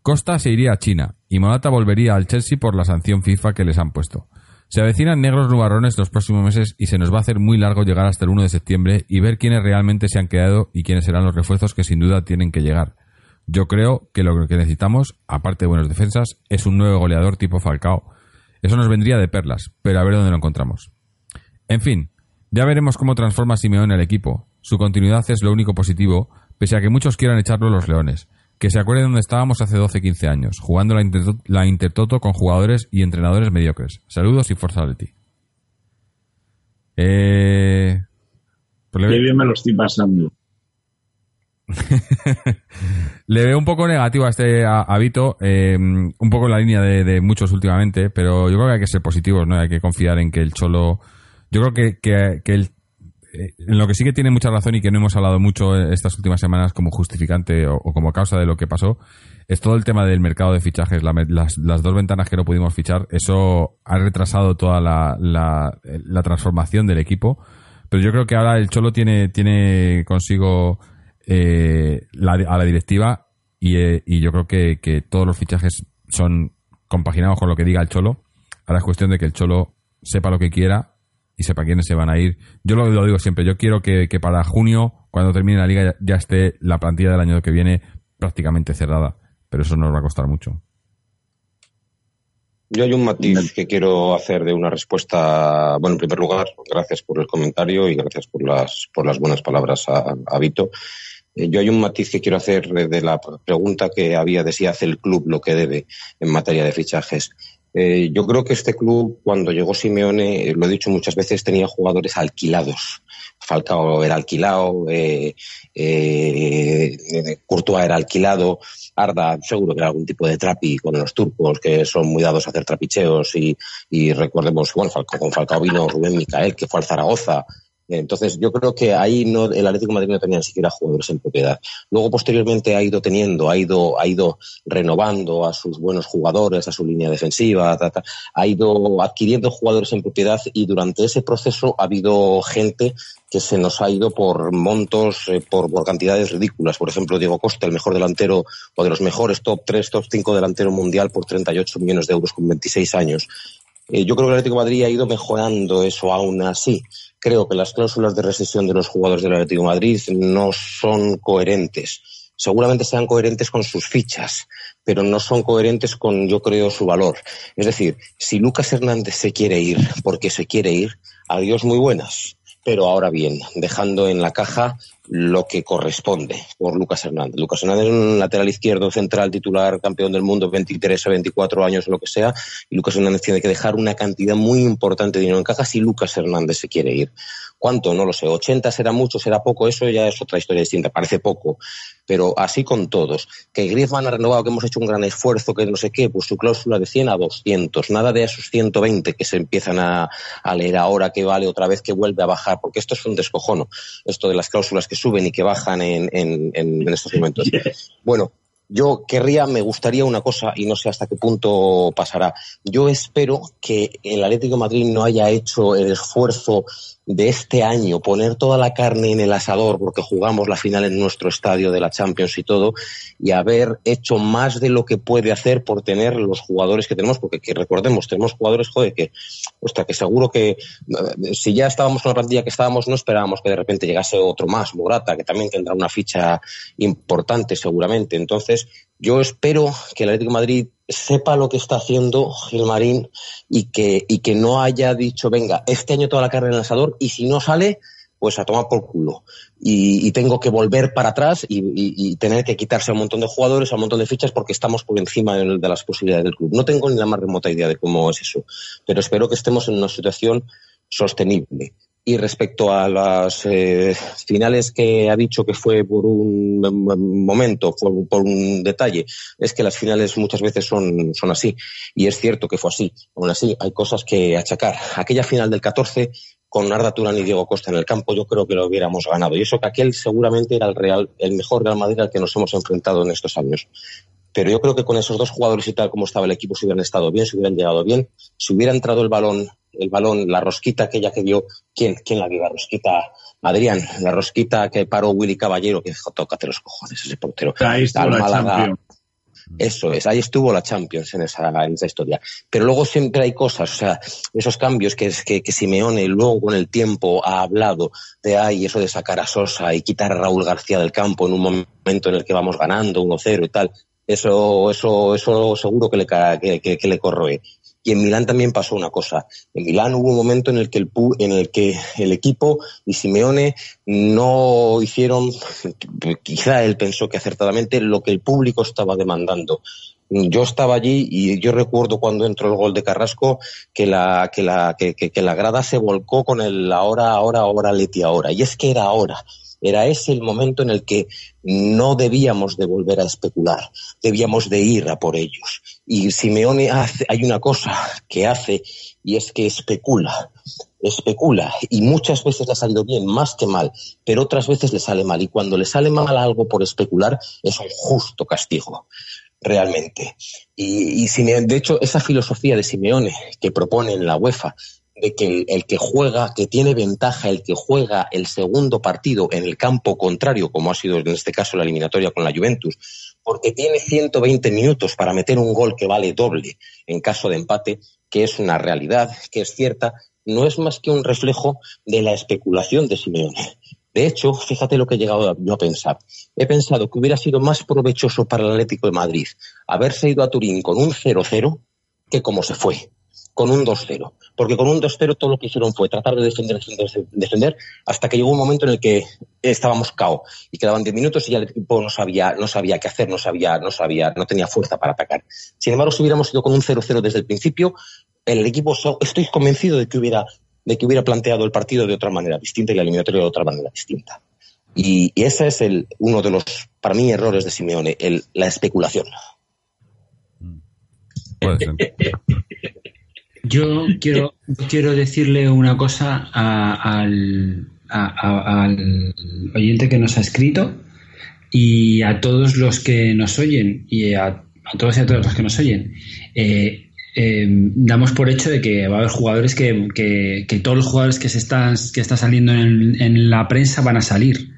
Costa se iría a China y Morata volvería al Chelsea por la sanción FIFA que les han puesto. Se avecinan negros nubarrones los próximos meses y se nos va a hacer muy largo llegar hasta el 1 de septiembre y ver quiénes realmente se han quedado y quiénes serán los refuerzos que sin duda tienen que llegar yo creo que lo que necesitamos, aparte de buenas defensas, es un nuevo goleador tipo Falcao. Eso nos vendría de perlas, pero a ver dónde lo encontramos. En fin, ya veremos cómo transforma Simeone el equipo. Su continuidad es lo único positivo, pese a que muchos quieran echarlo los leones. Que se acuerden dónde estábamos hace 12-15 años, jugando la, la, Intertoto con jugadores y entrenadores mediocres. Saludos y fuerza de ti. Eh... Qué bien me lo estoy pasando. Le veo un poco negativo a este hábito, em, un poco en la línea de, muchos últimamente, pero yo creo que hay que ser positivos, ¿no? Hay que confiar en que el Cholo. Yo creo que, que, que el, eh, en lo que sí que tiene mucha razón y que no hemos hablado mucho estas últimas semanas como justificante o, como causa de lo que pasó, es todo el tema del mercado de fichajes, las, las, dos ventanas que no pudimos fichar, eso ha retrasado toda la, la, la transformación del equipo, pero yo creo que ahora el Cholo tiene, tiene consigo eh, a la directiva y, eh, y yo creo que, que todos los fichajes son compaginados con lo que diga el Cholo. Ahora es cuestión de que el Cholo sepa lo que quiera y sepa quiénes se van a ir. Yo lo, lo digo siempre, yo quiero que, que para junio, cuando termine la liga, ya, ya esté la plantilla del año que viene prácticamente cerrada. Pero eso nos va a costar mucho. Yo hay un matiz que quiero hacer de una respuesta. Bueno, en primer lugar, gracias por el comentario y gracias por las, por las buenas palabras a, a Vito. Eh, Yo hay un matiz que quiero hacer de de la pregunta que había de si hace el club lo que debe en materia de fichajes. Eh, yo creo que este club, cuando llegó Simeone, eh, lo he dicho muchas veces, tenía jugadores alquilados. Falcao era alquilado, eh, eh, eh, Courtois era alquilado, Arda seguro que era algún tipo de trapi con los turcos que son muy dados a hacer trapicheos y, y recordemos, bueno, Falcao, con Falcao vino Rubén Micael que fue al Zaragoza, entonces, yo creo que ahí no, el Atlético Madrid no tenía ni siquiera jugadores en propiedad. Luego, posteriormente, ha ido teniendo, ha ido, ha ido renovando a sus buenos jugadores, a su línea defensiva, ta, ta. ha ido adquiriendo jugadores en propiedad y durante ese proceso ha habido gente que se nos ha ido por montos, eh, por, por cantidades ridículas. Por ejemplo, Diego Costa, el mejor delantero o de los mejores top 3, top 5 delantero mundial por 38 millones de euros con 26 años. Eh, yo creo que el Atlético Madrid ha ido mejorando eso aún así. Creo que las cláusulas de rescisión de los jugadores del Atlético de Madrid no son coherentes. Seguramente sean coherentes con sus fichas, pero no son coherentes con, yo creo, su valor. Es decir, si Lucas Hernández se quiere ir porque se quiere ir, adiós muy buenas. Pero ahora bien, dejando en la caja lo que corresponde por Lucas Hernández. Lucas Hernández es un lateral izquierdo central titular, campeón del mundo, 23 a 24 años o lo que sea, y Lucas Hernández tiene que dejar una cantidad muy importante de dinero en caja si Lucas Hernández se quiere ir. ¿Cuánto? No lo sé. 80 será mucho, será poco, eso ya es otra historia distinta, parece poco. Pero así con todos. Que Griezmann ha renovado, que hemos hecho un gran esfuerzo, que no sé qué, pues su cláusula de 100 a 200. Nada de esos 120 que se empiezan a, a leer ahora que vale otra vez que vuelve a bajar, porque esto es un descojono. Esto de las cláusulas que suben y que bajan en, en, en, en estos momentos. Bueno, yo querría, me gustaría una cosa y no sé hasta qué punto pasará. Yo espero que el Atlético de Madrid no haya hecho el esfuerzo de este año, poner toda la carne en el asador, porque jugamos la final en nuestro estadio de la Champions y todo, y haber hecho más de lo que puede hacer por tener los jugadores que tenemos, porque que recordemos, tenemos jugadores, joder, que, ostras, que seguro que eh, si ya estábamos con la plantilla que estábamos, no esperábamos que de repente llegase otro más, Morata, que también tendrá una ficha importante seguramente. Entonces, yo espero que el Atlético de Madrid sepa lo que está haciendo Gilmarín y que, y que no haya dicho, venga, este año toda la carne en el asador y si no sale, pues a tomar por culo. Y, tengo que volver para atrás y, tener que quitarse a un montón de jugadores, a un montón de fichas porque estamos por encima de, de las posibilidades del club. No tengo ni la más remota idea de cómo es eso, pero espero que estemos en una situación sostenible. Y respecto a las eh, finales que ha dicho que fue por un momento, fue por un detalle, es que las finales muchas veces son, son así. Y es cierto que fue así. Aún así, hay cosas que achacar. Aquella final del 14, con Arda Turán y Diego Costa en el campo, yo creo que lo hubiéramos ganado. Y eso que aquel seguramente era el, real, el mejor Real Madrid al que nos hemos enfrentado en estos años. Pero yo creo que con esos dos jugadores y tal como estaba el equipo, si hubieran estado bien, si hubieran llegado bien, si hubiera entrado el balón el balón, la rosquita aquella que dio, ¿quién, quién la dio? La rosquita, Adrián, la rosquita que paró Willy Caballero, que dijo, tócate los cojones ese portero. Ahí está la Málaga. Eso es, ahí estuvo la Champions en esa, en esa historia. Pero luego siempre hay cosas, o sea, esos cambios que, que, que Simeone luego con el tiempo ha hablado de ahí, eso de sacar a Sosa y quitar a Raúl García del campo en un momento en el que vamos ganando 1-0 y tal. Eso, eso, eso seguro que le, que, que, que le corroe. Y en Milán también pasó una cosa. En Milán hubo un momento en el que el, en el, que el equipo y Simeone no hicieron, quizá él pensó que acertadamente, lo que el público estaba demandando. Yo estaba allí y yo recuerdo cuando entró el gol de Carrasco que la, que la, que, que, que la grada se volcó con el ahora, ahora, ahora, Leti, ahora. Y es que era ahora. Era ese el momento en el que no debíamos de volver a especular, debíamos de ir a por ellos. Y Simeone hay una cosa que hace y es que especula, especula y muchas veces le ha salido bien, más que mal, pero otras veces le sale mal y cuando le sale mal algo por especular es un justo castigo realmente. Y, y de hecho, esa filosofía de Simeone que propone en la UEFA de que el, que juega, que tiene ventaja el que juega el segundo partido en el campo contrario, como ha sido en este caso la eliminatoria con la Juventus, porque tiene 120 minutos para meter un gol que vale doble en caso de empate, que es una realidad, que es cierta, no es más que un reflejo de la especulación de Simeone. De hecho, fíjate lo que he llegado yo a pensar. He pensado que hubiera sido más provechoso para el Atlético de Madrid haberse ido a Turín con un 0-0 que como se fue, con un 2-0. Porque con un 2-0 todo lo que hicieron fue tratar de defender, defender, defender, hasta que llegó un momento en el que estábamos cao y quedaban 10 minutos y ya el equipo no sabía, no sabía qué hacer, no sabía, no sabía, no tenía fuerza para atacar. Sin embargo, si hubiéramos ido con un 0-0 desde el principio, el equipo, estoy convencido de que hubiera de que hubiera planteado el partido de otra manera distinta y la eliminatoria de otra manera distinta. Y, y ese es el, uno de los, para mí, errores de Simeone, el, la especulación. Puede ser. Yo quiero, quiero decirle una cosa a, al, a, al oyente que nos ha escrito y a todos los que nos oyen y a, a todos y a todas los que nos oyen. Eh, eh, damos por hecho de que va a haber jugadores que, que, que todos los jugadores que se están que están saliendo en, en la prensa van a salir.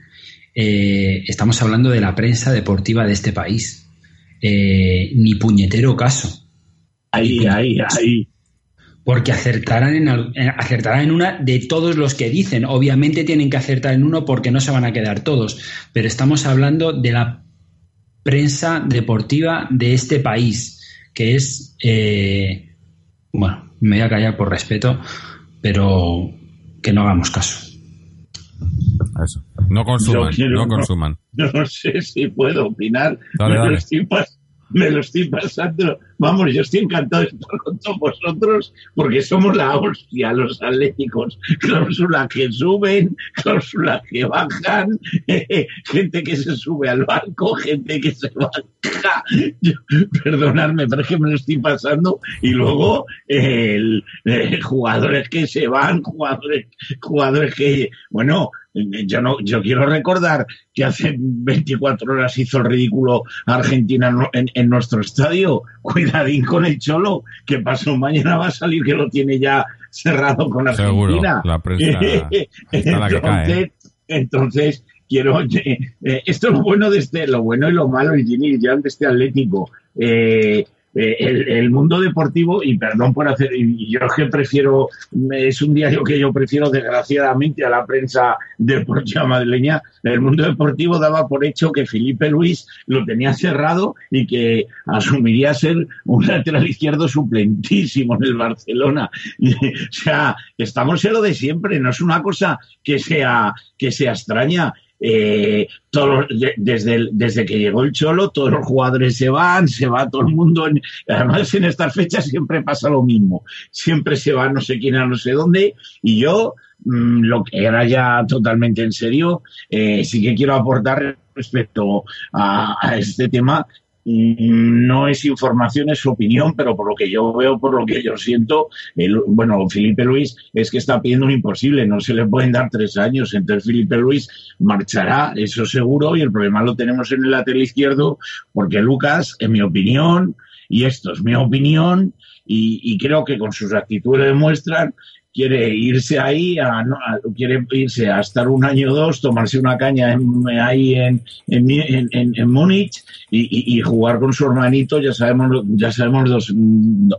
Eh, estamos hablando de la prensa deportiva de este país. Eh, ni puñetero caso. Ahí, ahí, ahí. Porque acertarán en, acertarán en una de todos los que dicen. Obviamente tienen que acertar en uno porque no se van a quedar todos. Pero estamos hablando de la prensa deportiva de este país que es, eh, bueno, me voy a callar por respeto, pero que no hagamos caso. Eso. No consuman, quiero- no consuman. No sé si puedo opinar. Dale, me, dale. Lo estoy pas- me lo estoy pasando. Vamos, yo estoy encantado de estar con todos vosotros porque somos la hostia, los atléticos. Cláusulas que suben, cláusulas que bajan, gente que se sube al barco, gente que se baja. Yo- perdonadme, pero es que me lo estoy pasando. Y luego el, eh, jugadores que se van, jugadores, jugadores que, bueno, yo no, yo quiero recordar que hace 24 horas hizo el ridículo Argentina en, nuestro estadio. Cuidadín con el Cholo, que pasó mañana va a salir que lo tiene ya cerrado con Seguro, Argentina. la prensa está la que cae. entonces, entonces, quiero, eh, eh, esto es lo bueno de este, lo bueno y lo malo y Ginny, ya de este Atlético. Eh, eh, el, el mundo deportivo, y perdón por hacer, y yo es que prefiero, es un diario que yo prefiero desgraciadamente a la prensa deportiva madrileña, el mundo deportivo daba por hecho que Felipe Luis lo tenía cerrado y que asumiría ser un lateral izquierdo suplentísimo en el Barcelona. o sea, estamos en lo de siempre, no es una cosa que sea, que sea extraña. Eh, todos, de- desde, desde que llegó el Cholo, todos los jugadores se van, se va todo el mundo. además, en estas fechas siempre pasa lo mismo. Siempre se va no sé quién a no sé dónde. Y yo, mm, lo que era ya totalmente en serio, eh, sí que quiero aportar respecto a este tema. Mm, No es información, es opinión, pero por lo que yo veo, por lo que yo siento, el- bueno, Felipe Luis es que está pidiendo un imposible, no se le pueden dar tres años, entonces Felipe Luis marchará, eso seguro, y el problema lo tenemos en el lateral izquierdo, porque Lucas, en mi opinión, y esto es mi opinión, y, y creo que con sus actitudes demuestran, quiere irse ahí, a, a- quiere irse a estar un año o dos, tomarse una caña en- ahí en, en, en, Múnich y, jugar con su hermanito, ya sabemos, ya sabemos, dos-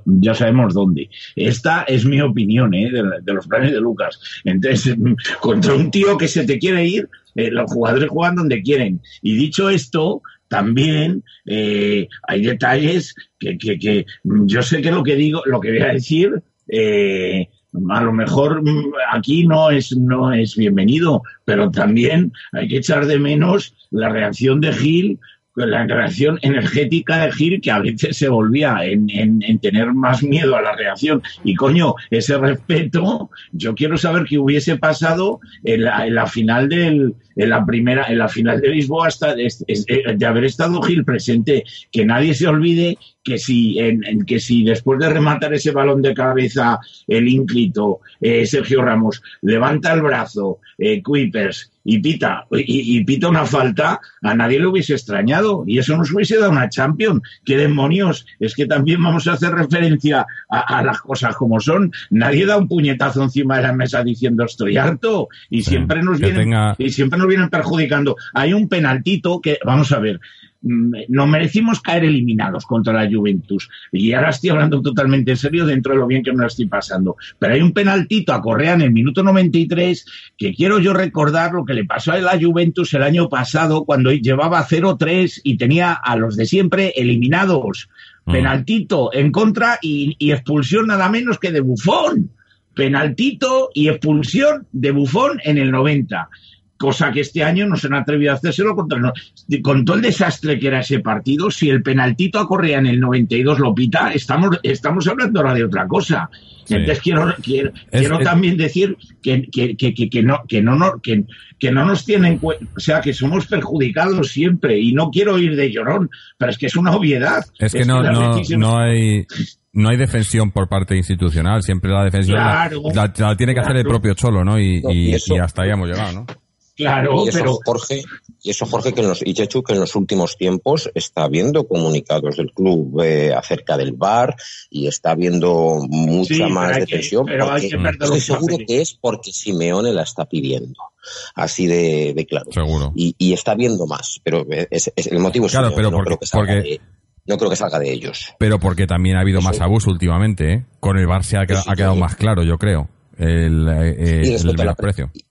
ya sabemos dónde. Esta es mi opinión ¿eh? de, los planes de Lucas. Entonces, contra un tío que se te quiere ir, eh, los jugadores juegan donde quieren. Y dicho esto, también eh, hay detalles que, que, que yo sé que lo que digo, lo que voy a decir, eh, a lo mejor mm, aquí no es, no es bienvenido, pero también hay que echar de menos la reacción de Gil, la reacción energética de Gil, que a veces se volvía en, en- en tener más miedo a la reacción. Y coño, ese respeto, yo quiero saber qué hubiese pasado en la, en la final del, en la primera, en la final de Lisboa hasta es- eh, de haber estado Gil presente, que nadie se olvide que si, en, en que si después de rematar ese balón de cabeza el ínclito, eh, Sergio Ramos, levanta el brazo, eh, Kuipers, y pita, y, y, pita una falta, a nadie le hubiese extrañado y eso nos hubiese dado una Champions. ¿Qué demonios? Es que también vamos a hacer referencia a, a las cosas como son. Nadie da un puñetazo encima de la mesa diciendo estoy harto y siempre nos vienen tenga- y siempre nos vienen perjudicando. Hay un penaltito que, vamos a ver, nos merecimos caer eliminados contra la Juventus. Y ahora estoy hablando totalmente en serio dentro de lo bien que me lo estoy pasando. Pero hay un penaltito a Correa en el minuto 93 que quiero yo recordar lo que le pasó a la Juventus el año pasado cuando llevaba 0-3 y tenía a los de siempre eliminados. Mm. Penaltito en contra y, y expulsión nada menos que de Bufón. Penaltito y expulsión de Bufón en el 90 cosa que este año no se han atrevido a hacérselo contra el no- con todo el desastre que era ese partido, si el penaltito a Correa en el 92 lo pita, estamos, estamos hablando ahora de otra cosa. Sí. Entonces quiero, quiero, Es- quiero es- también decir que, que, que, que, no, que, no, no- que, que no nos tienen cuenta, o sea, que somos perjudicados siempre, y no quiero ir de llorón, pero es que es una obviedad. Es que no, no, no hay no hay defensión por parte institucional, siempre la defensión la- Claro, la, la tiene que hacer el propio Cholo, ¿no? Y, y- y eso- y hasta ahí hemos llegado, ¿no? Claro, y eso, pero Jorge, y eso Jorge que en los, y Chechu que en los últimos tiempos está viendo comunicados del club eh, acerca del bar y está viendo mucha Sí, más hay de que- tensión. pero hay porque que perder estoy seguro papeles. que es porque Simeone la está pidiendo. Así de, de claro. Seguro. Y, y está viendo más, pero es, es- el motivo es Claro, Simeone, pero no porque- creo que salga porque- de- no creo que salga de ellos. Pero porque también ha habido Eso- más abuso últimamente, ¿eh? Con el Bar se ha, quedado más claro, yo creo, el, eh, el menosprecio. Y,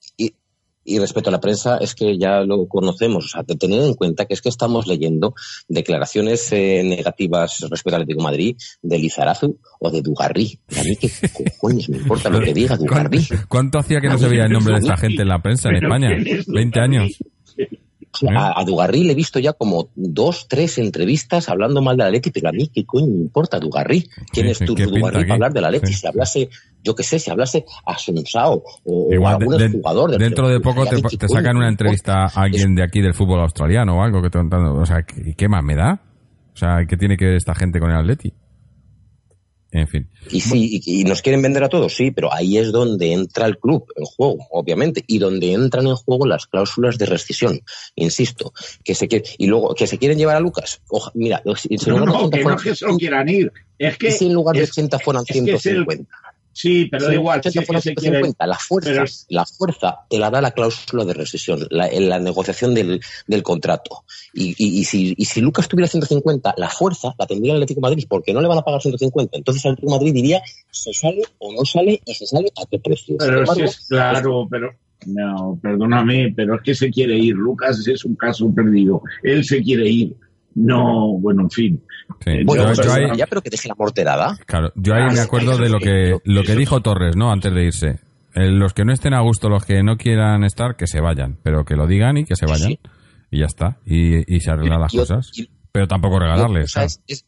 y respecto a la prensa, es que ya lo conocemos. O sea, de tener en cuenta que es que estamos leyendo declaraciones eh, negativas respecto al Atlético de Madrid de Lizarazu o de Dugarry. Y a mí qué cojones me importa lo que diga Dugarry. ¿Cuánto, cuánto hacía que no se veía el nombre de esta gente en la prensa en España? ¿quién es 20 años. A, a Dugarry le he visto ya como dos, tres entrevistas hablando mal de la Leti, pero a mí qué coño me importa Dugarry. ¿Quién Sí, es tú, ¿qué pinta Dugarry, para hablar de la Leti? Si hablase, yo qué sé, si hablase a Sunsao o, o Igual, algún de- de- jugador del dentro de poco a te, sacan una entrevista a alguien de aquí del fútbol australiano o algo que te O sea, ¿qué, qué más me da? O sea, ¿qué tiene que ver esta gente con el Atleti? En fin. Y sí, y, y nos quieren vender a todos, sí, pero ahí es donde entra el club en juego, obviamente, y donde entran en juego las cláusulas de rescisión, insisto, que se quiere, y luego que se quieren llevar a Lucas. Oja, mira, si, si en no, lugar de no, 80 que no fueran- es que se lo quieran ir, es que si en lugar de es- 80 fueran es que es el- 150. Sí, pero da igual, 80 si es que fueran se quieren 150, la fuerza, pero la fuerza te la da la cláusula de rescisión, la, en la negociación del, del contrato. Y, y, y si, y si Lucas tuviera 150, la fuerza la tendría el Atlético de Madrid, porque no le van a pagar 150. Entonces el Atlético de Madrid diría, se sale o no sale, y se sale a qué precio. Pero embargo, es claro, pero no, perdóname, pero es que se quiere ir. Lucas es un caso perdido. Él se quiere ir. No, bueno, en fin. Sí. Eh, Bueno, Yo- pues yo ahí- ya, pero que deje la morterada. Claro, yo ahí Ah, me acuerdo de lo que lo que dijo Torres, ¿no? Antes de irse. Eh, los que no estén a gusto, los que no quieran estar, que se vayan, pero que lo digan y que se vayan. Sí. Y ya está. Y, y se arreglan las cosas. Pero tampoco regalarles. O sea, ¿sabes? es- es-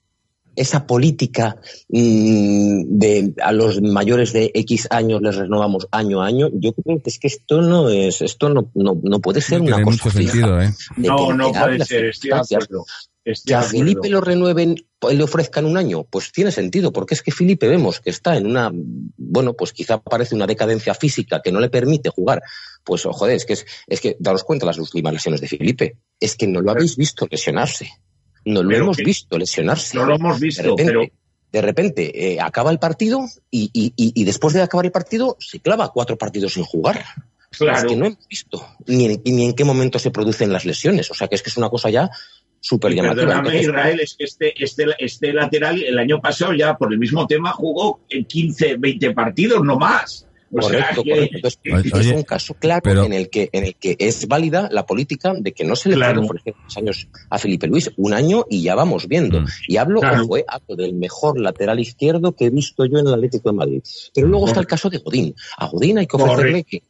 esa política mm, de a los mayores de X años les renovamos año a año, yo creo que es que esto no es, esto no, no, no puede ser No una tiene cosa mucho fija, sentido, ¿eh? No, no puede ser, estoy de acuerdo. Estoy Que de a. Felipe lo renueven, le ofrezcan un año, pues tiene sentido, porque es que Felipe vemos que está en una, bueno, pues quizá parece una decadencia física que no le permite jugar. Pues, oh, joder, es que, es, es que daros cuenta las últimas lesiones de Felipe. Es que no lo habéis visto lesionarse. No lo Pero hemos visto lesionarse. No lo hemos de visto, repente, pero de repente eh, acaba el partido y, y- y- y después de acabar el partido se clava cuatro partidos sin jugar. Es claro. que no hemos visto ni en, ni en qué momento se producen las lesiones. O sea que es que es una cosa ya súper llamativa. perdóname, Entonces, Israel, es que este, este, este lateral el año pasado ya por el mismo tema jugó en 15, 20 partidos, no más. O Correcto, que- correcto. Entonces, Oye, es un caso claro pero- en el que en el que es válida la política de que no se le Claro. puede ofrecer dos años a Felipe Luis, un año y ya vamos viendo. Mm. Y hablo, Claro. ojo, eh, hablo del mejor lateral izquierdo que he visto yo en el Atlético de Madrid. Pero luego está el caso de Godín. A Godín hay que ofrecerle que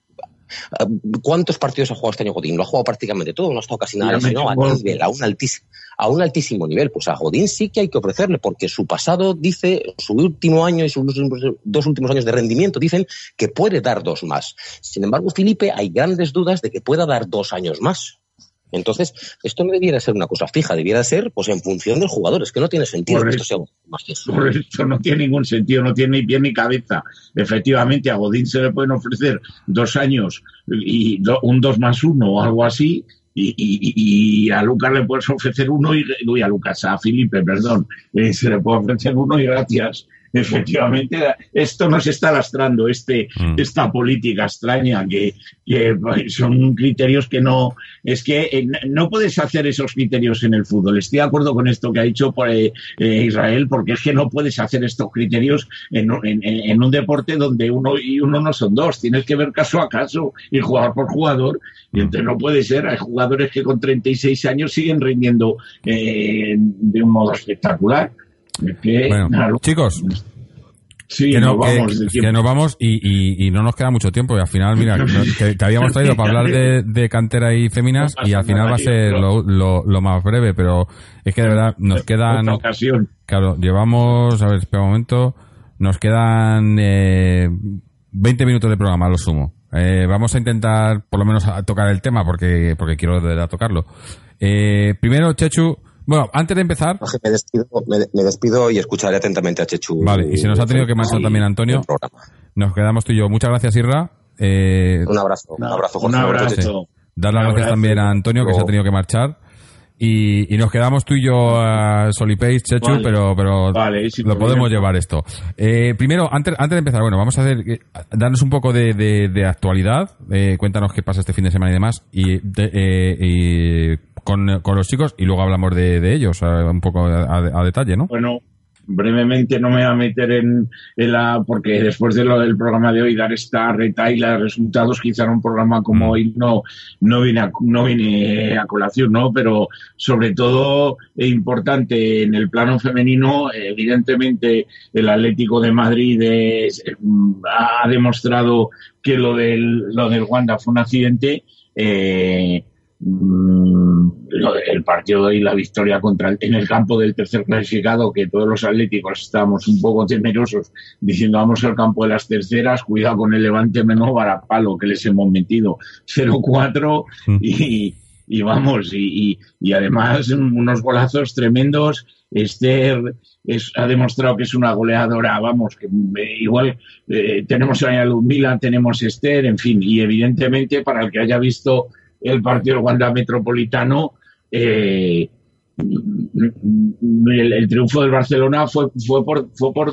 ¿Cuántos partidos ha jugado este año Godín? Lo ha jugado prácticamente todo, no ha estado casi nada lesionado, a, nivel, a, un altísimo, a un altísimo nivel. Pues a Godín sí que hay que ofrecerle, porque su pasado dice, su último año y sus dos últimos años de rendimiento dicen que puede dar dos más. Sin embargo, Felipe, hay grandes dudas de que pueda dar dos años más. Entonces, esto no debiera ser una cosa fija, debiera ser pues en función del jugador. Es que no tiene sentido que esto sea más que eso. Por eso no tiene ningún sentido, no tiene ni pie ni cabeza. Efectivamente, a Godín se le pueden ofrecer dos años y do- un dos más uno o algo así, y, y- y a Lucas le puedes ofrecer uno y, uy, a Lucas, a Felipe, perdón, eh, se le puede ofrecer uno y gracias. Efectivamente, esto nos está lastrando, este, Mm. esta política extraña que, que pues, son criterios que no, es que eh, no puedes hacer esos criterios en el fútbol. Estoy de acuerdo con esto que ha dicho por, eh, eh, Israel, porque es que no puedes hacer estos criterios en, un- en- en- en un deporte donde uno y uno no son dos. Tienes que ver caso a caso y jugador por jugador. Y entonces no puede ser. Hay jugadores que con 36 años siguen rindiendo eh, de un modo espectacular. Que, Bueno, claro, chicos, sí, que, no- nos vamos de que tiempo. nos vamos y, y- y no nos queda mucho tiempo. Y al final, mira, que te habíamos traído para hablar de, de cantera y féminas No y al final va a ser lo, lo- lo más breve, pero es que de verdad nos quedan... Ocasión. Claro, llevamos, a ver, espera un momento, nos quedan eh, 20 minutos de programa, lo sumo. Eh, vamos a intentar por lo menos a tocar el tema porque, porque quiero de verdad tocarlo. Eh, primero, Chechu, bueno, antes de empezar, Jorge, me despido, me, me despido y escucharé atentamente a Chechu. Vale, y se nos ha tenido que marchar Sí, también Antonio. nos quedamos tú y yo. Muchas gracias, Irra. Eh, Un abrazo, un abrazo, Jorge. Un abrazo. Chechu. dar las gracias también a Antonio, que se ha tenido que marchar. Y, y nos quedamos tú y yo a Solipace, Chechu, Vale. pero, pero Vale, lo problema. podemos llevar esto. Eh, primero, antes, antes de empezar, bueno, vamos a hacer, eh, darnos un poco de, de- de actualidad. Eh, cuéntanos qué pasa este fin de semana y demás. Y, de- eh, y con, con los chicos, y luego hablamos de, de ellos, un poco a, detalle, ¿no? Bueno, brevemente no me voy a meter en, en la. porque después de lo del programa de hoy, dar esta retaila de resultados, quizá en un programa como Mm. hoy no, no, viene a, no viene a colación, ¿no? Pero sobre todo e importante en el plano femenino, evidentemente el Atlético de Madrid es- mm, ha demostrado que lo del, lo del Wanda fue un accidente. Eh, el partido de hoy, la victoria contra el- en el campo del tercer clasificado, que todos los atléticos estábamos un poco temerosos, diciendo vamos al campo de las terceras, cuidado con el levante menos para palo que les hemos metido 0-4 Mm. y, y vamos, y, y- y además unos golazos tremendos. Esther es- ha demostrado que es una goleadora, vamos, que eh, igual eh, tenemos a Ludmila, tenemos Esther, en fin, y evidentemente para el que haya visto el partido del Wanda Metropolitano, eh, el, triunfo del Barcelona fue, fue, por, fue por,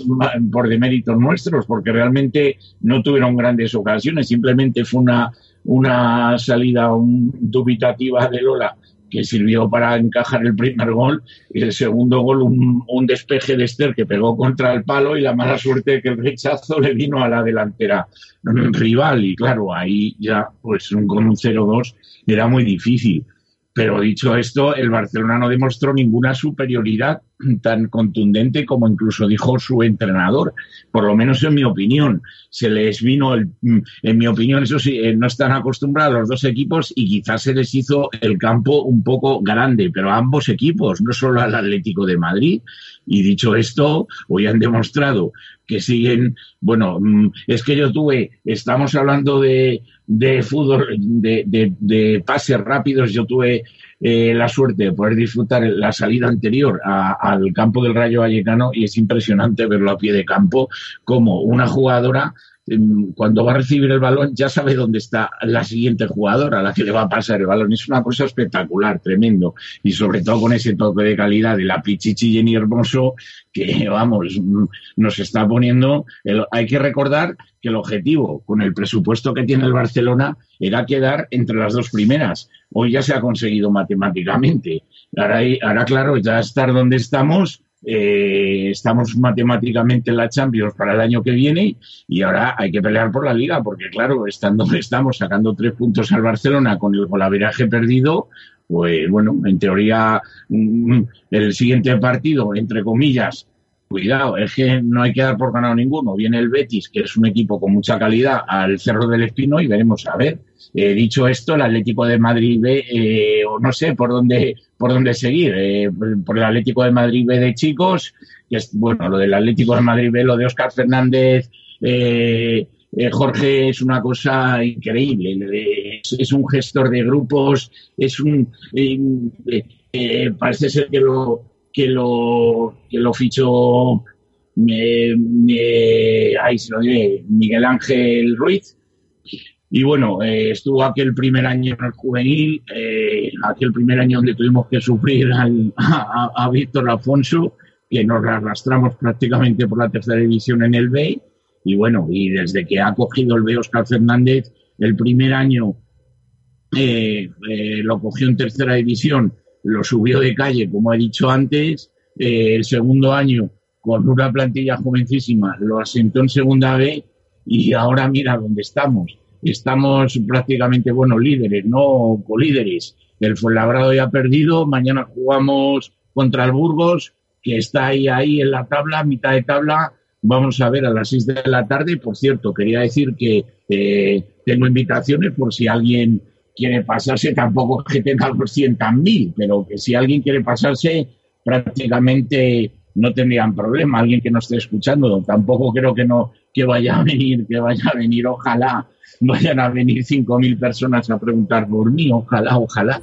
por deméritos nuestros, porque realmente no tuvieron grandes ocasiones, simplemente fue una, una salida un, dubitativa de Lola que sirvió para encajar el primer gol y el segundo gol un, un despeje de Esther que pegó contra el palo y la mala suerte que el rechazo le vino a la delantera rival y claro, ahí ya pues con un 0-2 era muy difícil. Pero dicho esto, el Barcelona no demostró ninguna superioridad tan contundente como incluso dijo su entrenador, por lo menos en mi opinión. Se les vino, el, en mi opinión, eso sí, eh, no están acostumbrados los dos equipos y quizás se les hizo el campo un poco grande, pero a ambos equipos, no solo al Atlético de Madrid. Y dicho esto, hoy han demostrado que siguen, bueno, mm, es que yo tuve, estamos hablando de, de fútbol, de, de, de pases rápidos, yo tuve eh, la suerte de poder disfrutar la salida anterior a, al campo del Rayo Vallecano y es impresionante verlo a pie de campo como una jugadora cuando va a recibir el balón ya sabe dónde está la siguiente jugadora a la que le va a pasar el balón. Es una cosa espectacular, tremendo. Y sobre todo con ese toque de calidad de la Pichichi Jenny Hermoso que, vamos, mm, nos está poniendo... el- hay que recordar que el objetivo con el presupuesto que tiene el Barcelona era quedar entre las dos primeras. Hoy ya se ha conseguido matemáticamente. Ahora, ahora claro, ya estar donde estamos, eh, estamos matemáticamente en la Champions para el año que viene y ahora hay que pelear por la liga, porque claro, estando donde estamos, sacando tres puntos al Barcelona con el golaveraje perdido, pues bueno, en teoría mm, el siguiente partido, entre comillas, cuidado, es que no hay que dar por ganado ninguno. Viene el Betis, que es un equipo con mucha calidad, al Cerro del Espino y veremos a ver. Eh, dicho esto, el Atlético de Madrid B, eh, o no sé por dónde, por dónde seguir, eh, por el Atlético de Madrid B de chicos, que es, bueno, lo del Atlético de Madrid B, lo de Óscar Fernández, eh, Jorge es una cosa increíble. Es, es, un gestor de grupos, es un. Parece ser que lo, que lo, que lo fichó me, me, se lo diré, Miguel Ángel Ruiz. Y bueno, eh, estuvo aquel primer año en el juvenil, eh, aquel primer año donde tuvimos que sufrir al, a, a, Víctor Alfonso, que nos arrastramos prácticamente por la tercera división en el B. Y bueno, y desde que ha cogido el B Oscar Fernández, el primer año eh, lo cogió en tercera división, lo subió de calle, como he dicho antes, eh, el segundo año con una plantilla jovencísima lo asentó en segunda B y ahora mira dónde estamos. Estamos prácticamente, bueno, líderes, no colíderes. El Fuenlabrado ya ha perdido, mañana jugamos contra el Burgos, que está ahí, ahí en la tabla, mitad de tabla, vamos a ver a las seis de la tarde. Por cierto, quería decir que eh, tengo invitaciones por si alguien quiere pasarse, tampoco es que tenga los mil, pero que si alguien quiere pasarse, prácticamente no tendrían problema. Alguien que no esté escuchando, tampoco creo que no que vaya a venir, que vaya a venir, ojalá vayan a venir cinco mil personas a preguntar por mí, ojalá, ojalá.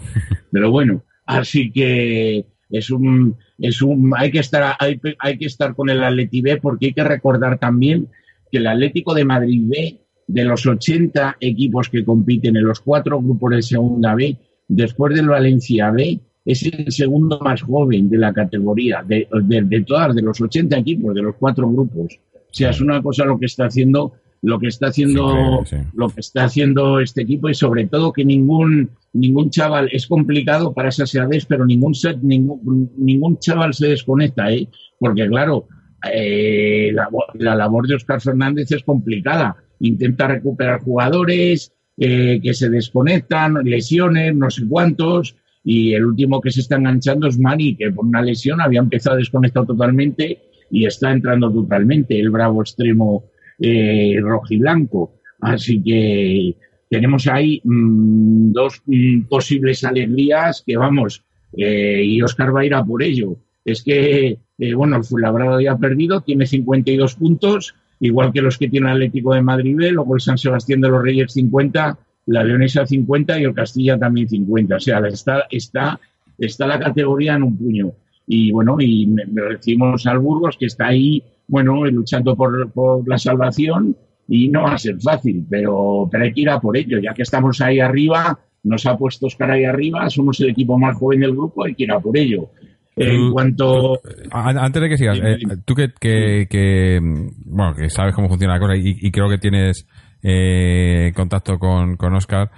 Pero bueno, así que es un, es un, hay que estar, hay, hay que estar con el Atleti B porque hay que recordar también que el Atlético de Madrid B, de los 80 equipos que compiten en los cuatro grupos de segunda B, después del Valencia B, es el segundo más joven de la categoría, de, de, de, todas, de los 80 equipos, de los cuatro grupos. O sea, es una cosa lo que está haciendo, lo que está haciendo, sí, sí. lo que está haciendo este equipo y sobre todo que ningún, ningún chaval, es complicado para esas edades, pero ningún, ningún, ningún chaval se desconecta, ¿eh? Porque claro, eh, la, la, labor de Oscar Fernández es complicada. Intenta recuperar jugadores, eh, que se desconectan, lesiones, no sé cuántos, y el último que se está enganchando es Mani, que por una lesión había empezado desconectado totalmente y está entrando totalmente el bravo extremo eh, rojiblanco. Así que tenemos ahí mmm, dos mmm, posibles alegrías que vamos, eh, y Oscar va a ir a por ello. Es que, eh, bueno, el Fuenlabrada ya ha perdido, tiene 52 puntos, igual que los que tiene el Atlético de Madrid B, luego el San Sebastián de los Reyes 50, la Leonesa 50 y el Castilla también 50. O sea, está, está, está la categoría en un puño. Y bueno, y me, me recibimos al Burgos, que está ahí, bueno, luchando por, por, la salvación y no va a ser fácil, pero, pero hay que ir a por ello. Ya que estamos ahí arriba, nos ha puesto Oscar ahí arriba, somos el equipo más joven del grupo, hay que ir a por ello. En cuanto. Antes de que sigas, eh, tú que, que, que, bueno, que sabes cómo funciona la cosa y, y creo que tienes eh, contacto con, con Oscar.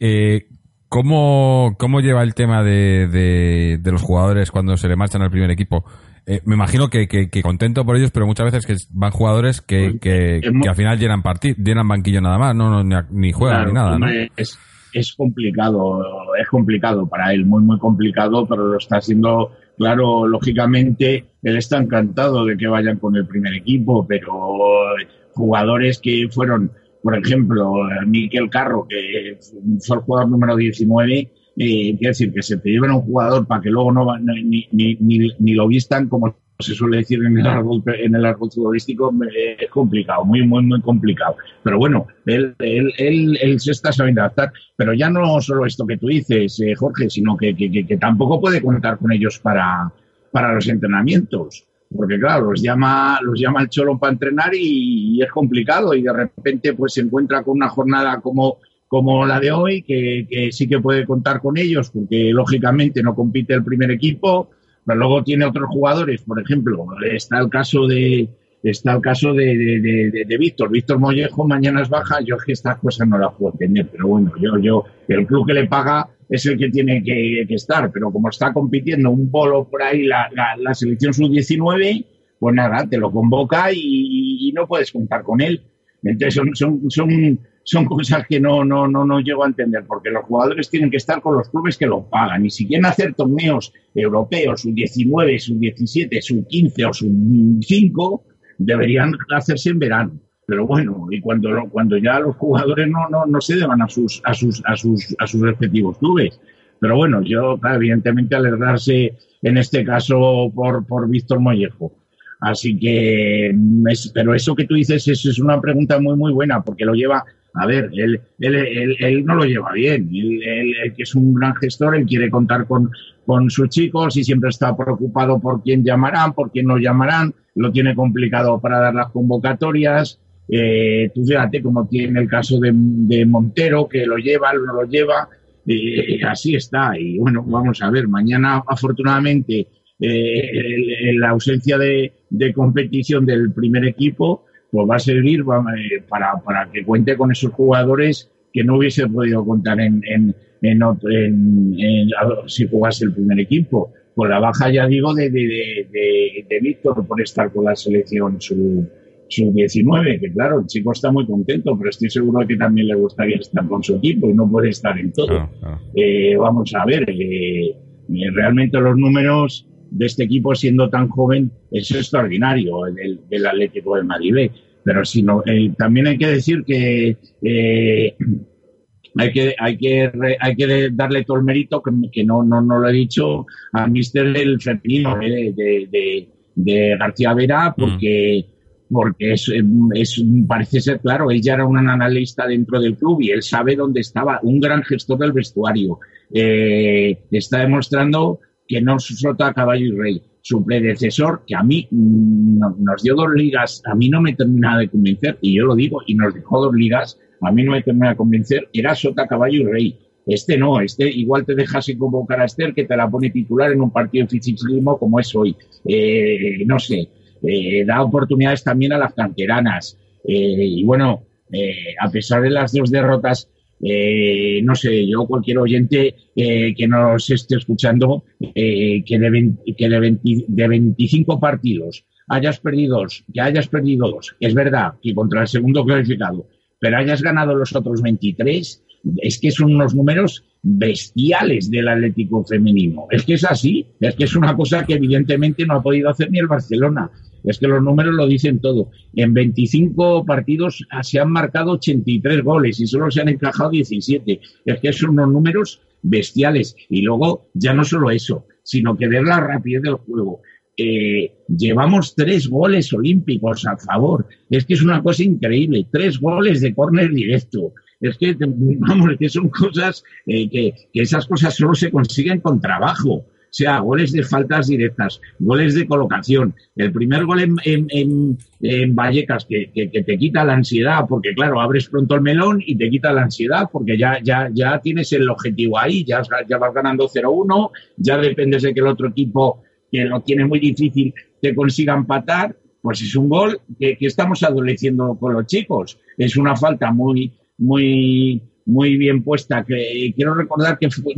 Eh, ¿cómo, ¿Cómo lleva el tema de, de, de, los jugadores cuando se le marchan al primer equipo? Eh, me imagino que, que, contento por ellos, pero muchas veces que van jugadores que, que, que al final llenan partido, llenan banquillo nada más, no, no ni, ni juegan claro, ni nada. ¿no? Es, es complicado, es complicado para él, muy, muy complicado, pero lo está haciendo, claro, lógicamente, él está encantado de que vayan con el primer equipo, pero jugadores que fueron por ejemplo, Miquel Carro, que fue el jugador número 19, eh, quiere decir que se te lleven a un jugador para que luego no ni, ni, ni, ni, lo vistan, como se suele decir en el árbol, en el árbol futbolístico, es complicado, muy, muy, muy complicado. Pero bueno, él, él, él, él se está sabiendo adaptar. Pero ya no solo esto que tú dices, eh, Jorge, sino que, que, que, que tampoco puede contar con ellos para, para los entrenamientos porque claro, los llama, los llama el Cholo para entrenar y, y, es complicado y de repente pues se encuentra con una jornada como, como la de hoy, que, que, sí que puede contar con ellos, porque lógicamente no compite el primer equipo, pero luego tiene otros jugadores, por ejemplo, está el caso de, está el caso de, Víctor. Víctor Mollejo mañana es baja, yo es que estas cosas no las puedo entender, pero bueno, yo, yo, el club que le paga es el que tiene que, que estar, pero como está compitiendo un polo por ahí la, la, la selección sub-19, pues nada, te lo convoca y, y, no puedes contar con él. Entonces son, son, son, son cosas que no, no, no, no llego a entender, porque los jugadores tienen que estar con los clubes que lo pagan. Y si quieren hacer torneos europeos, sub-19, sub-17, sub-15 o sub-5, deberían hacerse en verano pero bueno, y cuando, cuando ya los jugadores no, no, no se deban a sus, a sus, a sus, a sus respectivos clubes. Pero bueno, yo, evidentemente alegrarse en este caso por, por Víctor Mollejo. Así que, es- pero eso que tú dices eso es una pregunta muy, muy buena, porque lo lleva, a ver, él, él, él- no lo lleva bien. Él, que es un gran gestor, él quiere contar con, con sus chicos y siempre está preocupado por quién llamarán, por quién no llamarán, lo tiene complicado para dar las convocatorias. Eh, tú fíjate cómo tiene el caso de, de Montero, que lo lleva, no lo lleva, eh, así está. Y bueno, vamos a ver, mañana afortunadamente eh, el- la ausencia de, de competición del primer equipo pues va a servir eh, para, para que cuente con esos jugadores que no hubiese podido contar en, en, en, otro- en- si jugase el primer equipo. Con la baja, ya digo, de, de, de, de- Víctor por estar con la selección su, su 19, que claro, el chico está muy contento, pero estoy seguro que también le gustaría estar con su equipo y no puede estar en todo. Eh, vamos a ver, eh, eh, realmente los números de este equipo siendo tan joven es extraordinario, el del, del Atlético de Madrid. Pero si no, eh, también hay que decir que eh, hay que hay que hay que darle todo el mérito que, que no, no no lo he dicho a Mister el femenino eh, de, de, de García Vera porque porque es, es parece ser claro ella era una analista dentro del club y él sabe dónde estaba un gran gestor del vestuario Eh, está demostrando que no sota caballo y rey su predecesor que a mí no- nos dio dos ligas a mí no me termina de convencer y yo lo digo y nos dejó dos ligas a mí no me termina de convencer era sota caballo y rey este no, este igual te deja sin convocar a Esther que te la pone titular en un partido dificilísimo como es hoy. Eh, no sé, eh, da oportunidades también a las canteranas. Eh, y bueno, a pesar de las dos derrotas, eh, no sé, yo cualquier oyente eh, que nos esté escuchando, eh, que, de, 20 que de, 20 de 25 partidos hayas perdido dos, que hayas perdido dos, es verdad que contra el segundo clasificado, pero hayas ganado los otros 23, es que son unos números bestiales del Atlético femenino. Es que es así, es que es una cosa que evidentemente no ha podido hacer ni el Barcelona. Es que los números lo dicen todo. En 25 partidos se han marcado 83 goles y solo se han encajado 17. Es que son unos números bestiales. Y luego, ya no solo eso, sino que ver la rapidez del juego. Eh, llevamos tres goles olímpicos a favor. Es que es una cosa increíble. Tres goles de córner directo. Es que, vamos, que son cosas eh, que, que esas cosas solo se consiguen con trabajo. Sea, goles de faltas directas, goles de colocación. El primer gol en, en, en, Vallecas que, que, que, te quita la ansiedad, porque claro, abres pronto el melón y te quita la ansiedad, porque ya, ya, ya tienes el objetivo ahí, ya, ya vas ganando 0-1, ya dependes de que el otro equipo, que lo tiene muy difícil, te consiga empatar. Pues es un gol que, que estamos adoleciendo con los chicos. Es una falta muy, muy, muy bien puesta. Que quiero recordar que fue,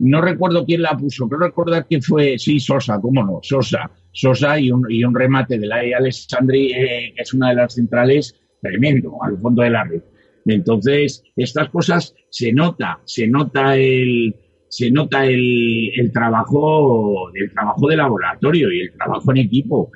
no recuerdo quién la puso, quiero recordar que fue, sí, Sosa, cómo no, Sosa, Sosa y un, y un remate de la Alessandri, eh, que es una de las centrales, tremendo, al fondo de la red. Entonces, estas cosas se nota, se nota el, se nota el, el trabajo, el trabajo de laboratorio y el trabajo en equipo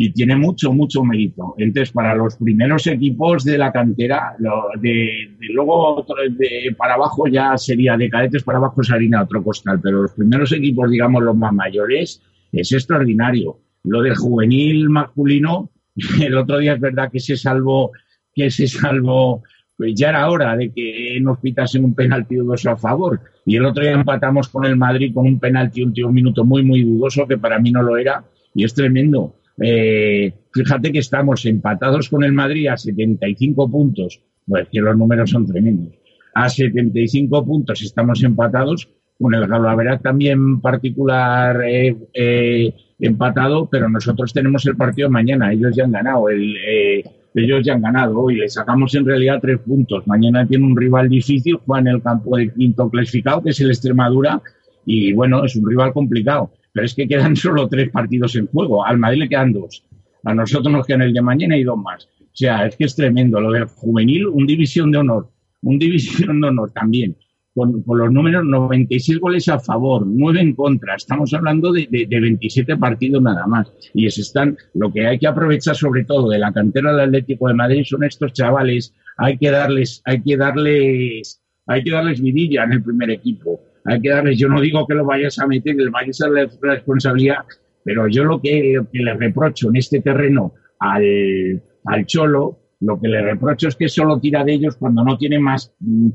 y tiene mucho, mucho mérito. Entonces, para los primeros equipos de la cantera, de, de, luego de, para abajo ya sería de cadetes para abajo sería otro costal, pero los primeros equipos, digamos, los más mayores, es extraordinario. Lo del juvenil masculino, el otro día es verdad que se salvó, que se salvó, pues ya era hora de que nos pitasen un penalti dudoso a favor. Y el otro día empatamos con el Madrid con un penalti último minuto muy, muy dudoso, que para mí no lo era, y es tremendo. Eh, fíjate que estamos empatados con el Madrid a 75 puntos, pues que los números son tremendos. A 75 puntos estamos empatados con el Galaverat también particular eh, eh, empatado, pero nosotros tenemos el partido mañana, ellos ya han ganado, el, eh, ellos ya han ganado y le sacamos en realidad tres puntos. Mañana tiene un rival difícil, juega en el campo del quinto clasificado, que es el Extremadura, y bueno, es un rival complicado pero es que quedan solo tres partidos en juego. Al Madrid le quedan dos. A nosotros nos quedan el de mañana y dos más. O sea, es que es tremendo. Lo del juvenil, un división de honor. Un división de honor también. Con, los números 96 goles a favor, 9 en contra. Estamos hablando de, de, de, 27 partidos nada más. Y es están, lo que hay que aprovechar sobre todo de la cantera del Atlético de Madrid son estos chavales. Hay que darles, hay que darles, hay que darles vidilla en el primer equipo hay que darles, yo no digo que lo vayas a meter, que le vayas a la responsabilidad, Pero yo lo que, lo le reprocho en este terreno al, al Cholo, lo que le reprocho es que solo tira de ellos cuando no tiene más mm,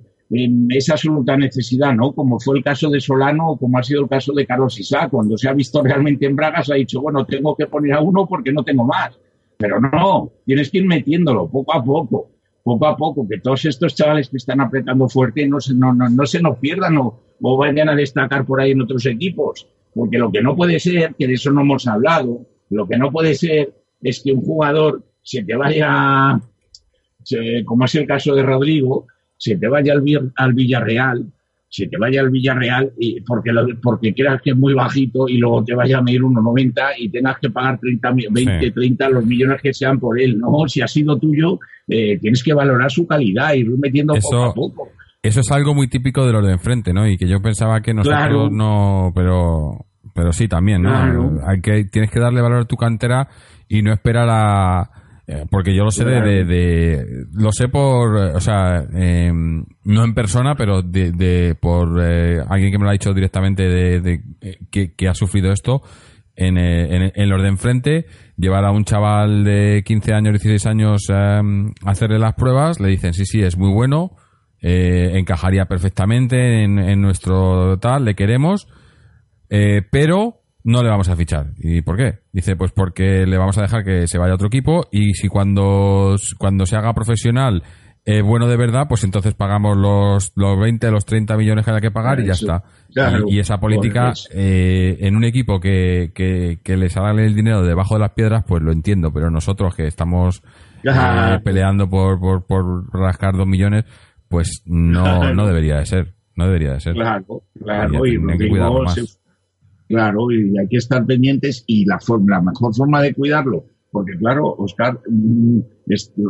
esa absoluta necesidad, ¿no? Como fue el caso de Solano o como ha sido el caso de Carlos Isaac, cuando se ha visto realmente en Bragas ha dicho, bueno, tengo que poner a uno porque no tengo más. Pero no, tienes que ir metiéndolo poco a poco, poco a poco, que todos estos chavales que están apretando fuerte no se, no, no, no se nos pierdan o, o vayan a destacar por ahí en otros equipos. Porque lo que no puede ser, que de eso no hemos hablado, lo que no puede ser es que un jugador se te vaya, se- como es el caso de Rodrigo, se te vaya al, al Villarreal, se te vaya al Villarreal y porque, lo- porque creas que es muy bajito y luego te vaya a medir 1,90 y tengas que pagar 30, mi- 20, Sí. 30 los millones que sean por él. No, si ha sido tuyo, eh, tienes que valorar su calidad y ir metiendo Eso- poco a poco. Eso es algo muy típico de los de enfrente, ¿no? Y que yo pensaba que nosotros Claro. no, pero, pero sí también, ¿no? Claro. Hay que, tienes que darle valor a tu cantera y no esperar a, eh, porque yo lo sé de, Claro. de, de- lo sé por, o sea, eh, no en persona, pero de, de- por eh, alguien que me lo ha dicho directamente de, de- eh, que, que ha sufrido esto. En, eh, en, en los de enfrente, llevar a un chaval de 15 años, 16 años eh, a hacerle las pruebas, le dicen, sí, sí, es muy bueno, eh, encajaría perfectamente en, en nuestro tal, le queremos, eh, pero no le vamos a fichar. ¿Y por qué? Dice, pues porque le vamos a dejar que se vaya a otro equipo y si cuando, cuando se haga profesional eh, bueno de verdad, pues entonces pagamos los, los 20, los 30 millones que haya que pagar y ya Eso, está. claro. y, y esa política Pues- eh, en un equipo que, que, que les haga el dinero debajo de las piedras, pues lo entiendo, pero nosotros que estamos eh, peleando por, por, por rascar dos millones, pues no, Claro. no debería de ser. No debería de ser. Claro, claro, y que cuidarlo más. se- claro, y hay que estar pendientes y la forma, la mejor forma de cuidarlo, porque claro, Oscar, mm,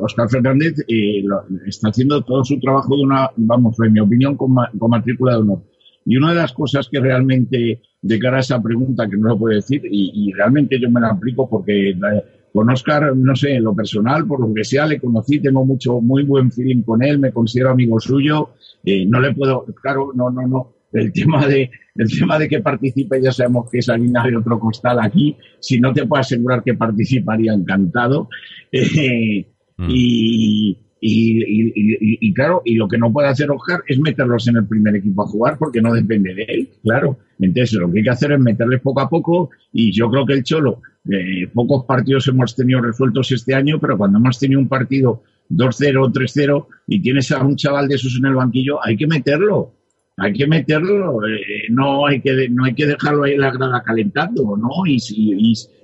Oscar Fernández eh, lo- está haciendo todo su trabajo de una, vamos, en mi opinión, con, ma- con matrícula de honor. Y una de las cosas que realmente, de cara a esa pregunta, que no lo puedo decir, y, y realmente yo me la aplico porque la- con Oscar, no sé, en lo personal, por lo que sea, le conocí, tengo mucho, muy buen feeling con él, me considero amigo suyo, eh, no le puedo, claro, no, no, no, el tema de, el tema de que participe, ya sabemos que es harina de otro costal aquí, si no te puedo asegurar que participaría encantado, Eh, Mm. y, y, y- claro, y lo que no puede hacer Oscar es meterlos en el primer equipo a jugar porque no depende de él, claro. Entonces lo que hay que hacer es meterles poco a poco y yo creo que el Cholo, eh, pocos partidos hemos tenido resueltos este año, pero cuando hemos tenido un partido 2-0, 3-0 y tienes a un chaval de esos en el banquillo, hay que meterlo. Hay que meterlo, eh, no hay que no hay que dejarlo ahí en la grada calentando, ¿no? Y,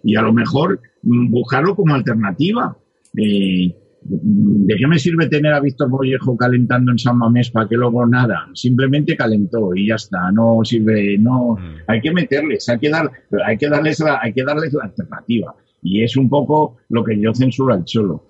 y a lo mejor mm, buscarlo como alternativa. Eh, ¿De qué me sirve tener a Víctor Mollejo calentando en San Mamés para que luego nada? Simplemente calentó y ya está. No sirve, no. Mm. Hay que meterles, hay que dar, hay que darles la, hay que darles la alternativa. Y es un poco lo que yo censuro al Cholo.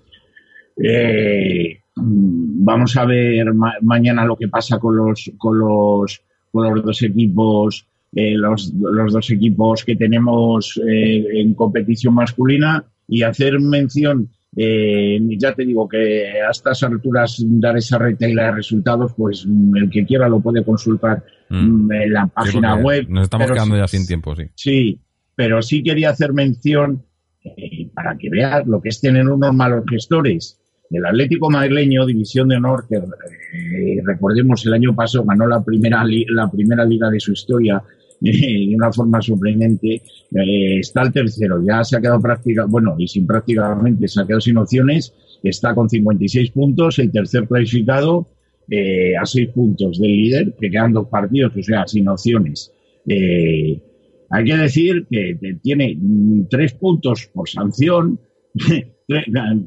Eh, vamos a ver ma- mañana lo que pasa con los, con los, con los dos equipos, eh, los, los dos equipos que tenemos eh, en competición masculina y hacer mención, eh, ya te digo que a estas alturas dar esa retaila de resultados, pues mm, el que quiera lo puede consultar Mm. mm, en la página web. Nos estamos quedando sí- ya sin tiempo, sí. Sí, pero sí quería hacer mención eh, para que veas lo que es tener unos malos gestores. El Atlético Madrileño, División de Honor, que eh, recordemos el año pasado ganó la primera, la primera liga de su historia de una forma sorprendente, eh, está el tercero, ya se ha quedado práctica, bueno, y sin prácticamente, se ha quedado sin opciones, está con 56 puntos, el tercer clasificado eh, a 6 puntos del líder, que quedan dos partidos, o sea, sin opciones. Eh, hay que decir que, tiene mm, tres puntos por sanción,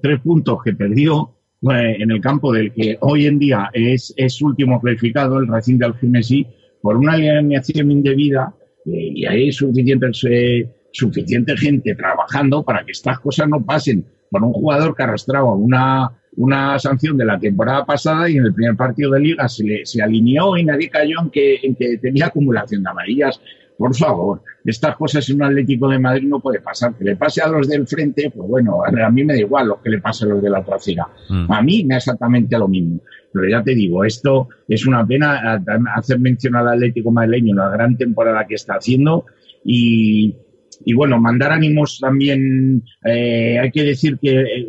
tres puntos que perdió eh, en el campo del que hoy en día es, es último clasificado, el Racing de Algemesí, por una alineación indebida, eh, y hay suficiente, eh, suficiente gente trabajando para que estas cosas no pasen por un jugador que arrastraba una, una sanción de la temporada pasada y en el primer partido de liga se, le- se alineó y nadie cayó en que, en que tenía acumulación de amarillas. Por favor, estas cosas en un Atlético de Madrid no puede pasar. Que le pase a los del frente, pues bueno, a mí me da igual lo que le pase a los de la otra acera. Mm. A mí me da exactamente lo mismo. Pero ya te digo, esto es una pena a- hacer mención al Atlético madrileño, la gran temporada que está haciendo y, y bueno, mandar ánimos también. Eh, hay que decir que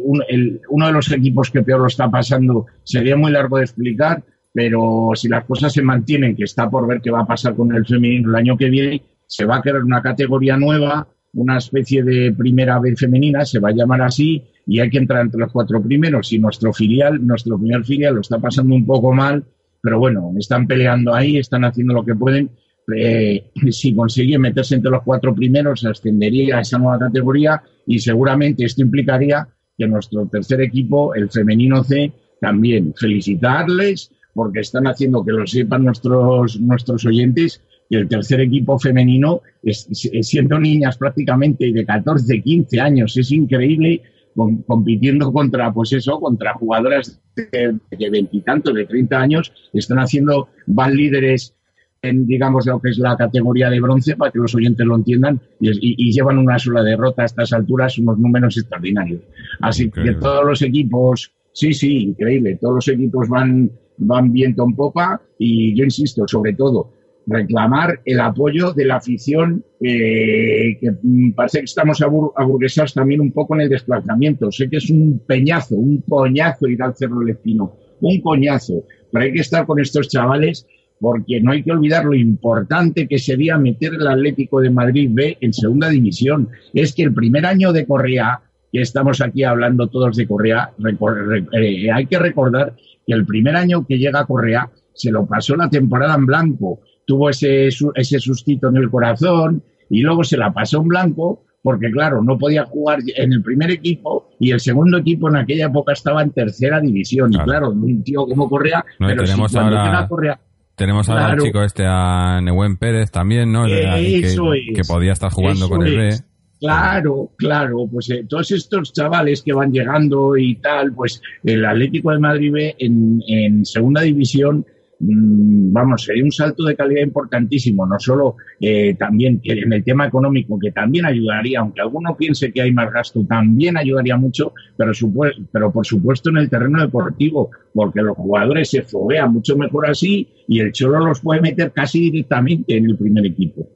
uno de los equipos que peor lo está pasando sería muy largo de explicar, pero si las cosas se mantienen, que está por ver qué va a pasar con el femenino el año que viene, se va a crear una categoría nueva, una especie de primera vez femenina, se va a llamar así, y hay que entrar entre los cuatro primeros. Y nuestro filial, nuestro primer filial lo está pasando un poco mal, pero bueno, están peleando ahí, están haciendo lo que pueden. Eh, si consigue meterse entre los cuatro primeros, ascendería a esa nueva categoría y seguramente esto implicaría que nuestro tercer equipo, el femenino C, también felicitarles porque están haciendo que lo sepan nuestros, nuestros oyentes y el tercer equipo femenino, es, siendo niñas prácticamente de 14, 15 años, es increíble compitiendo contra, pues eso, contra jugadoras de veintitantos, de, treinta años, están haciendo, van líderes en, digamos, lo que es la categoría de bronce, para que los oyentes lo entiendan, y, llevan una sola derrota a estas alturas, unos números extraordinarios. Así que todos los equipos, sí, sí, increíble, todos los equipos van, van viento en popa, y yo insisto, sobre todo, reclamar el apoyo de la afición, eh, que parece que estamos aburguesados también un poco en el desplazamiento. Sé que es un peñazo, un coñazo ir al Cerro del Espino, un coñazo, pero hay que estar con estos chavales porque no hay que olvidar lo importante que sería meter el Atlético de Madrid B en segunda división. Es que el primer año de Correa, que estamos aquí hablando todos de Correa, eh, hay que recordar que el primer año que llega Correa se lo pasó la temporada en blanco tuvo ese, ese sustito en el corazón y luego se la pasó en blanco porque claro, no podía jugar en el primer equipo y el segundo equipo en aquella época estaba en tercera división. Y claro, un tío como Correa, pero tenemos ahora, Correa, tenemos ahora al chico este a Nehuen Pérez también, ¿no? que, podía estar jugando con el B. Claro, claro, pues eh, todos estos chavales que van llegando y tal, pues el Atlético de Madrid en segunda división Mm, vamos, sería un salto de calidad importantísimo, no solo eh, también en el tema económico, que también ayudaría, aunque alguno piense que hay más gasto, también ayudaría mucho, pero, pero por supuesto en el terreno deportivo, porque los jugadores se foguean mucho mejor así y el Cholo los puede meter casi directamente en el primer equipo.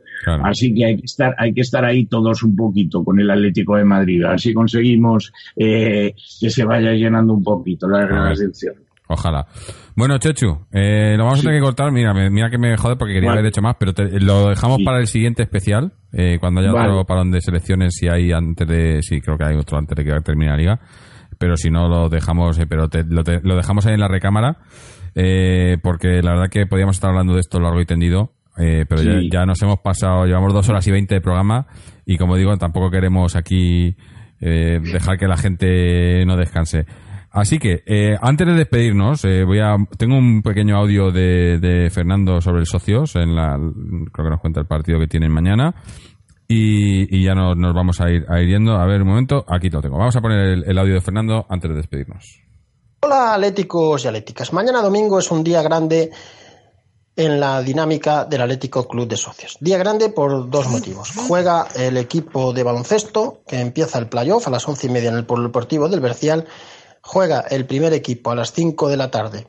Así que hay que estar, hay que estar ahí todos un poquito con el Atlético de Madrid. Así conseguimos eh, que se vaya llenando un poquito del cierre. Ojalá. Bueno, Chechu, eh, lo vamos a tener que cortar. Mira, mira que me jode porque quería haber hecho más, pero lo dejamos para el siguiente especial. Eh, cuando haya otro parón de selecciones, si hay antes de. Sí, creo que hay otro antes de que termine la liga. Pero si no, lo dejamos. Eh, pero lo, dejamos ahí en la recámara. porque la verdad que podíamos estar hablando de esto largo y tendido. Pero ya, ya, nos hemos pasado. Llevamos dos horas y veinte de programa. Y como digo, tampoco queremos aquí dejar que la gente no descanse. Así que, eh, antes de despedirnos, eh, voy a, tengo un pequeño audio de, Fernando sobre el socios, en la, creo que nos cuenta el partido que tienen mañana. Y, ya nos, vamos a ir, a ir yendo. A ver, un momento, aquí lo tengo. Vamos a poner el, audio de Fernando antes de despedirnos. Hola, atléticos y atléticas. Mañana domingo es un día grande en la dinámica del Atlético Club de Socios. Día grande por dos motivos. Juega el equipo de baloncesto, que empieza el playoff a las once y media en el Deportivo del Bercial Juega el primer equipo a las 5 de la tarde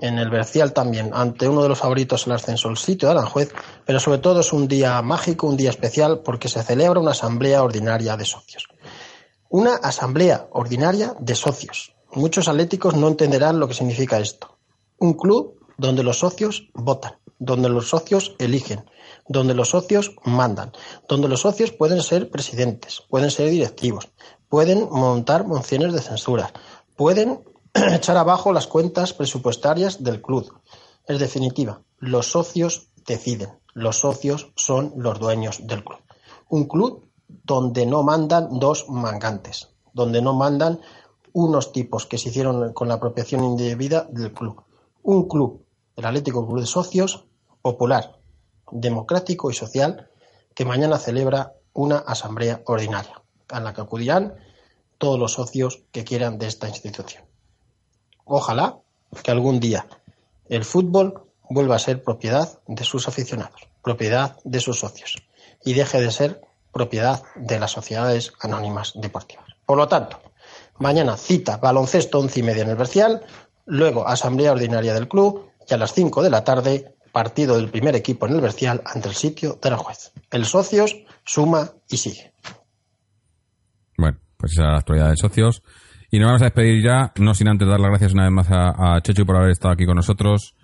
en el Bercial también, ante uno de los favoritos al ascenso, el sitio de Aranjuez, pero sobre todo es un día mágico, un día especial, porque se celebra una asamblea ordinaria de socios. Una asamblea ordinaria de socios. Muchos atléticos no entenderán lo que significa esto. Un club donde los socios votan, donde los socios eligen, donde los socios mandan, donde los socios pueden ser presidentes, pueden ser directivos, pueden montar mociones de censura, pueden echar abajo las cuentas presupuestarias del club. Es definitiva, los socios deciden, los socios son los dueños del club. Un club donde no mandan dos mangantes, donde no mandan unos tipos que se hicieron con la apropiación indebida del club. Un club, el Atlético Club de Socios, popular, democrático y social, que mañana celebra una asamblea ordinaria, a la que acudirán todos los socios que quieran de esta institución. Ojalá que algún día el fútbol vuelva a ser propiedad de sus aficionados, propiedad de sus socios y deje de ser propiedad de las sociedades anónimas deportivas. Por lo tanto, mañana cita baloncesto once y media en el Bercial, luego asamblea ordinaria del club y a las cinco de la tarde partido del primer equipo en el Bercial ante el sitio de la juez. El socios suma y sigue. Bueno, pues esa es la actualidad de socios. Y nos vamos a despedir ya, no sin antes dar las gracias una vez más a, a Chechu por haber estado aquí con nosotros,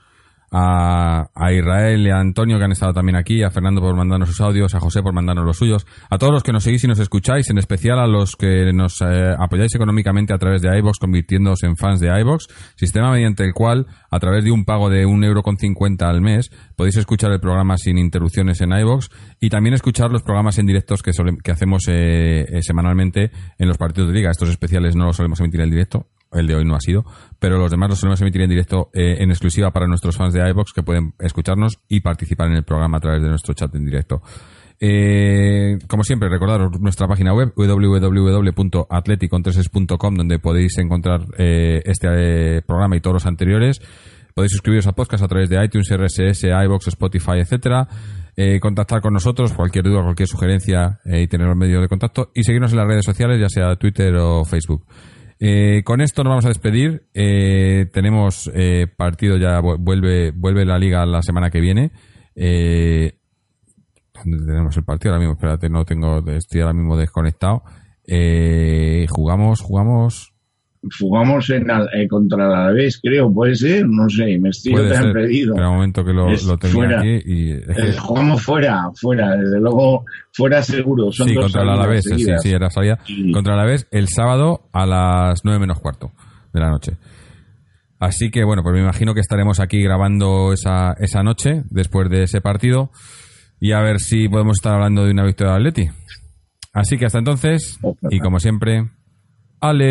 a, a, Israel y a Antonio que han estado también aquí, a Fernando por mandarnos sus audios, a José por mandarnos los suyos, a todos los que nos seguís y nos escucháis, en especial a los que nos eh, apoyáis económicamente a través de iBox, convirtiéndoos en fans de iBox, sistema mediante el cual, a través de un pago de un euro con cincuenta al mes, podéis escuchar el programa sin interrupciones en iBox y también escuchar los programas en directos que, que hacemos eh, eh, semanalmente en los partidos de liga. Estos especiales no los solemos emitir en directo, el de hoy no ha sido, pero los demás los solemos emitir en directo eh, en exclusiva para nuestros fans de iBox que pueden escucharnos y participar en el programa a través de nuestro chat en directo. Eh, como siempre, recordaros nuestra página web www.atleticontreses.com donde podéis encontrar eh, este eh, programa y todos los anteriores. Podéis suscribiros a podcast a través de iTunes, RSS, iBox, Spotify, etcétera. Contactar con nosotros, cualquier duda, cualquier sugerencia y tener los medios de contacto y seguirnos en las redes sociales, ya sea Twitter o Facebook. Eh, con esto nos vamos a despedir. Eh, tenemos eh, partido ya, vuelve, vuelve la liga la semana que viene. ¿Dónde tenemos el partido? Ahora mismo, espérate, no tengo, estoy ahora mismo desconectado. jugamos, jugamos. Jugamos en, eh, contra el Alavés, creo, puede ser, no sé, me estoy tan perdido. Un momento que lo, lo tenía fuera. aquí y es. Eh, jugamos fuera, fuera, desde luego, fuera seguro. Son sí, dos contra salidas Alavés, sí, sí, era salida. Sí. Contra el Alavés el sábado a las nueve menos cuarto de la noche. Así que bueno, pues me imagino que estaremos aquí grabando esa, esa noche, después de ese partido, y a ver si podemos estar hablando de una victoria de Atleti. Así que hasta entonces, y como siempre, Aleti.